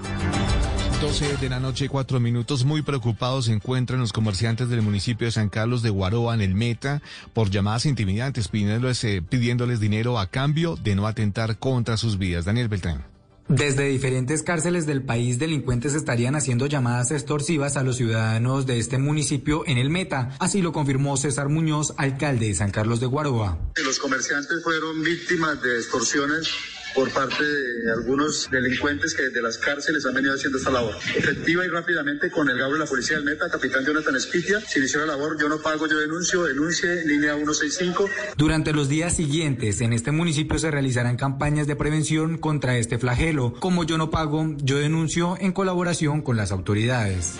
12 de la noche, cuatro minutos. Muy preocupados se encuentran los comerciantes del municipio de San Carlos de Guaroa en el Meta por llamadas intimidantes pidiéndoles, eh, pidiéndoles dinero a cambio de no atentar contra sus vidas. Daniel Beltrán. Desde diferentes cárceles del país, delincuentes estarían haciendo llamadas extorsivas a los ciudadanos de este municipio en el Meta. Así lo confirmó César Muñoz, alcalde de San Carlos de Guaroa. Los comerciantes fueron víctimas de extorsiones por parte de algunos delincuentes que desde las cárceles han venido haciendo esta labor. Efectiva y rápidamente con el gabro de la policía del Meta, capitán Jonathan Espitia, se inició la labor, yo no pago, yo denuncio, denuncie, línea 165. Durante los días siguientes, en este municipio se realizarán campañas de prevención contra este flagelo, como Yo no pago, yo denuncio en colaboración con las autoridades.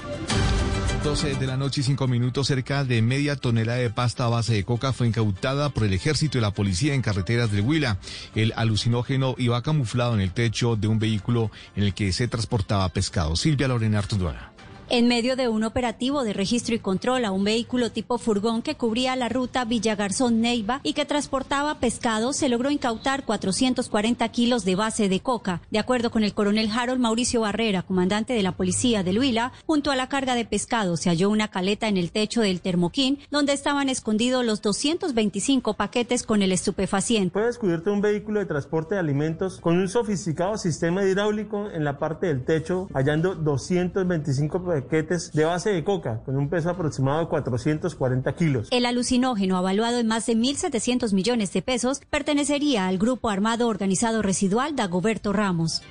12 de la noche y 5 minutos, cerca de media tonelada de pasta a base de coca fue incautada por el ejército y la policía en carreteras del Huila. El alucinógeno iba camuflado en el techo de un vehículo en el que se transportaba pescado. Silvia Lorena Artundura. En medio de un operativo de registro y control a un vehículo tipo furgón que cubría la ruta Villagarzón-Neiva y que transportaba pescado, se logró incautar 440 kilos de base de coca. De acuerdo con el coronel Harold Mauricio Barrera, comandante de la policía del Huila, junto a la carga de pescado se halló una caleta en el techo del termoquín donde estaban escondidos los 225 paquetes con el estupefaciente. Fue descubierto un vehículo de transporte de alimentos con un sofisticado sistema hidráulico en la parte del techo, hallando 225 paquetes de base de coca con un peso aproximado de 440 kilos. El alucinógeno, avaluado en más de 1.700 millones de pesos, pertenecería al grupo armado organizado residual Dagoberto Ramos.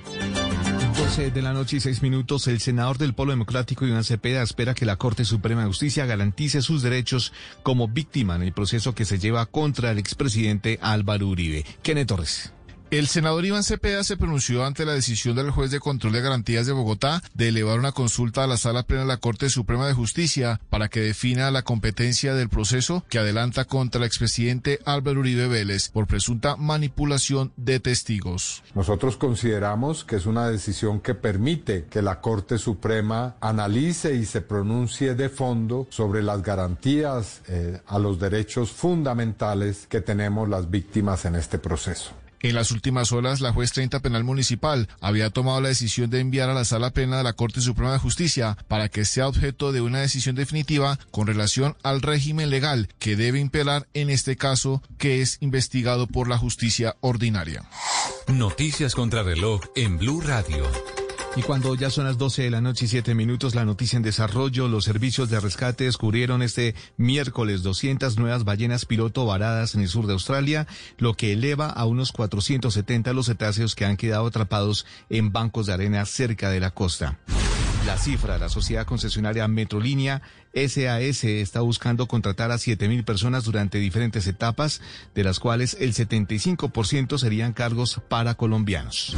12 de la noche y 6 minutos, el senador del Polo Democrático, Iván Cepeda, espera que la Corte Suprema de Justicia garantice sus derechos como víctima en el proceso que se lleva contra el expresidente Álvaro Uribe. Kenneth Torres. El senador Iván Cepeda se pronunció ante la decisión del juez de control de garantías de Bogotá de elevar una consulta a la Sala Plena de la Corte Suprema de Justicia para que defina la competencia del proceso que adelanta contra el expresidente Álvaro Uribe Vélez por presunta manipulación de testigos. Nosotros consideramos que es una decisión que permite que la Corte Suprema analice y se pronuncie de fondo sobre las garantías eh, a los derechos fundamentales que tenemos las víctimas en este proceso. En las últimas horas, la juez 30 penal municipal había tomado la decisión de enviar a la sala plena de la Corte Suprema de Justicia para que sea objeto de una decisión definitiva con relación al régimen legal que debe imperar en este caso que es investigado por la justicia ordinaria. Noticias contra reloj en Blue Radio. Y cuando ya son las 12 de la noche y 7 minutos, la noticia en desarrollo, los servicios de rescate descubrieron este miércoles 200 nuevas ballenas piloto varadas en el sur de Australia, lo que eleva a unos 470 los cetáceos que han quedado atrapados en bancos de arena cerca de la costa. La cifra, la sociedad concesionaria Metrolínea SAS está buscando contratar a 7.000 personas durante diferentes etapas, de las cuales el 75% serían cargos para colombianos.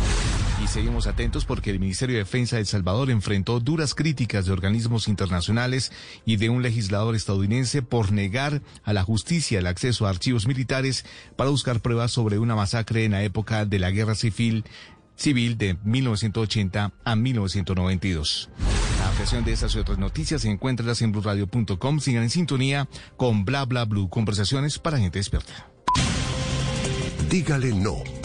Y seguimos atentos porque el Ministerio de Defensa de Salvador enfrentó duras críticas de organismos internacionales y de un legislador estadounidense por negar a la justicia el acceso a archivos militares para buscar pruebas sobre una masacre en la época de la Guerra Civil civil de 1980 a 1992. La ampliación de estas y otras noticias se encuentra en blurradio.com. Sigan en sintonía con Bla Bla Blue, conversaciones para gente despierta. Dígale no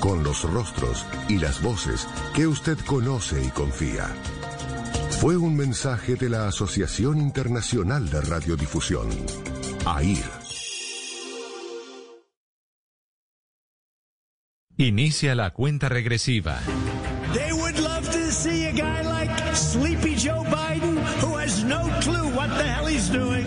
con los rostros y las voces que usted conoce y confía. Fue un mensaje de la Asociación Internacional de Radiodifusión, AIR. Inicia la cuenta regresiva. They would love to see a guy like Sleepy Joe Biden who has no clue what the hell he's doing.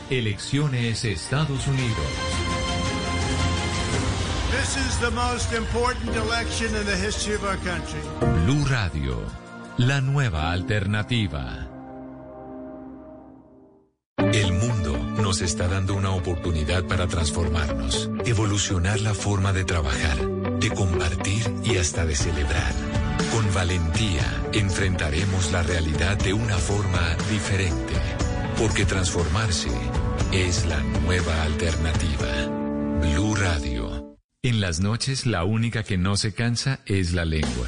Elecciones Estados Unidos. This is the most important election in the history of our country. Blue Radio, la nueva alternativa. El mundo nos está dando una oportunidad para transformarnos, evolucionar la forma de trabajar, de compartir y hasta de celebrar. Con valentía enfrentaremos la realidad de una forma diferente, porque transformarse es la nueva alternativa. Blue Radio. En las noches la única que no se cansa es la lengua.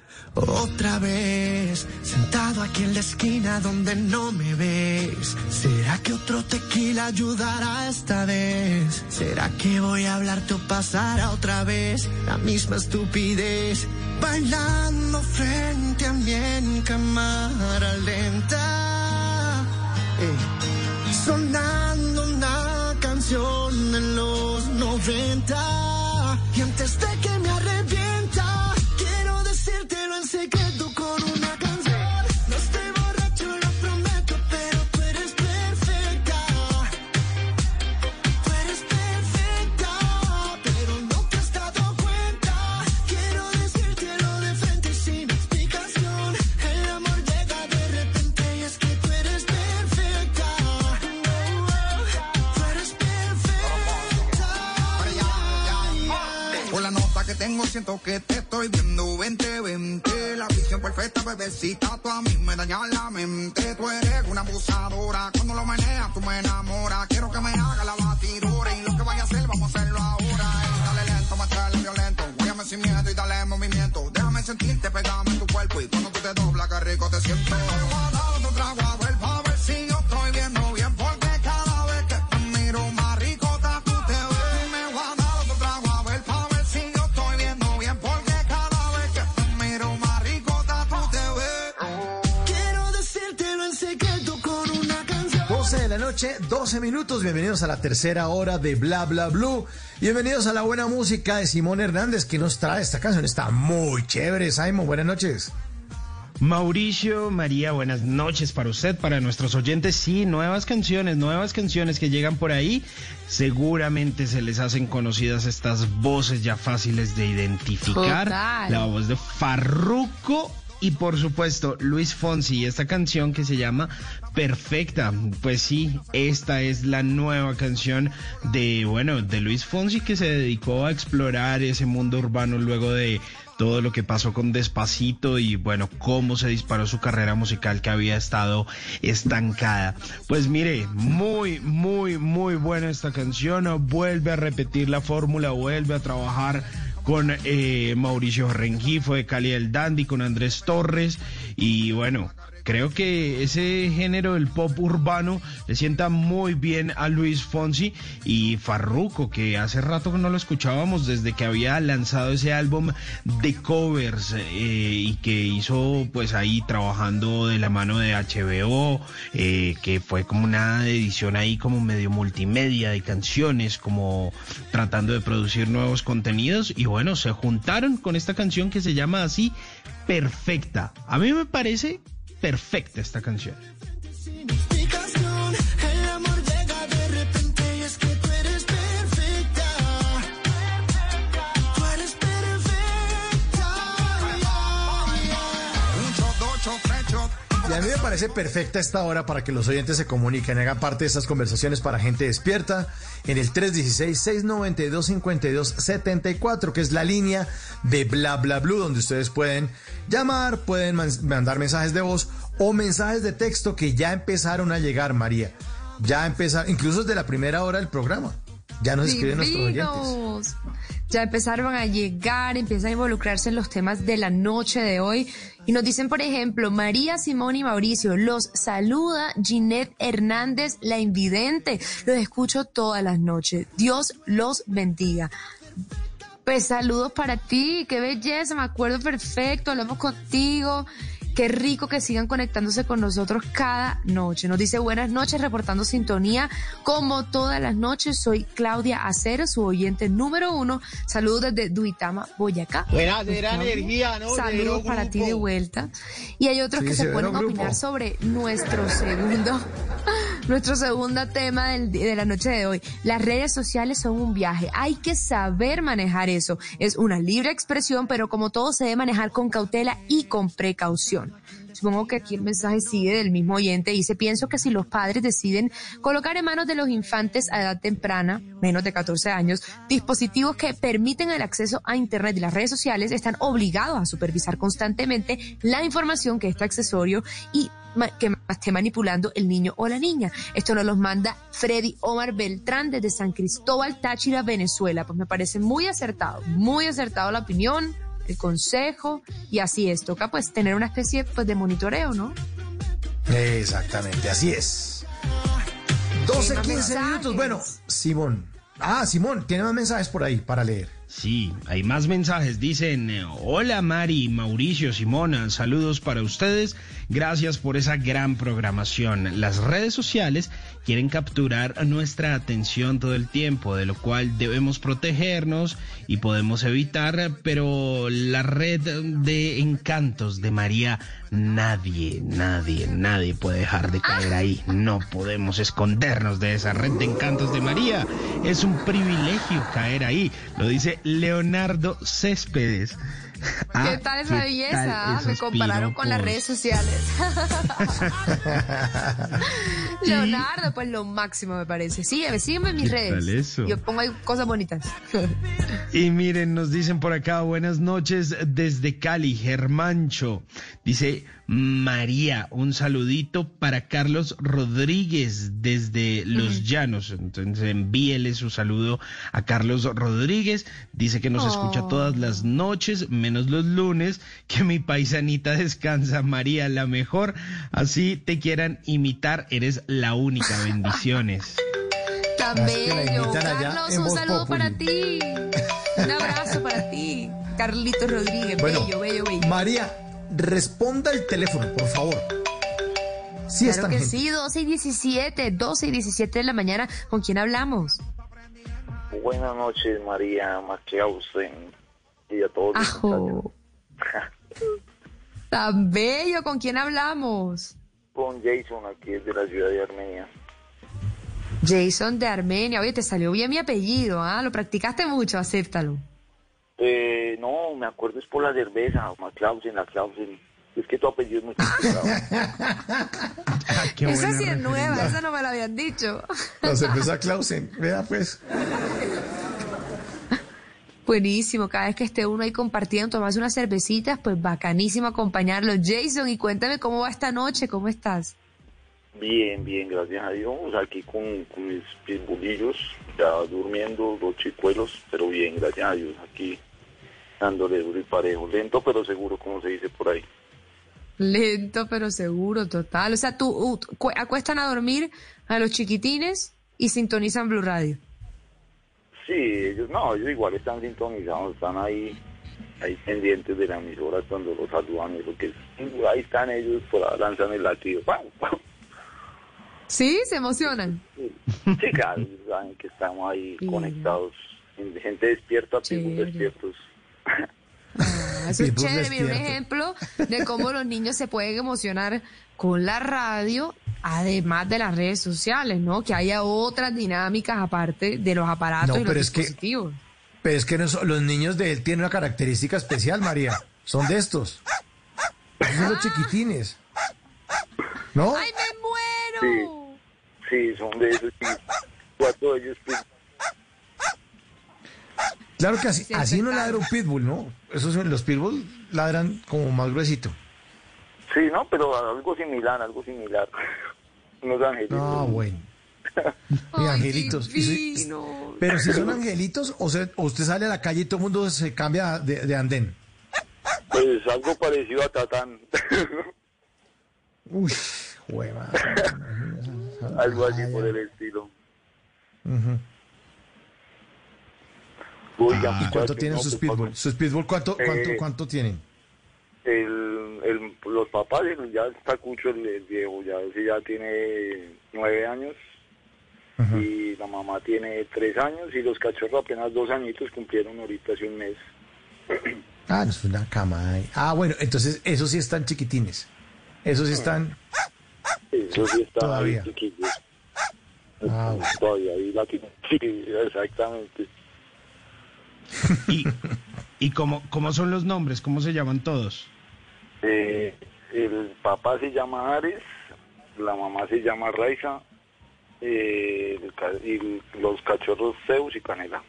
otra vez, sentado aquí en la esquina donde no me ves. ¿Será que otro tequila ayudará esta vez? ¿Será que voy a hablar o pasará otra vez la misma estupidez? Bailando frente a mí en cámara lenta. Eh, sonando una canción en los 90. Y antes de que me arrepienta, siento que te estoy viendo 2020 La visión perfecta, bebecita, tú a mí me dañas la mente. Tú eres una abusadora, cuando lo meneas tú me enamoras. Quiero que me haga la batidora y lo que vaya a hacer vamos a hacerlo ahora. Dale lento, muéstrale violento, guíame sin miedo y dale movimiento. Déjame sentirte, pegame en tu cuerpo y cuando tú te doblas que rico te siento. Tu trago a ver, pa' noche, 12 minutos. Bienvenidos a la tercera hora de Bla Bla Blue. Bienvenidos a la buena música de Simón Hernández que nos trae esta canción. Está muy chévere, Simon. Buenas noches. Mauricio, María, buenas noches para usted, para nuestros oyentes. Sí, nuevas canciones, nuevas canciones que llegan por ahí. Seguramente se les hacen conocidas estas voces ya fáciles de identificar. Total. La voz de Farruco y por supuesto Luis Fonsi, esta canción que se llama Perfecta. Pues sí, esta es la nueva canción de, bueno, de Luis Fonsi que se dedicó a explorar ese mundo urbano luego de todo lo que pasó con Despacito y bueno, cómo se disparó su carrera musical que había estado estancada. Pues mire, muy, muy, muy buena esta canción. Vuelve a repetir la fórmula, vuelve a trabajar con eh, Mauricio Rengifo de Cali del Dandy, con Andrés Torres y bueno, creo que ese género del pop urbano le sienta muy bien a Luis Fonsi y Farruco, que hace rato que no lo escuchábamos desde que había lanzado ese álbum de covers eh, y que hizo pues ahí trabajando de la mano de HBO, eh, que fue como una edición ahí como medio multimedia de canciones, como tratando de producir nuevos contenidos y bueno, se juntaron con esta canción que se llama así, Perfecta. A mí me parece perfecta esta canción. Y a mí me parece perfecta esta hora para que los oyentes se comuniquen, hagan parte de estas conversaciones para gente despierta en el 316-692-5274, que es la línea de Bla Bla Blue, donde ustedes pueden llamar, pueden man- mandar mensajes de voz o mensajes de texto que ya empezaron a llegar, María. Ya empezaron, incluso desde la primera hora del programa. Ya nos escriben nuestros oyentes. Ya empezaron a llegar, empiezan a involucrarse en los temas de la noche de hoy. Y nos dicen, por ejemplo, María, Simón y Mauricio, los saluda Ginette Hernández, la invidente. Los escucho todas las noches. Dios los bendiga. Pues saludos para ti, qué belleza, me acuerdo perfecto, hablamos contigo. Qué rico que sigan conectándose con nosotros cada noche. Nos dice buenas noches, reportando sintonía. Como todas las noches, soy Claudia Acero, su oyente número uno. Saludos desde Duitama, Boyacá. Buena, Pues, Claudia, energía, ¿no? Saludos para ti de vuelta. Y hay otros Sí, que se severo ponen a opinar sobre nuestro segundo, [LAUGHS] nuestro segundo tema del- de la noche de hoy. Las redes sociales son un viaje. Hay que saber manejar eso. Es una libre expresión, pero como todo se debe manejar con cautela y con precaución. Supongo que aquí el mensaje sigue del mismo oyente. Dice, pienso que si los padres deciden colocar en manos de los infantes a edad temprana, menos de 14 años, dispositivos que permiten el acceso a Internet y las redes sociales, están obligados a supervisar constantemente la información que este accesorio y que esté manipulando el niño o la niña. Esto nos los manda Freddy Omar Beltrán desde San Cristóbal, Táchira, Venezuela. Pues me parece muy acertado, muy acertado la opinión, el consejo y así es. Toca pues tener una especie pues, de monitoreo, ¿no? Exactamente, así es. 12, Más 15 mensajes. minutos. Bueno, Simón, Ah, Simón, tiene más mensajes por ahí para leer. Sí, hay más mensajes. Dicen, hola Mari, Mauricio, Simona, saludos para ustedes. Gracias por esa gran programación. Las redes sociales quieren capturar nuestra atención todo el tiempo, de lo cual debemos protegernos y podemos evitar, pero la red de encantos de María, nadie, nadie, nadie puede dejar de caer ahí. No podemos escondernos de esa red de encantos de María. Es un privilegio caer ahí. Lo dice Leonardo Céspedes. ¿Qué Ah, tal esa ¿qué belleza? tal Ah, Me compararon con las redes sociales. [LAUGHS] Leonardo, pues lo máximo me parece. Sígueme, sígueme en mis ¿Qué redes. Yo pongo ahí cosas bonitas. [LAUGHS] Y miren, nos dicen por acá, buenas noches desde Cali, Germancho. Dice María, un saludito para Carlos Rodríguez desde Los Llanos. Entonces envíele su saludo a Carlos Rodríguez. Dice que nos escucha Oh. todas las noches, menos los lunes, que mi paisanita descansa, María, la mejor. Así te quieran imitar, eres la única. Bendiciones. [LAUGHS] Tan bello. Carlos, un saludo Populi. para ti. Un abrazo para ti. Carlitos Rodríguez, Bueno, bello, bello, bello. María, responda el teléfono, por favor. Sí, es claro tan que gentil. sí, 12 y 17, 12 y 17 de la mañana. ¿Con quién hablamos? Buenas noches, María Maqueusen y a todos. los Ajo. [LAUGHS] Tan bello, ¿con quién hablamos? Con Jason aquí de la ciudad de Armenia. Jason de Armenia. Oye, te salió bien mi apellido, ¿ah? Lo practicaste mucho, acéptalo. Eh, no, me acuerdo es por la cerveza, Maclausen, la Clausen. Es que tu apellido es muy complicado. [LAUGHS] esa sí es nueva, esa no me la habían dicho. [LAUGHS] La cerveza Clausen, vea pues. Buenísimo, cada vez que esté uno ahí compartiendo, tomarse unas cervecitas, pues bacanísimo acompañarlo. Jason, y cuéntame cómo va esta noche, ¿cómo estás? bien, bien, gracias a Dios. Aquí con, con mis pitbullillos, ya durmiendo, los chicuelos, pero bien, gracias a Dios. Aquí dándole duro y parejo. Lento pero seguro, como se dice por ahí. Lento pero seguro, total. O sea, tú uh, cu- acuestan a dormir a los chiquitines y sintonizan Blue Radio. Sí, ellos no, ellos igual están sintonizados, están ahí, ahí pendientes de la emisora cuando los saludan y lo que ahí están ellos, por ahí lanzan el latido. ¡Pam, pam! ¿Sí? ¿Se emocionan? Sí, claro, saben que estamos ahí [LAUGHS] conectados, gente despierta, pibos despiertos. Ah, eso [LAUGHS] es chévere, mira, un ejemplo de cómo los niños se pueden emocionar con la radio, además de las redes sociales, ¿no? Que haya otras dinámicas aparte de los aparatos No, y los pero es que-. Pero es que los niños de él tienen una característica especial, María. Son de estos. Son los chiquitines. ¿No? ¡Ay, me muero! Sí, son de esos, cuatro de ellos, Claro que así, Sí, así no ladra un pitbull, ¿no? Esos son- los pitbull ladran como más gruesito. sí, no, pero algo similar, algo similar. [LAUGHS] Unos angelitos. No, bueno. [LAUGHS] Y angelitos. Y si- pero si son angelitos, o, sea, o usted sale a la calle y todo el mundo se cambia de, de andén. Pues algo parecido a Tatán. [LAUGHS] Uy, hueva. algo así por el estilo. Ujú. Oiga, ¿Y cuánto tienen no, sus pues, pitbull? ¿Sus pitbull cuánto, cuánto, Eh, cuánto tienen? el, el, los papás, ya está cucho el, el viejo, ya ese ya tiene nueve años y la mamá tiene tres años y los cachorros apenas dos añitos cumplieron ahorita hace un mes. [CLEARS THROAT] Ah, no es una cama. Ah, bueno, entonces esos sí están chiquitines. Esos sí están. Eso sí Todavía. Ah, bueno. Todavía ahí la. Sí, exactamente. ¿Y, y cómo, cómo son los nombres? ¿Cómo se llaman todos? Eh, el papá se llama Ares, la mamá se llama Raiza eh, el y los cachorros Zeus y Canela.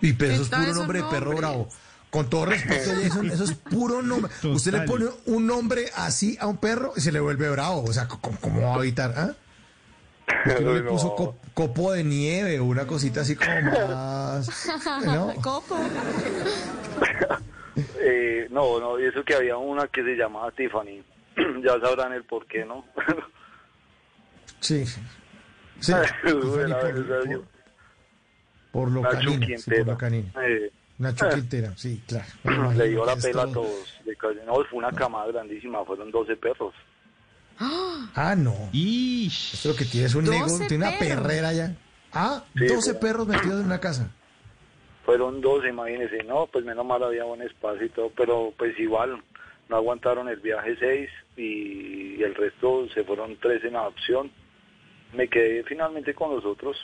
Y pero eso es puro esos nombre de perro bravo. Con todo respeto, [LAUGHS] eso es puro nombre. Usted le pone un nombre así a un perro y se le vuelve bravo. O sea, ¿cómo, cómo va a evitar? ¿ah? Usted no le puso co- copo de nieve o una cosita así como más. [LAUGHS] ¿no? Copo. [LAUGHS] Eh, no, no, y eso que había una que se llamaba Tiffany. [CLEARS THROAT] ya sabrán el por qué, ¿no? [LAUGHS] Sí. Sí. A yo- Por lo Nacho canino. Sí, por lo. Eh, Nacho eh, Quintero, sí, claro. Le dio la pela a todo. todos. Le cayó- No, fue una camada grandísima, fueron 12 perros. Ah, no. Esto lo que tiene es un 12 negocio, tiene una perros. perrera ya. Ah, Sí, 12 fue- perros metidos en una casa. Fueron 12, imagínense. No, pues menos mal había buen espacio y todo, pero pues igual no aguantaron el viaje 6 y, el resto se fueron 3 en adopción. Me quedé finalmente con los otros.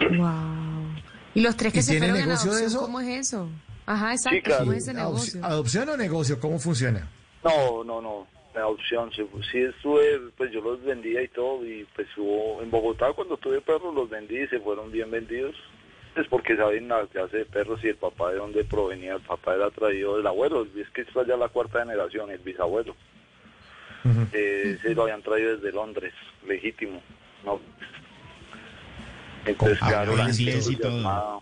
Wow. ¿Y los tres que ¿Y se fueron en de adopción, eso? cómo es eso? Ajá, exacto, claro. ¿cómo es ese negocio? ¿Adopción o negocio? ¿Cómo funciona? No, no, no, la adopción. Sí, sí estuve, pues yo los vendía y todo, y pues hubo, en Bogotá cuando tuve perros los vendí y se fueron bien vendidos. Es porque saben la clase de perros y el papá de dónde provenía. El papá era traído del abuelo, es que esta ya la cuarta generación, el bisabuelo. Eh, se lo habían traído desde Londres, legítimo. No. Entonces, Con claro, la gente inglés y todo. entusiasmada.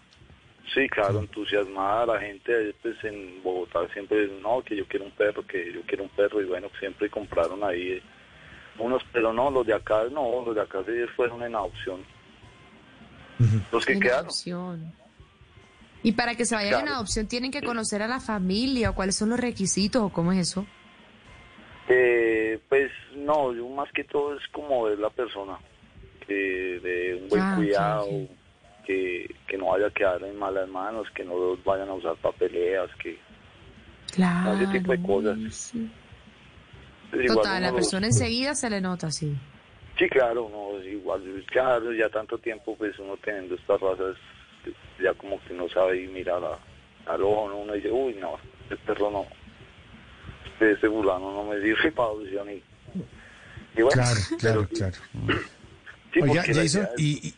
Sí, claro, entusiasmada la gente, pues en Bogotá siempre, no, que yo quiero un perro, que yo quiero un perro, y bueno, siempre compraron ahí eh, unos, pero no, los de acá, no, los de acá se fueron en adopción. Los que En quedaron. adopción. Y para que se vayan en Claro. adopción tienen que conocer a la familia o cuáles son los requisitos o cómo es eso. Eh, pues no, yo más que todo es como ver la persona, que de un buen Ah, cuidado. Que, que no vaya a quedar en malas manos, que no los vayan a usar para peleas, que Claro. ese tipo de cosas. sí. Pues igual Total, la los- persona enseguida se le nota, sí. Sí, claro, no, es igual, claro, ya tanto tiempo pues uno teniendo estas razas, ya como que no sabe y mirar a- al ojo, ¿no? uno dice, uy, no, este perro no, este, este fulano no me sirve para adopción y, y bueno, Claro, claro, sí, claro. sí, Oiga, Jason, y, y-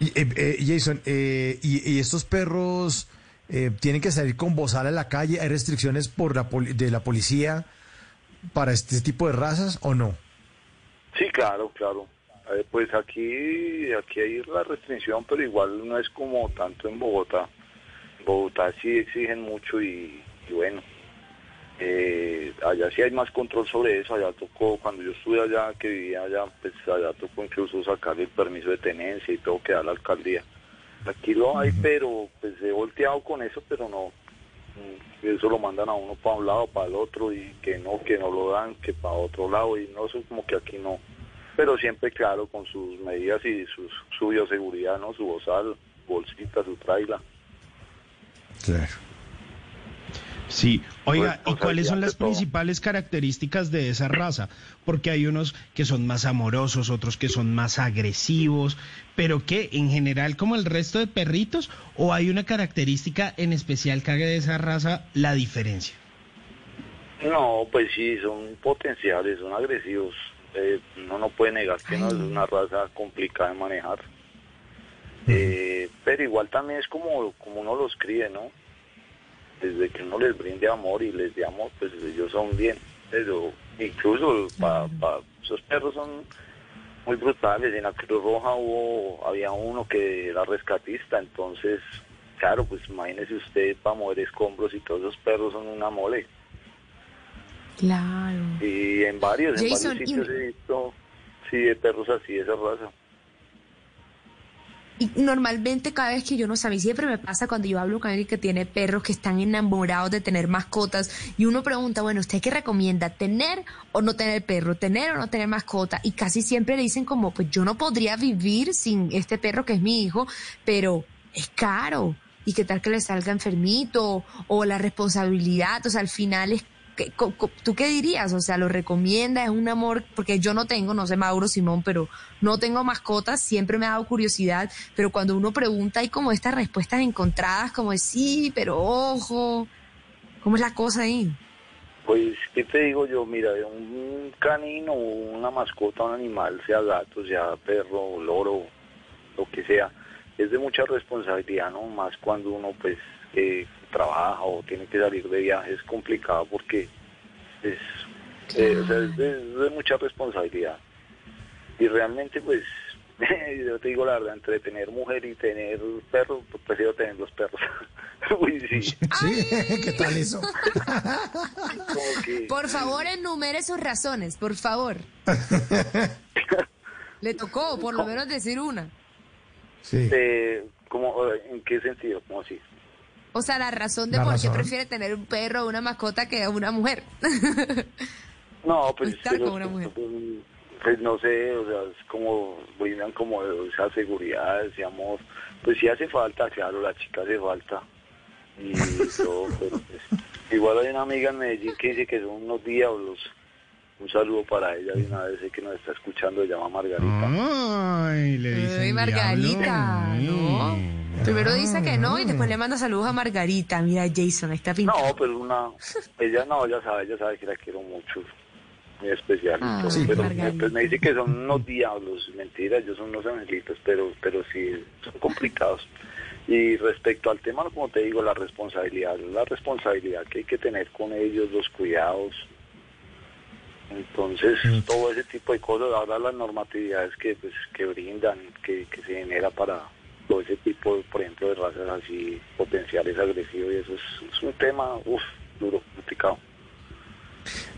y, eh, eh, Jason, eh, y, estos perros eh, tienen que salir con bozal a la calle? ¿Hay restricciones por la poli- de la policía para este tipo de razas o no? Sí, claro, claro. Eh, pues aquí, aquí hay la restricción, pero igual no es como tanto en Bogotá. En Bogotá sí exigen mucho y bueno, eh, allá sí hay más control sobre eso. Allá tocó, cuando yo estuve allá, que vivía allá, pues allá tocó incluso sacar el permiso de tenencia y todo que da la alcaldía. Aquí lo hay, pero pues he volteado con eso, pero no. Mm, Eso lo mandan a uno para un lado, para el otro, y que no, que no lo dan, que para otro lado, y no, eso como que aquí no. Pero siempre, claro, con sus medidas y sus, su bioseguridad, ¿no? Su bozal, bolsita, su traila. Claro. Sí, oiga, Pues, ¿y cuáles son las principales características de esa raza? Porque hay unos que son más amorosos, otros que son más agresivos, pero ¿qué? ¿En general como el resto de perritos? ¿O hay una característica en especial que haga de esa raza la diferencia? No, pues sí, son potenciales, son agresivos. Eh, uno no puede negar que no es una raza complicada de manejar. Eh, pero igual también es como, como uno los críe, ¿no? Desde que uno les brinde amor y les dé amor, pues ellos son bien. Pero incluso para esos perros son muy brutales. En la Cruz Roja hubo, había uno que era rescatista, entonces, claro, pues imagínese usted para mover escombros y todos esos perros son una mole. Claro. Y en varios, en varios y- sitios he visto, sí, de perros así, de esa raza. Y normalmente cada vez que yo no sé, a mí siempre me pasa cuando yo hablo con alguien que tiene perros que están enamorados de tener mascotas y uno pregunta, bueno, ¿usted qué recomienda? ¿Tener o no tener perro? ¿Tener o no tener mascota? Y casi siempre le dicen como, pues yo no podría vivir sin este perro que es mi hijo, pero es caro. ¿Y qué tal que le salga enfermito? O la responsabilidad, o sea, al final es ¿Qué- ¿Tú qué dirías? O sea, ¿lo recomienda? ¿Es un amor? Porque yo no tengo, no sé, Mauro Simón, pero no tengo mascotas, siempre me ha dado curiosidad, pero cuando uno pregunta hay como estas respuestas encontradas, como de sí, pero ojo, ¿cómo es la cosa ahí? Pues, ¿qué te digo yo? Mira, un canino, una mascota, un animal, sea gato, sea perro, loro, lo que sea, es de mucha responsabilidad, ¿no? Más cuando uno, pues, eh, trabaja o tiene que salir de viaje, es complicado porque es, eh, o sea, es de, es de mucha responsabilidad. Y realmente, pues, [LAUGHS] yo te digo la verdad, entre tener mujer y tener perro, pues prefiero tener los perros. [LAUGHS] Uy, sí. Sí, [LAUGHS] ¿qué tal eso? Como que- Por favor, enumere sus razones, por favor. Le tocó por lo menos decir una. Sí. Eh, ¿cómo, eh, ¿En qué sentido? ¿Cómo así? O sea, la razón de La por razón. qué prefiere tener un perro o una mascota que una mujer. [LAUGHS] No, pues, Estar pero- con una mujer. pues no sé, o sea, es como brindan como esa seguridad, ese amor. Pues sí hace falta, claro, la chica hace falta. Y [LAUGHS] todo, pero pues, igual hay una amiga en Medellín que dice que son unos diablos. Un saludo para ella de una vez que nos está escuchando, se llama Margarita. Ay, le dicen Ay, Margarita, ¿no? Primero dice que no y después le manda saludos a Margarita. Mira, Jason, ahí está pintado. No, pero una, ella no, ella sabe, ella sabe que la quiero mucho, muy especial Ah, sí. pero Margarita. pues me dice que son unos diablos, mentira, ellos son unos angelitos, pero, pero sí, son complicados. Y respecto al tema, como te digo, la responsabilidad, la responsabilidad que hay que tener con ellos, los cuidados. Entonces, todo ese tipo de cosas, ahora las normatividades que, pues, que brindan, que, que se genera para todo ese tipo, por ejemplo, de razas así potenciales agresivos, y eso es, es un tema, uff, duro, complicado.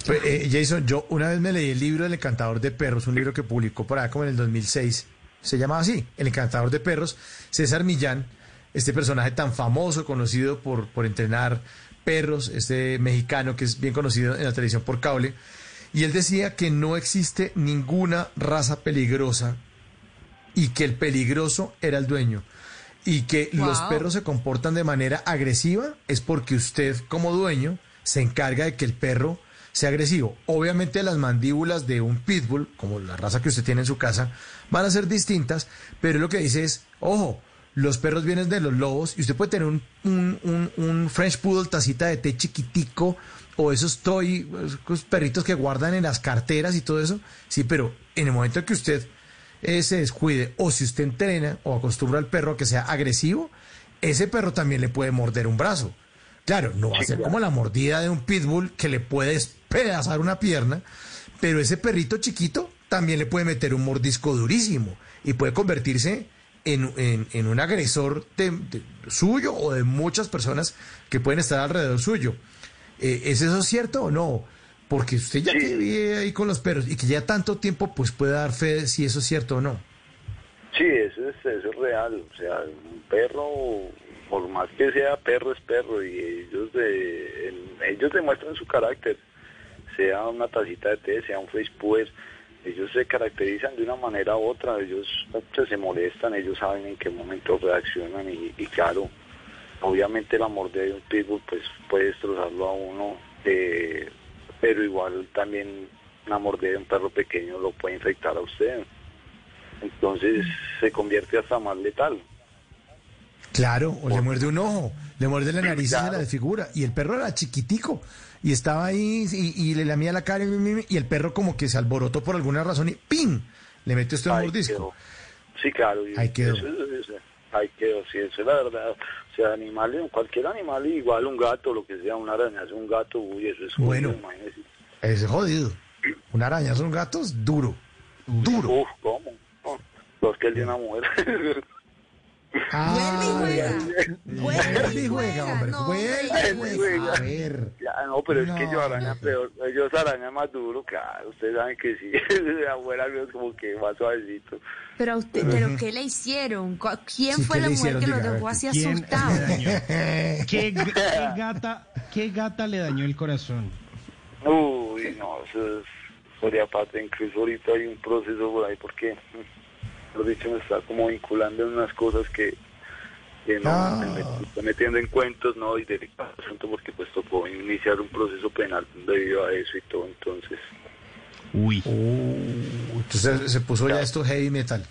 Pues, eh, Jason, yo una vez me leí el libro del encantador de perros, un libro que publicó por allá como en el 2006. Se llamaba así, El encantador de perros. César Millán, este personaje tan famoso, conocido por, por entrenar perros, este mexicano que es bien conocido en la televisión por cable. Y él decía que no existe ninguna raza peligrosa y que el peligroso era el dueño. Y que los perros se comportan de manera agresiva es porque usted como dueño se encarga de que el perro sea agresivo. Obviamente las mandíbulas de un pitbull, como la raza que usted tiene en su casa, van a ser distintas, pero lo que dice es, ojo, los perros vienen de los lobos y usted puede tener un, un, un- un French Poodle tacita de té chiquitico o esos toy, esos perritos que guardan en las carteras y todo eso, sí, pero en el momento que usted eh, se descuide o si usted entrena o acostumbra al perro a que sea agresivo, ese perro también le puede morder un brazo. Claro, no va a ser como la mordida de un pitbull que le puede despedazar una pierna, pero ese perrito chiquito también le puede meter un mordisco durísimo y puede convertirse en, en- en un agresor de- de- suyo o de muchas personas que pueden estar alrededor suyo. Eh, ¿Es eso cierto o no? Porque usted ya que vive ahí con los perros y que ya tanto tiempo, pues puede dar fe de si eso es cierto o no. Sí, eso es, eso es real. O sea, un perro, por más que sea perro, es perro. Y ellos, de, el- ellos demuestran su carácter. Sea una tacita de té, sea un Facebook, ellos se caracterizan de una manera u otra. Ellos pues, se molestan, ellos saben en qué momento reaccionan. Y, y claro, obviamente la mordida de un pitbull pues puede destrozarlo a uno. eh, pero igual también una mordida de un perro pequeño lo puede infectar a usted. Entonces se convierte hasta más letal. Claro, o le muerde un ojo, le muerde la nariz y se la desfigura. Y el perro era chiquitico y estaba ahí y, y le lamía la cara y, el perro como que se alborotó por alguna razón y ¡pim! Le mete usted un mordisco. quedó. Sí, claro. Ahí quedó. Eso, es- eso- ahí quedó, sí, eso es la verdad. Sea, animales, cualquier animal, igual un gato, lo que sea, una araña, es un gato, uy, eso es jodido, Bueno. imagínese. Es jodido. Una araña son gatos duro. Duro. Uf, ¿cómo? Los que el de una mujer. [LAUGHS] Vuelve y juega, hombre. Vuelve y juega. A ver. Ya, no, pero es que No, yo araña no. peor, ellos araña más duro, claro, ustedes saben que sí, [LAUGHS] de afuera es como que más suavecito. Pero a usted, ¿pero qué le hicieron? ¿Cu- ¿Quién Sí, fue ¿qué la mujer hicieron? que lo Diga, a dejó así ¿quién asustado? le [LAUGHS] dañó? ¿Qué, [LAUGHS] qué gata, ¿Qué gata le dañó el corazón? Uy, no, eso es historia patria. Incluso ahorita hay un proceso por ahí porque, lo dicho, me está como vinculando en unas cosas que, que no Ah. me estoy metiendo en cuentos, ¿no? Y delicado asunto porque pues tocó iniciar un proceso penal debido a eso y todo. Entonces, Uy. Entonces se puso ya esto heavy metal.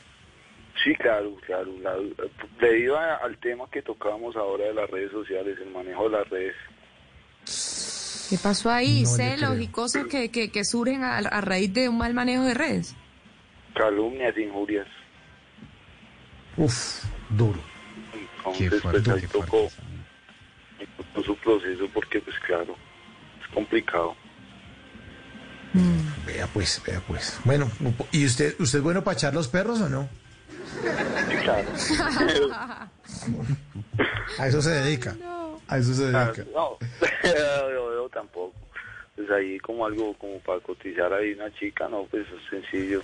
sí, claro, claro. la- debido a- al tema que tocábamos ahora de las redes sociales, el manejo de las redes. ¿Qué pasó ahí? No Celos y cosas que, que, que surgen a, a raíz de un mal manejo de redes. calumnias, injurias. Uf, duro. Entonces, pues ahí tocó, ahí tocó su proceso porque, pues claro, es complicado. Vea pues, vea pues. Bueno, ¿y usted, usted es bueno para echar los perros o no? Claro. [LAUGHS] A eso se dedica. A eso se Ah, dedica. no, [LAUGHS] yo, yo tampoco. Pues ahí como algo como para cotizar ahí una chica, no, pues es sencillo.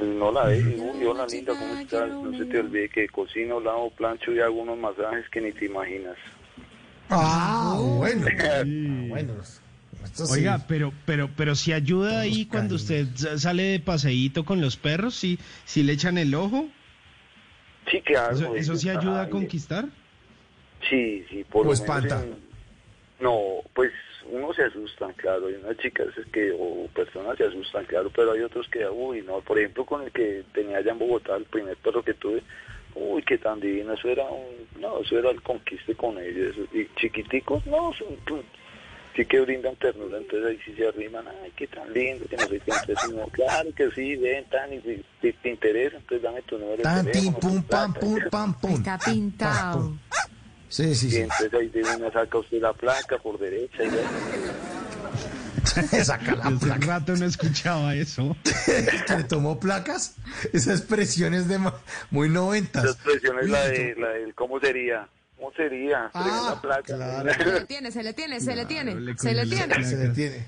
No la ve, uy, hola linda, ¿cómo estás? No se te olvide que cocino, lavo, plancho y hago unos masajes que ni te imaginas. Ah, bueno. [LAUGHS] bueno. esto sí. Oiga, pero, pero, pero si ayuda ahí cuando usted sa- sale de paseíto con los perros, si, si le echan el ojo, Sí, que hago. eso, eso sí ayuda a conquistar. Sí, sí, por ¿O lo menos espanta? en- No, pues uno se asustan, claro. Hay unas chicas es que, o personas se asustan, claro, pero hay otros que, uy, no. Por ejemplo, con el que tenía allá en Bogotá, el primer perro que tuve, uy, qué tan divino. Eso era un, no, eso era el conquiste con ellos. Y chiquiticos, no, son, pues, sí que brindan ternura. Entonces ahí sí se arriman, ay, qué tan lindo, que no sé qué. Entonces, uno, claro que sí, ven, tan, y si, te interesa, entonces dame tu número de Tan, tin, pum, pam, pum, pam, pum. Está pintado. Sí, sí, Y sí. entonces ahí de una saca usted la placa por derecha y. [LAUGHS] Saca la Hace placa. rato no escuchaba eso. [LAUGHS] ¿Que le tomó placas? Esa expresión es de muy noventas. Esa expresión es Uy, la de, la del cómo sería. ¿Cómo sería? Ah, placa. [LAUGHS] Se le tiene, se le tiene, se le tiene, se le tiene. Se le tiene.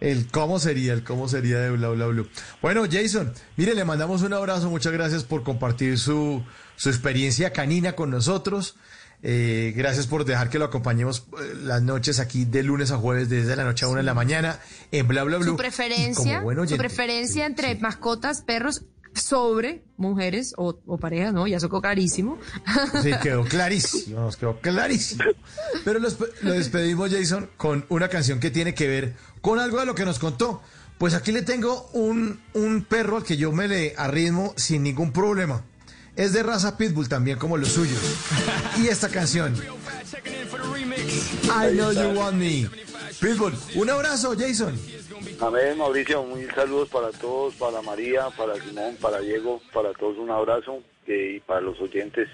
El cómo sería, el cómo sería de Bla Bla Blue. Bueno, Jason, mire, le mandamos un abrazo, muchas gracias por compartir su, su experiencia canina con nosotros. Eh, gracias por dejar que lo acompañemos eh, las noches aquí de lunes a jueves, desde la noche a una de la mañana, en Bla Bla Blue. Su preferencia, como buen su preferencia entre mascotas, perros sobre mujeres o, o parejas, ¿no? Ya eso quedó clarísimo. Sí, [LAUGHS] quedó clarísimo, nos quedó clarísimo. Pero los- lo despedimos, Jason, con una canción que tiene que ver con algo de lo que nos contó. Pues aquí le tengo un, un perro al que yo me le arritmo sin ningún problema. Es de raza pitbull también como los suyos. Y esta canción. I know you want me. Pitbull, un abrazo, Jason. Amén, Mauricio, muy saludos para todos, para María, para Simón, para Diego, para todos un abrazo eh, y para los oyentes,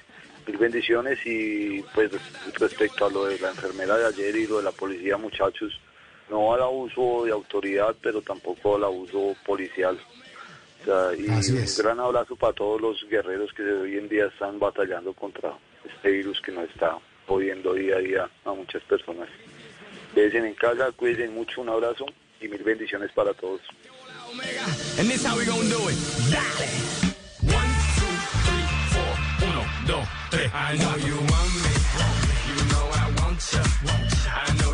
mil bendiciones y pues respecto a lo de la enfermera de ayer y lo de la policía, muchachos, no al abuso de autoridad, pero tampoco al abuso policial. Sea, y Así un es. gran abrazo para todos los guerreros que hoy en día están batallando contra este virus que nos está jodiendo día a día a muchas personas. Quédense en casa, cuídense mucho, un abrazo y mil bendiciones para todos. I know you want me. You know I want you. I know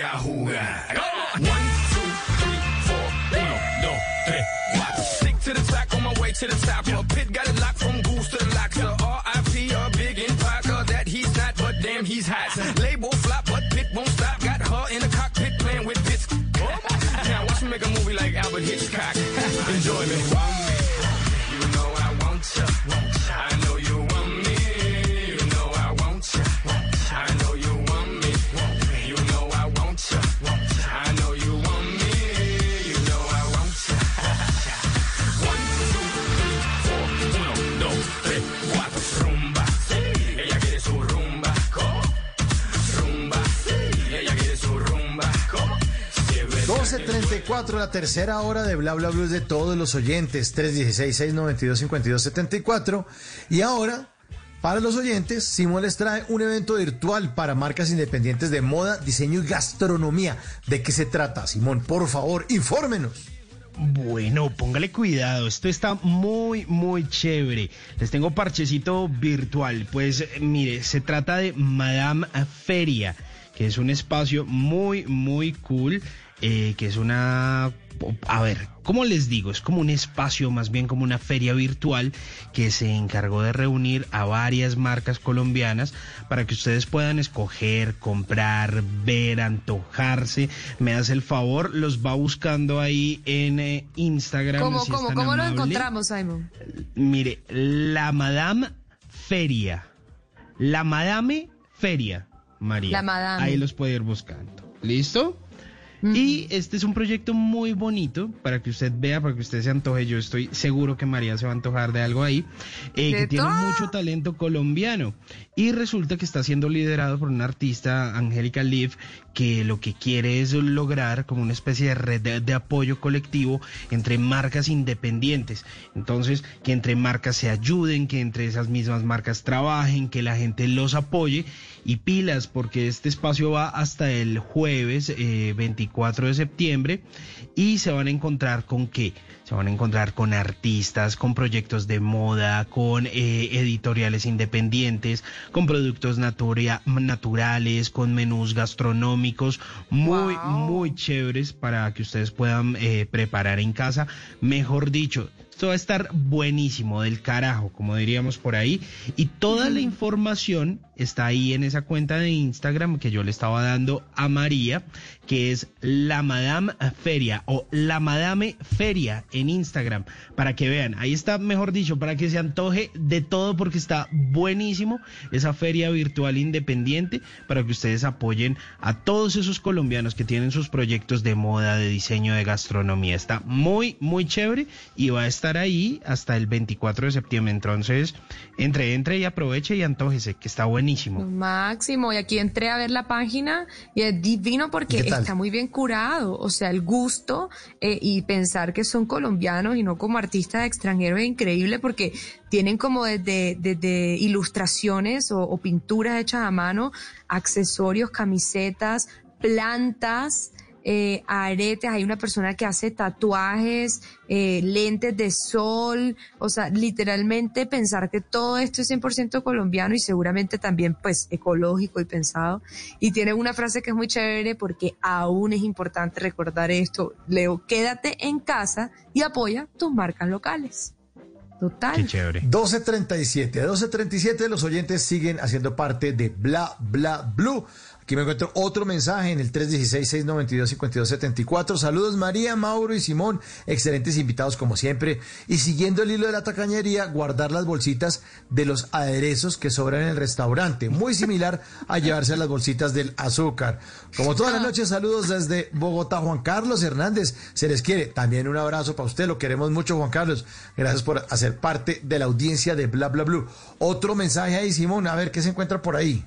a jugar. One, two, three, four. Uno, dos, tres, cuatro. Stick to the track on my way to the top. My pit got it locked from goose to the lock. To R.I.P. a big in Parker that he's not, but damn he's hot. Label flop, but pit won't stop. Got her in the cockpit playing with bits. Now watch me make a movie like Albert Hitchcock. Enjoy me. 12.34, la tercera hora de Bla Bla de todos los oyentes, 316-692-5274. Y ahora, para los oyentes, Simón les trae un evento virtual para marcas independientes de moda, diseño y gastronomía. ¿De qué se trata, Simón? Por favor, infórmenos. Bueno, póngale cuidado, esto está muy, muy chévere. Les tengo parchecito virtual. Pues mire, se trata de Madame Feria, que es un espacio muy, muy cool, eh, que es una... A ver, ¿cómo les digo? Es como un espacio, más bien como una feria virtual que se encargó de reunir a varias marcas colombianas para que ustedes puedan escoger, comprar, ver, antojarse. Me hace el favor, los va buscando ahí en eh, Instagram. ¿Cómo, si cómo, cómo lo encontramos, Simon? Mire, la Madame Feria. La Madame Feria, María. La. Ahí los puede ir buscando. ¿Listo? Y este es un proyecto muy bonito para que usted vea, para que usted se antoje. Yo estoy seguro que María se va a antojar de algo ahí, eh, que tiene mucho talento colombiano. Y resulta que está siendo liderado por una artista, Angélica Liv, que lo que quiere es lograr como una especie de red de, apoyo colectivo entre marcas independientes. Entonces, que entre marcas se ayuden, que entre esas mismas marcas trabajen, que la gente los apoye y pilas, porque este espacio va hasta el jueves eh, 24 de septiembre y se van a encontrar con qué? Se van a encontrar con artistas, con proyectos de moda, con eh, editoriales independientes, con productos naturia- naturales, con menús gastronómicos, muy, muy chéveres para que ustedes puedan eh, preparar en casa. Mejor dicho, esto va a estar buenísimo, del carajo, como diríamos por ahí. Y toda la información está ahí en esa cuenta de Instagram que yo le estaba dando a María, que es la Madame Feria o la Madame Feria en Instagram, para que vean. Ahí está, mejor dicho, para que se antoje de todo porque está buenísimo esa feria virtual independiente para que ustedes apoyen a todos esos colombianos que tienen sus proyectos de moda, de diseño, de gastronomía. Está muy, muy chévere y va a estar ahí hasta el 24 de septiembre. Entonces, entre, entre y aproveche y antójese, que está buenísimo. Máximo, y aquí entré a ver la página y es divino porque está muy bien curado, o sea, el gusto eh, y pensar que son colombianos y no como artistas extranjeros es increíble porque tienen como desde, desde ilustraciones o, o pinturas hechas a mano, accesorios, camisetas, plantas, eh, aretes, hay una persona que hace tatuajes, eh, lentes de sol, o sea, literalmente pensar que todo esto es 100% colombiano y seguramente también pues ecológico y pensado. Y tiene una frase que es muy chévere porque aún es importante recordar esto, Leo, quédate en casa y apoya tus marcas locales. Total. chévere. 12.37. A 12.37 los oyentes siguen haciendo parte de Bla Bla Blue. Aquí me encuentro otro mensaje en el 316-692-5274. Saludos María, Mauro y Simón, excelentes invitados como siempre. Y siguiendo el hilo de la tacañería, guardar las bolsitas de los aderezos que sobran en el restaurante. Muy similar a llevarse las bolsitas del azúcar. Como todas las noches, saludos desde Bogotá, Juan Carlos Hernández. Se les quiere. También un abrazo para usted, lo queremos mucho, Juan Carlos. Gracias por hacer parte de la audiencia de Bla Bla Blue. Otro mensaje ahí, Simón, a ver qué se encuentra por ahí.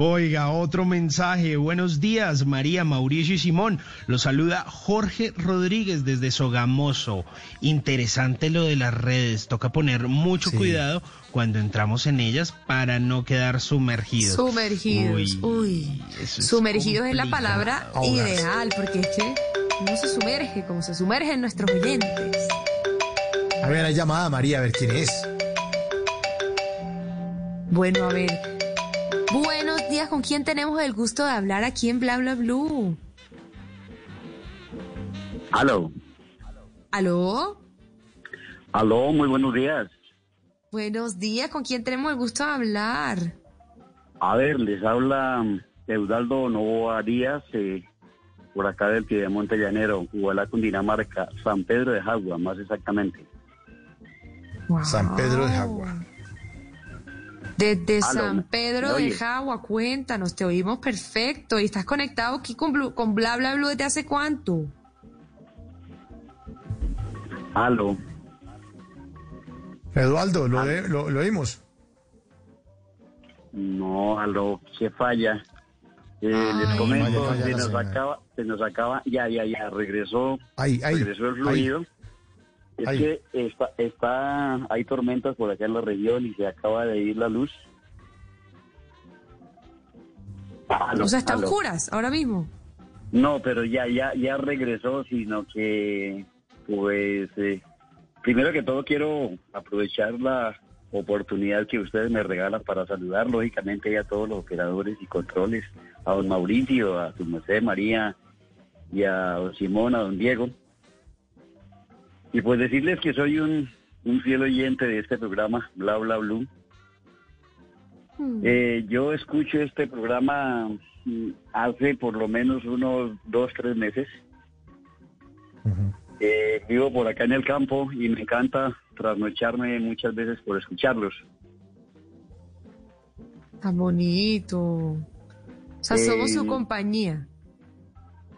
Oiga, otro mensaje. Buenos días, María, Mauricio y Simón. Los saluda Jorge Rodríguez desde Sogamoso. Interesante lo de las redes. Toca poner mucho cuidado cuando entramos en ellas para no quedar sumergidos. Sumergidos. Uy, Uy. es Sumergidos es la palabra ideal porque es que no se sumerge como se sumergen nuestros oyentes. A ver, hay llamada María, a ver quién es. Bueno, a ver. Buenos días, ¿con quién tenemos el gusto de hablar aquí en Bla Bla Blue? Aló, ¿Aló? aló, muy buenos días. Buenos días, ¿con quién tenemos el gusto de hablar? A ver, les habla Eudaldo Novoa Díaz, eh, por acá del Piedemonte Llanero, Igualá, Cundinamarca, San Pedro de Jagua, más exactamente. San Pedro de Jagua. Desde Aló, San ¿me- Pedro de? Jagua, cuéntanos, te oímos perfecto. ¿Y estás conectado aquí con, Blu- con Bla Bla Blue desde hace cuánto? Aló, Eduardo, lo, de- lo, lo oímos. no, aló, se falla. Eh, Ay, les comento, falla, falla se nos acaba, se nos acaba, ya, ya, ya, regresó, Ahí, ahí, regresó el ahí. Es Ahí. que está, está, hay tormentas por acá en la región y se acaba de ir la luz. Aló, o sea, están oscuras ahora mismo. No, pero ya, ya, ya regresó, sino que, pues, eh, primero que todo quiero aprovechar la oportunidad que ustedes me regalan para saludar, lógicamente, a todos los operadores y controles, a don Mauricio, a su merced María y a don Simón, a don Diego. Y pues decirles que soy un, un fiel oyente de este programa, Bla Bla Blue. Eh, yo escucho este programa mm, hace por lo menos unos dos, tres meses. Eh, vivo por acá en el campo y me encanta trasnocharme muchas veces por escucharlos. Tan bonito. O sea, somos Eh, su compañía.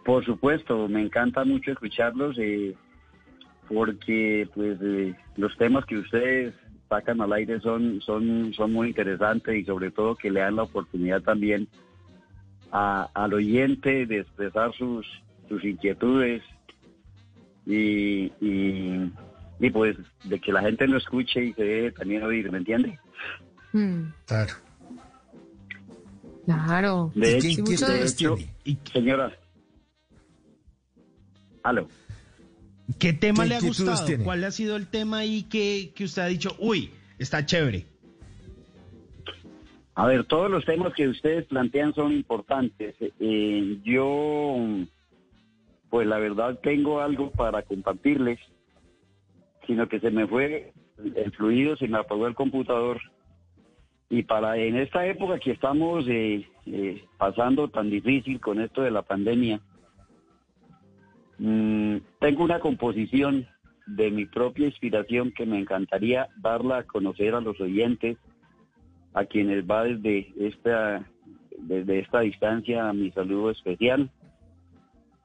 Por supuesto, me encanta mucho escucharlos eh, porque pues eh, los temas que ustedes sacan al aire son, son, son muy interesantes y sobre todo que le dan la oportunidad también a- al oyente de expresar sus, sus inquietudes y, y, y, pues de que la gente lo escuche y se debe también oír, ¿me entiende? Mm, Claro. claro. De ¿Y hecho, qué de inquietudes hecho, señora. Aló. ¿Qué tema ¿Qué le ha gustado? tiene? ¿Cuál ha sido el tema ahí que, que usted ha dicho, uy, está chévere? A ver, todos los temas que ustedes plantean son importantes. Eh, yo, pues la verdad, tengo algo para compartirles, sino que se me fue el fluido, se me apagó el computador. Y para en esta época que estamos eh, eh, pasando tan difícil con esto de la pandemia, mm, tengo una composición de mi propia inspiración que me encantaría darla a conocer a los oyentes a quienes va desde esta desde esta distancia mi saludo especial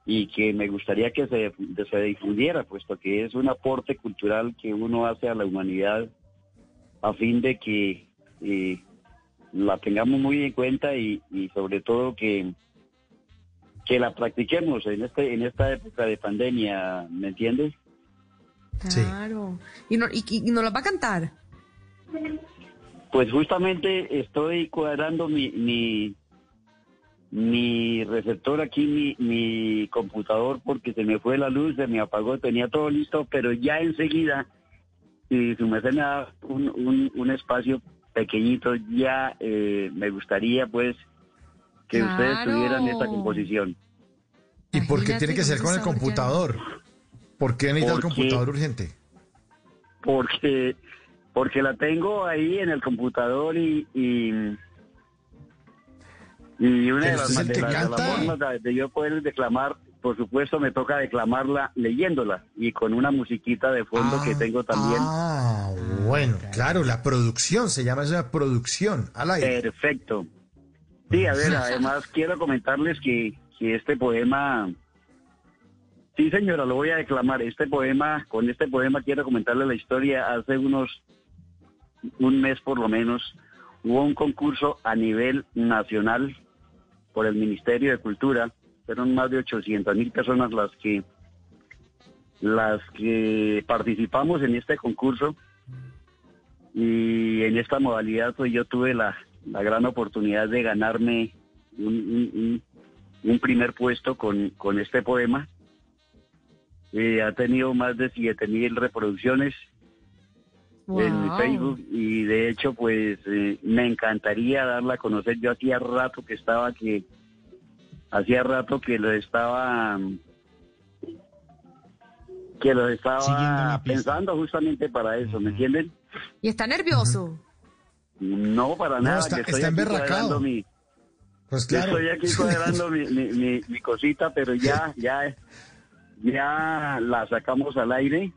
y que me gustaría que se, se difundiera, puesto que es un aporte cultural que uno hace a la humanidad a fin de que eh, la tengamos muy en cuenta y sobre todo que que la practiquemos en este en esta época de pandemia, ¿me entiendes? Claro. ¿Y, no, y, y nos la va a cantar? Pues justamente estoy cuadrando mi, mi, mi receptor aquí, mi, mi computador, porque se me fue la luz, se me apagó, tenía todo listo, pero ya enseguida, su merced me da un, un, un espacio pequeñito, ya eh, me gustaría pues que ustedes tuvieran esta composición. ¿Y por qué tiene que ser con el computador? ¿Por qué necesita el computador urgente? porque porque la tengo ahí en el computador y y, y una de las, de de las formas de, de yo poder declamar por supuesto me toca declamarla leyéndola y con una musiquita de fondo que tengo también Ah, bueno, claro, la producción, se llama esa producción al aire. perfecto sí a ver además quiero comentarles que, que este poema Sí, señora, lo voy a declamar. Este poema, con este poema quiero comentarle la historia. Hace unos, un mes por lo menos, hubo un concurso a nivel nacional por el Ministerio de Cultura. Fueron más de 800 mil personas las que, las que participamos en este concurso. Y en esta modalidad, pues yo tuve la, la gran oportunidad de ganarme un, un- un- un primer puesto con, con este poema. Eh, ha tenido más de 7 mil reproducciones en mi Wow. Facebook y de hecho pues eh, me encantaría darla a conocer. Yo hacía rato que estaba que hacía rato que lo estaba que lo estaba pensando justamente para eso, ¿me entienden? Y está nervioso. No, para No, nada. está- que estoy está emberracado. mi, Pues claro. Estoy aquí cuadrando mi, mi, mi- mi cosita, pero ya, [LAUGHS] ya, ya la sacamos al aire.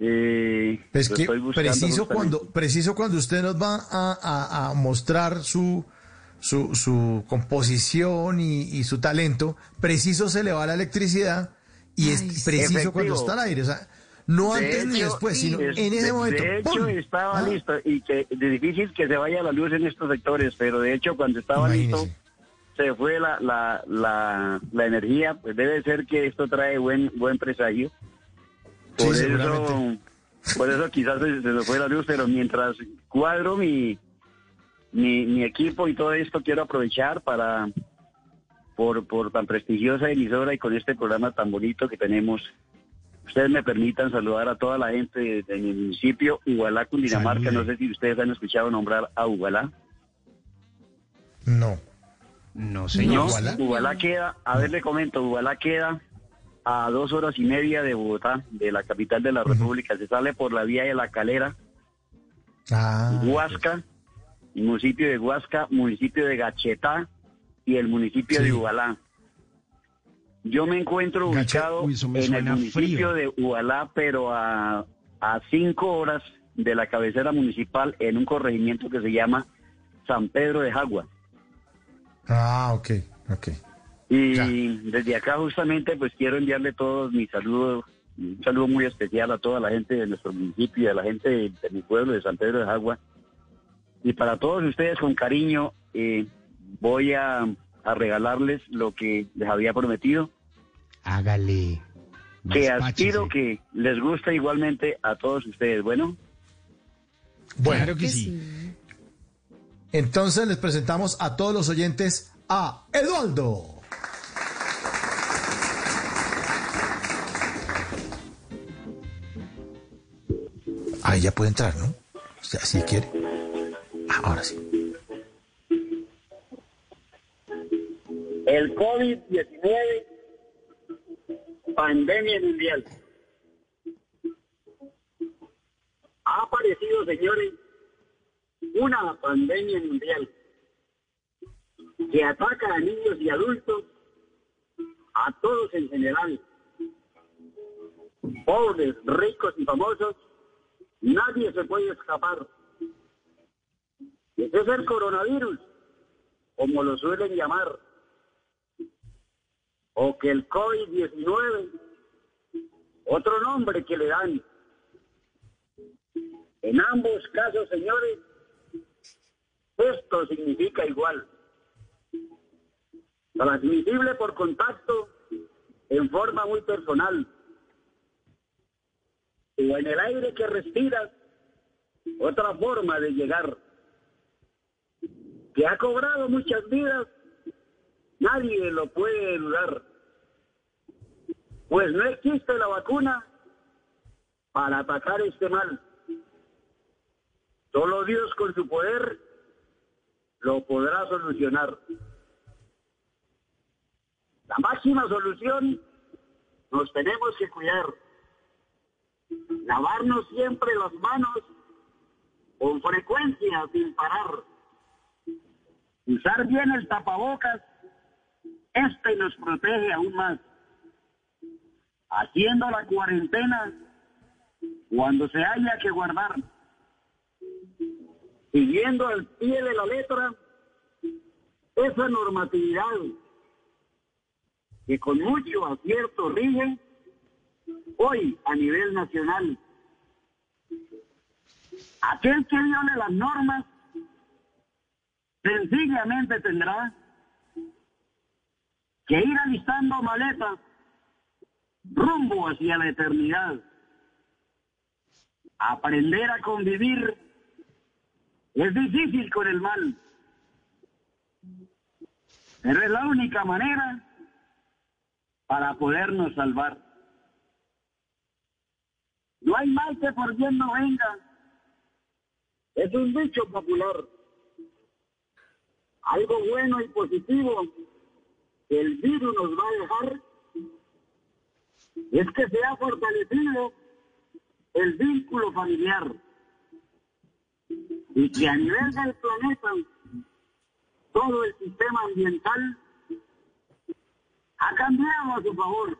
Eh, Es lo que preciso justamente. cuando, preciso cuando usted nos va a, a- a mostrar su, su, su composición y, y su talento, preciso se le va la electricidad y es preciso Efectivo. cuando está al aire. O sea, no De antes ni hecho, después, sino es- en ese de- momento. De hecho, ¡pum! estaba Ah. listo y que de difícil que se vaya la luz en estos sectores, pero de hecho cuando estaba listo se fue la, la, la, la energía, pues debe ser que esto trae buen buen presagio. Sí, Por eso, por eso quizás se, se fue la luz, pero mientras cuadro mi, mi, mi equipo y todo esto, quiero aprovechar para, por, por tan prestigiosa emisora y con este programa tan bonito que tenemos, ustedes me permitan saludar a toda la gente de, de mi municipio, Ubalá, Cundinamarca. Salude. No sé si ustedes han escuchado nombrar a Ubalá. No. No, No, señor. Ubalá queda, a ver le comento, Ubalá queda a dos horas y media de Bogotá, de la capital de la República. Se sale por la vía de la Calera, Ah, Huasca, municipio de Huasca, municipio de Gachetá y el municipio Sí. de Ubalá. Yo me encuentro ubicado Uy, me en el municipio frío. de Ubalá, pero a, a cinco horas de la cabecera municipal en un corregimiento que se llama San Pedro de Jagua. ah, ok, ok. Y desde acá justamente pues quiero enviarle todos mis saludos, un saludo muy especial a toda la gente de nuestro municipio y a la gente de, de mi pueblo de San Pedro de Agua. Y para todos ustedes con cariño eh, voy a, a regalarles lo que les había prometido. Hágale. Que aspiro que les guste igualmente a todos ustedes. Bueno, Bueno, Claro que sí. entonces les presentamos a todos los oyentes a Eduardo. Ahí ya puede entrar, ¿no? O sea, si quiere. Ah, ahora sí. El COVID-19, pandemia mundial. Ha aparecido, señores, una pandemia mundial que ataca a niños y adultos, a todos en general, pobres, ricos y famosos, nadie se puede escapar. Ese es el coronavirus, como lo suelen llamar, o que el COVID-19, otro nombre que le dan. En ambos casos, señores, esto significa igual. Transmisible por contacto en forma muy personal. O en el aire que respiras, otra forma de llegar. Que ha cobrado muchas vidas, nadie lo puede dudar. Pues no existe la vacuna para atacar este mal. Solo Dios con su poder lo podrá solucionar. La máxima solución nos tenemos que cuidar. Lavarnos siempre las manos con frecuencia sin parar. Usar bien el tapabocas, este nos protege aún más. Haciendo la cuarentena cuando se haya que guardar. Siguiendo al pie de la letra esa normatividad que con mucho acierto rige hoy a nivel nacional. Aquel que viole las normas sencillamente tendrá que ir alistando maletas rumbo hacia la eternidad. Aprender a convivir es difícil con el mal, pero es la única manera para podernos salvar. No hay mal que por bien no venga. Es un dicho popular. Algo bueno y positivo el virus nos va a dejar es que se ha fortalecido el vínculo familiar y que a nivel del planeta todo el sistema ambiental ha cambiado a su favor,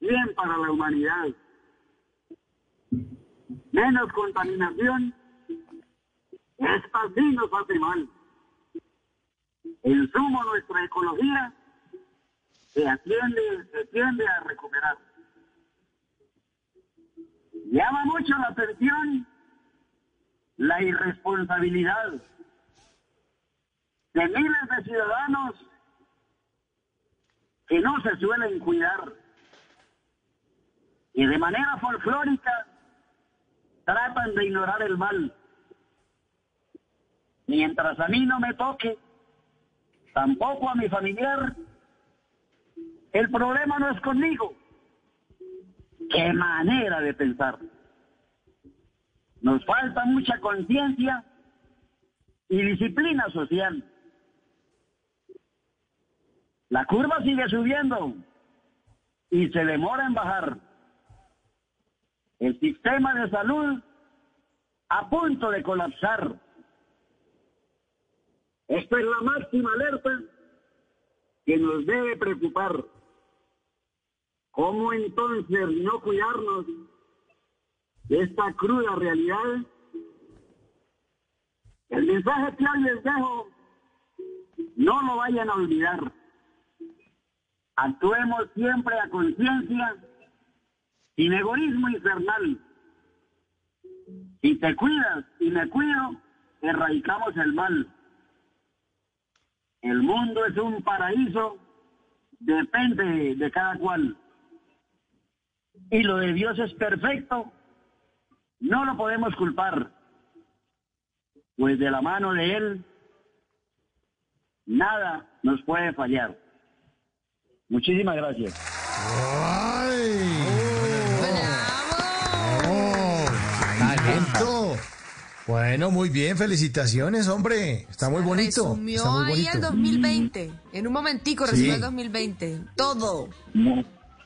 bien para la humanidad. Menos contaminación, esta sí nos hace mal. En sumo nuestra ecología se atiende, se tiende a recuperar. Llama mucho la atención la irresponsabilidad de miles de ciudadanos que no se suelen cuidar y de manera folclórica tratan de ignorar el mal. Mientras a mí no me toque, tampoco a mi familiar, el problema no es conmigo. Qué manera de pensar. Nos falta mucha conciencia y disciplina social. La curva sigue subiendo y se demora en bajar. El sistema de salud a punto de colapsar. Esta es la máxima alerta que nos debe preocupar. ¿Cómo entonces no cuidarnos de esta cruda realidad? El mensaje que hoy les dejo, no lo vayan a olvidar. Actuemos siempre a conciencia, sin egoísmo infernal. Si te cuidas y me cuido, erradicamos el mal. El mundo es un paraíso, depende de cada cual. Y lo de Dios es perfecto, no lo podemos culpar, pues de la mano de Él nada nos puede fallar. Muchísimas gracias. Bueno, muy bien, felicitaciones, hombre. Está muy bonito. Resumió Está muy ahí bonito. el 2020. En un momentico Sí. resumió el 2020. Todo.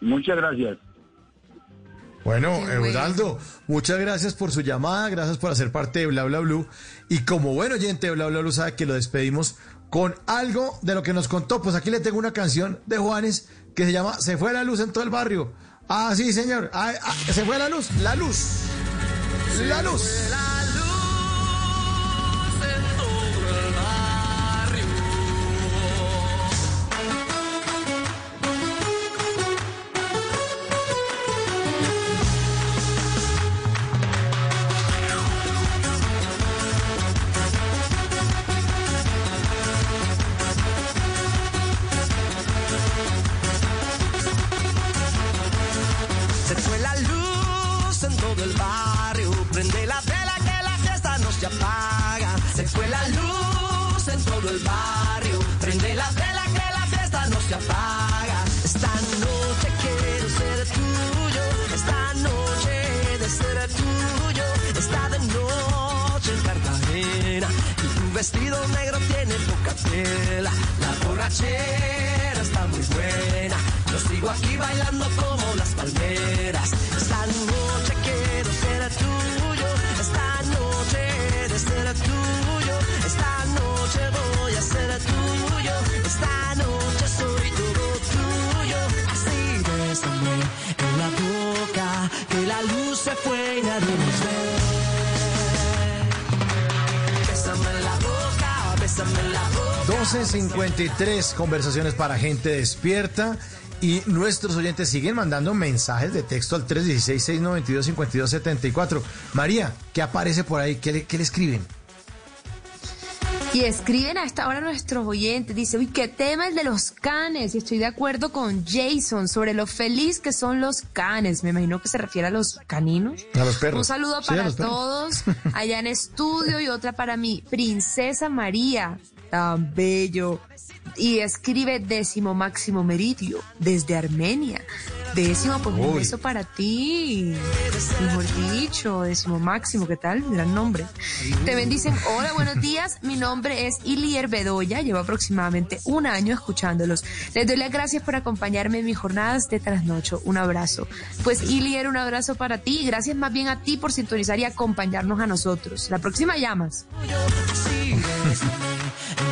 Muchas gracias. Bueno. Eudaldo, muchas gracias por su llamada, gracias por hacer parte de Bla Bla Blue. Y como buen oyente de Bla Bla Blue sabe que lo despedimos con algo de lo que nos contó. Pues aquí le tengo una canción de Juanes que se llama Se fue la luz en todo el barrio. Ah, sí, señor. Ah, ah, se fue la luz, la luz. La luz. 1253 conversaciones para gente despierta. Y nuestros oyentes siguen mandando mensajes de texto al 316-692-5274. María, ¿qué aparece por ahí? ¿Qué le, qué le escriben? Y escriben a esta hora nuestros oyentes. Dice, uy, qué tema el de los canes. Y estoy de acuerdo con Jason sobre lo feliz que son los canes. Me imagino que se refiere a los caninos. A los perros. Un saludo Sí, para todos [LAUGHS] allá en estudio y otra para mi princesa María. Tan bello. Y escribe décimo máximo meridio desde Armenia. Décimo, pues un beso para ti. Mejor dicho, décimo máximo, ¿qué tal? Gran nombre. Te bendicen. Hola, buenos [LAUGHS] días. Mi nombre es Ilier Bedoya. Llevo aproximadamente un año escuchándolos. Les doy las gracias por acompañarme en mis jornadas de trasnocho. Un abrazo. Pues Ilier, un abrazo para ti. Gracias más bien a ti por sintonizar y acompañarnos a nosotros. La próxima llamas. [LAUGHS]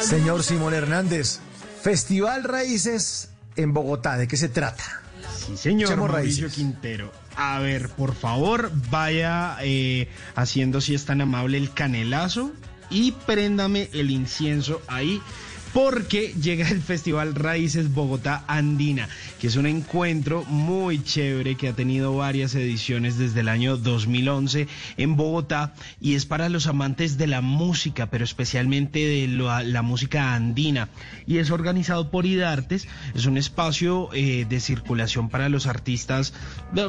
Señor Simón Hernández, Festival Raíces en Bogotá, ¿de qué se trata? Sí, señor Mauricio raíces. Quintero. A ver, por favor, vaya eh, haciendo, si es tan amable, el canelazo y préndame el incienso ahí. Porque llega el Festival Raíces Bogotá Andina, que es un encuentro muy chévere que ha tenido varias ediciones desde el año 2011 en Bogotá y es para los amantes de la música, pero especialmente de la, música andina. Y es organizado por IDARTES, es un espacio eh, de circulación para los artistas,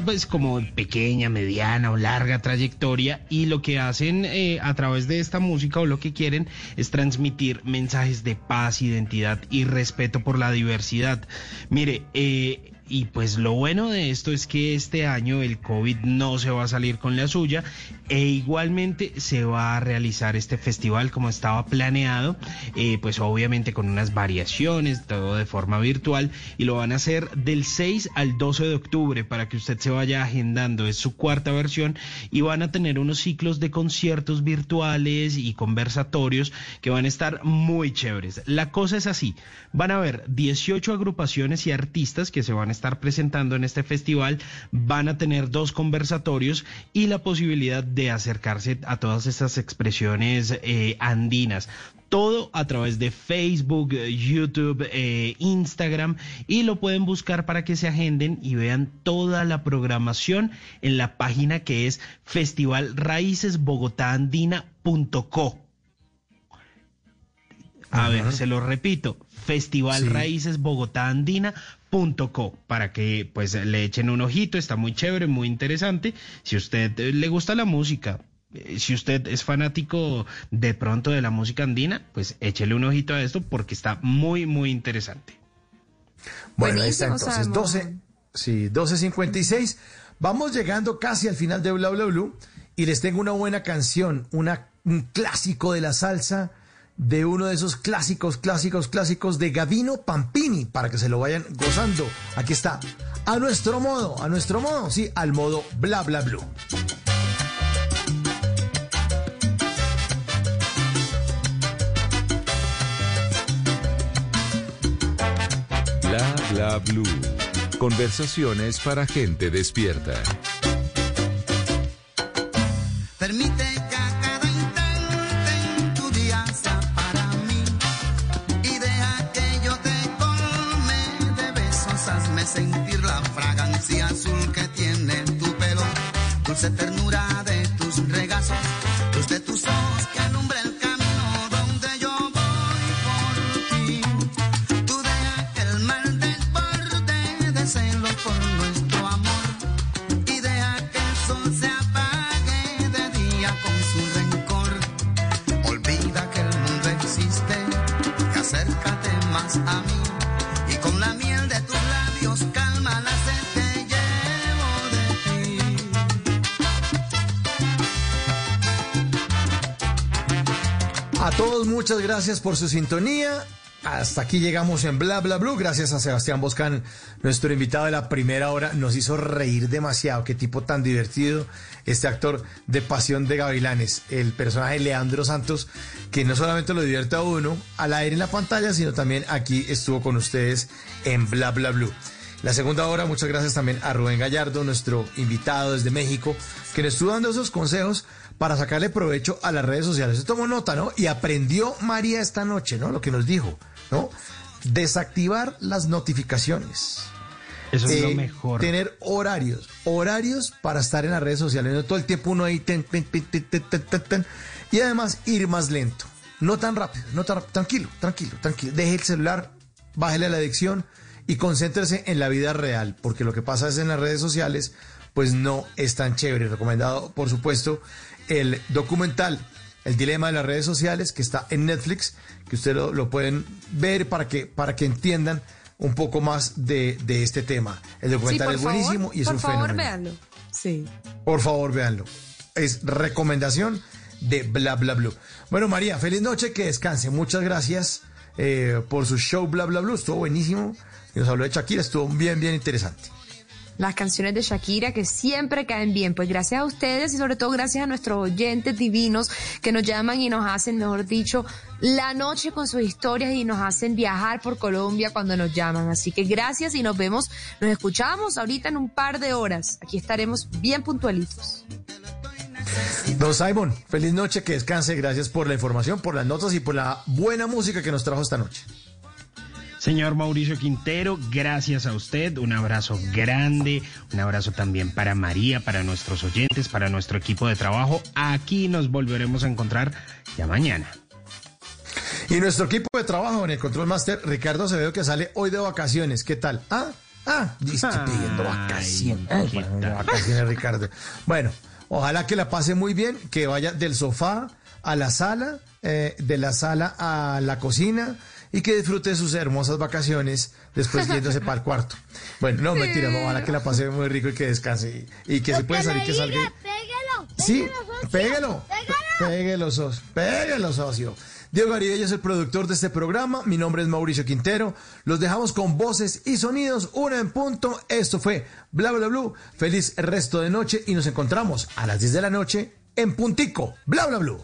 pues como pequeña, mediana o larga trayectoria y lo que hacen eh, a través de esta música o lo que quieren es transmitir mensajes de paz, identidad y respeto por la diversidad. Mire, eh, y pues lo bueno de esto es que este año el COVID no se va a salir con la suya e igualmente se va a realizar este festival como estaba planeado, eh, pues obviamente con unas variaciones, todo de forma virtual y lo van a hacer del 6 al 12 de octubre para que usted se vaya agendando, es su cuarta versión y van a tener unos ciclos de conciertos virtuales y conversatorios que van a estar muy chéveres. La cosa es así, van a haber 18 agrupaciones y artistas que se van a estar presentando en este festival van a tener dos conversatorios y la posibilidad de acercarse a todas estas expresiones eh, andinas. Todo a través de Facebook, YouTube, eh, Instagram y lo pueden buscar para que se agenden y vean toda la programación en la página que es festivalraícesbogotaandina.co. A ver, se lo repito, para que pues le echen un ojito, está muy chévere, muy interesante. Si a usted eh, le gusta la música, eh, si usted es fanático de pronto de la música andina, pues échele un ojito a esto porque está muy, muy interesante. Bueno, ahí está entonces, 12, sí, 12.56. Vamos llegando casi al final de Bla Bla Blue y les tengo una buena canción, una, un clásico de la salsa, de uno de esos clásicos, clásicos, clásicos de Gavino Pampini, para que se lo vayan gozando. Aquí está, a nuestro modo, a nuestro modo, sí, al modo Bla Bla Blue. Bla bla blue. Conversaciones para gente despierta. Gracias por su sintonía. Hasta aquí llegamos en Bla Bla Blue. Gracias a Sebastián Boscan, nuestro invitado de la primera hora. Nos hizo reír demasiado. Qué tipo tan divertido. Este actor de Pasión de Gavilanes, el personaje Leandro Santos, que no solamente lo divierte a uno al aire en la pantalla, sino también aquí estuvo con ustedes en Bla Bla Blue. La segunda hora, muchas gracias también a Rubén Gallardo, nuestro invitado desde México, que nos estuvo dando esos consejos para sacarle provecho a las redes sociales. Se tomó nota, ¿no? Y aprendió María esta noche, ¿no? Lo que nos dijo, ¿no? Desactivar las notificaciones. Eso es lo Eh, mejor. Tener horarios, horarios para estar en las redes sociales. No todo el tiempo uno ahí. ten, ten, ten. y además ir más lento. No tan rápido, no tan rápido. Tranquilo, tranquilo, tranquilo. Deje el celular, bájele la adicción y concéntrese en la vida real. Porque lo que pasa es en las redes sociales, pues no es tan chévere. Recomendado, por supuesto, el documental El dilema de las redes sociales, que está en Netflix, que ustedes lo, lo pueden ver para que, para que entiendan un poco más de, de este tema. El documental Sí, por es buenísimo favor, y es por un favor, fenómeno. véanlo. Sí. Por favor, véanlo. Es recomendación de Bla Bla Blue. Bueno, María, feliz noche, que descanse. Muchas gracias eh, por su show Bla Bla Blue. Estuvo buenísimo. Y nos habló de Shakira, estuvo bien, bien interesante. Las canciones de Shakira que siempre caen bien. Pues gracias a ustedes y sobre todo gracias a nuestros oyentes divinos que nos llaman y nos hacen, mejor dicho, la noche con sus historias y nos hacen viajar por Colombia cuando nos llaman. Así que gracias y nos vemos, nos escuchamos ahorita en un par de horas. Aquí estaremos bien puntualitos. Don Simon, feliz noche, que descanse. Gracias por la información, por las notas y por la buena música que nos trajo esta noche. Señor Mauricio Quintero, gracias a usted, un abrazo grande, un abrazo también para María, para nuestros oyentes, para nuestro equipo de trabajo. Aquí nos volveremos a encontrar ya mañana. Y nuestro equipo de trabajo en el Control Master, Ricardo Acevedo, que sale hoy de vacaciones. ¿Qué tal? Ah, ah, estoy pidiendo vacaciones. Ay, bueno, vacaciones, Ricardo. Bueno, ojalá que la pase muy bien, que vaya del sofá a la sala, eh, de la sala a la cocina y que disfrute sus hermosas vacaciones después yéndose para el [LAUGHS] cuarto. Bueno, no, mentira, no, ojalá que la pase muy rico y que descanse. Y, y que si puede salir, que salga. Sí, pégalo. Péguelo, socio. Péguelo, socio. Diego Garibello es el productor de este programa. Mi nombre es Mauricio Quintero. Los dejamos con voces y sonidos. Una en punto. Esto fue Bla Bla Blue. Feliz resto de noche y nos encontramos a las 10 de la noche en Puntico. Bla Bla Blue.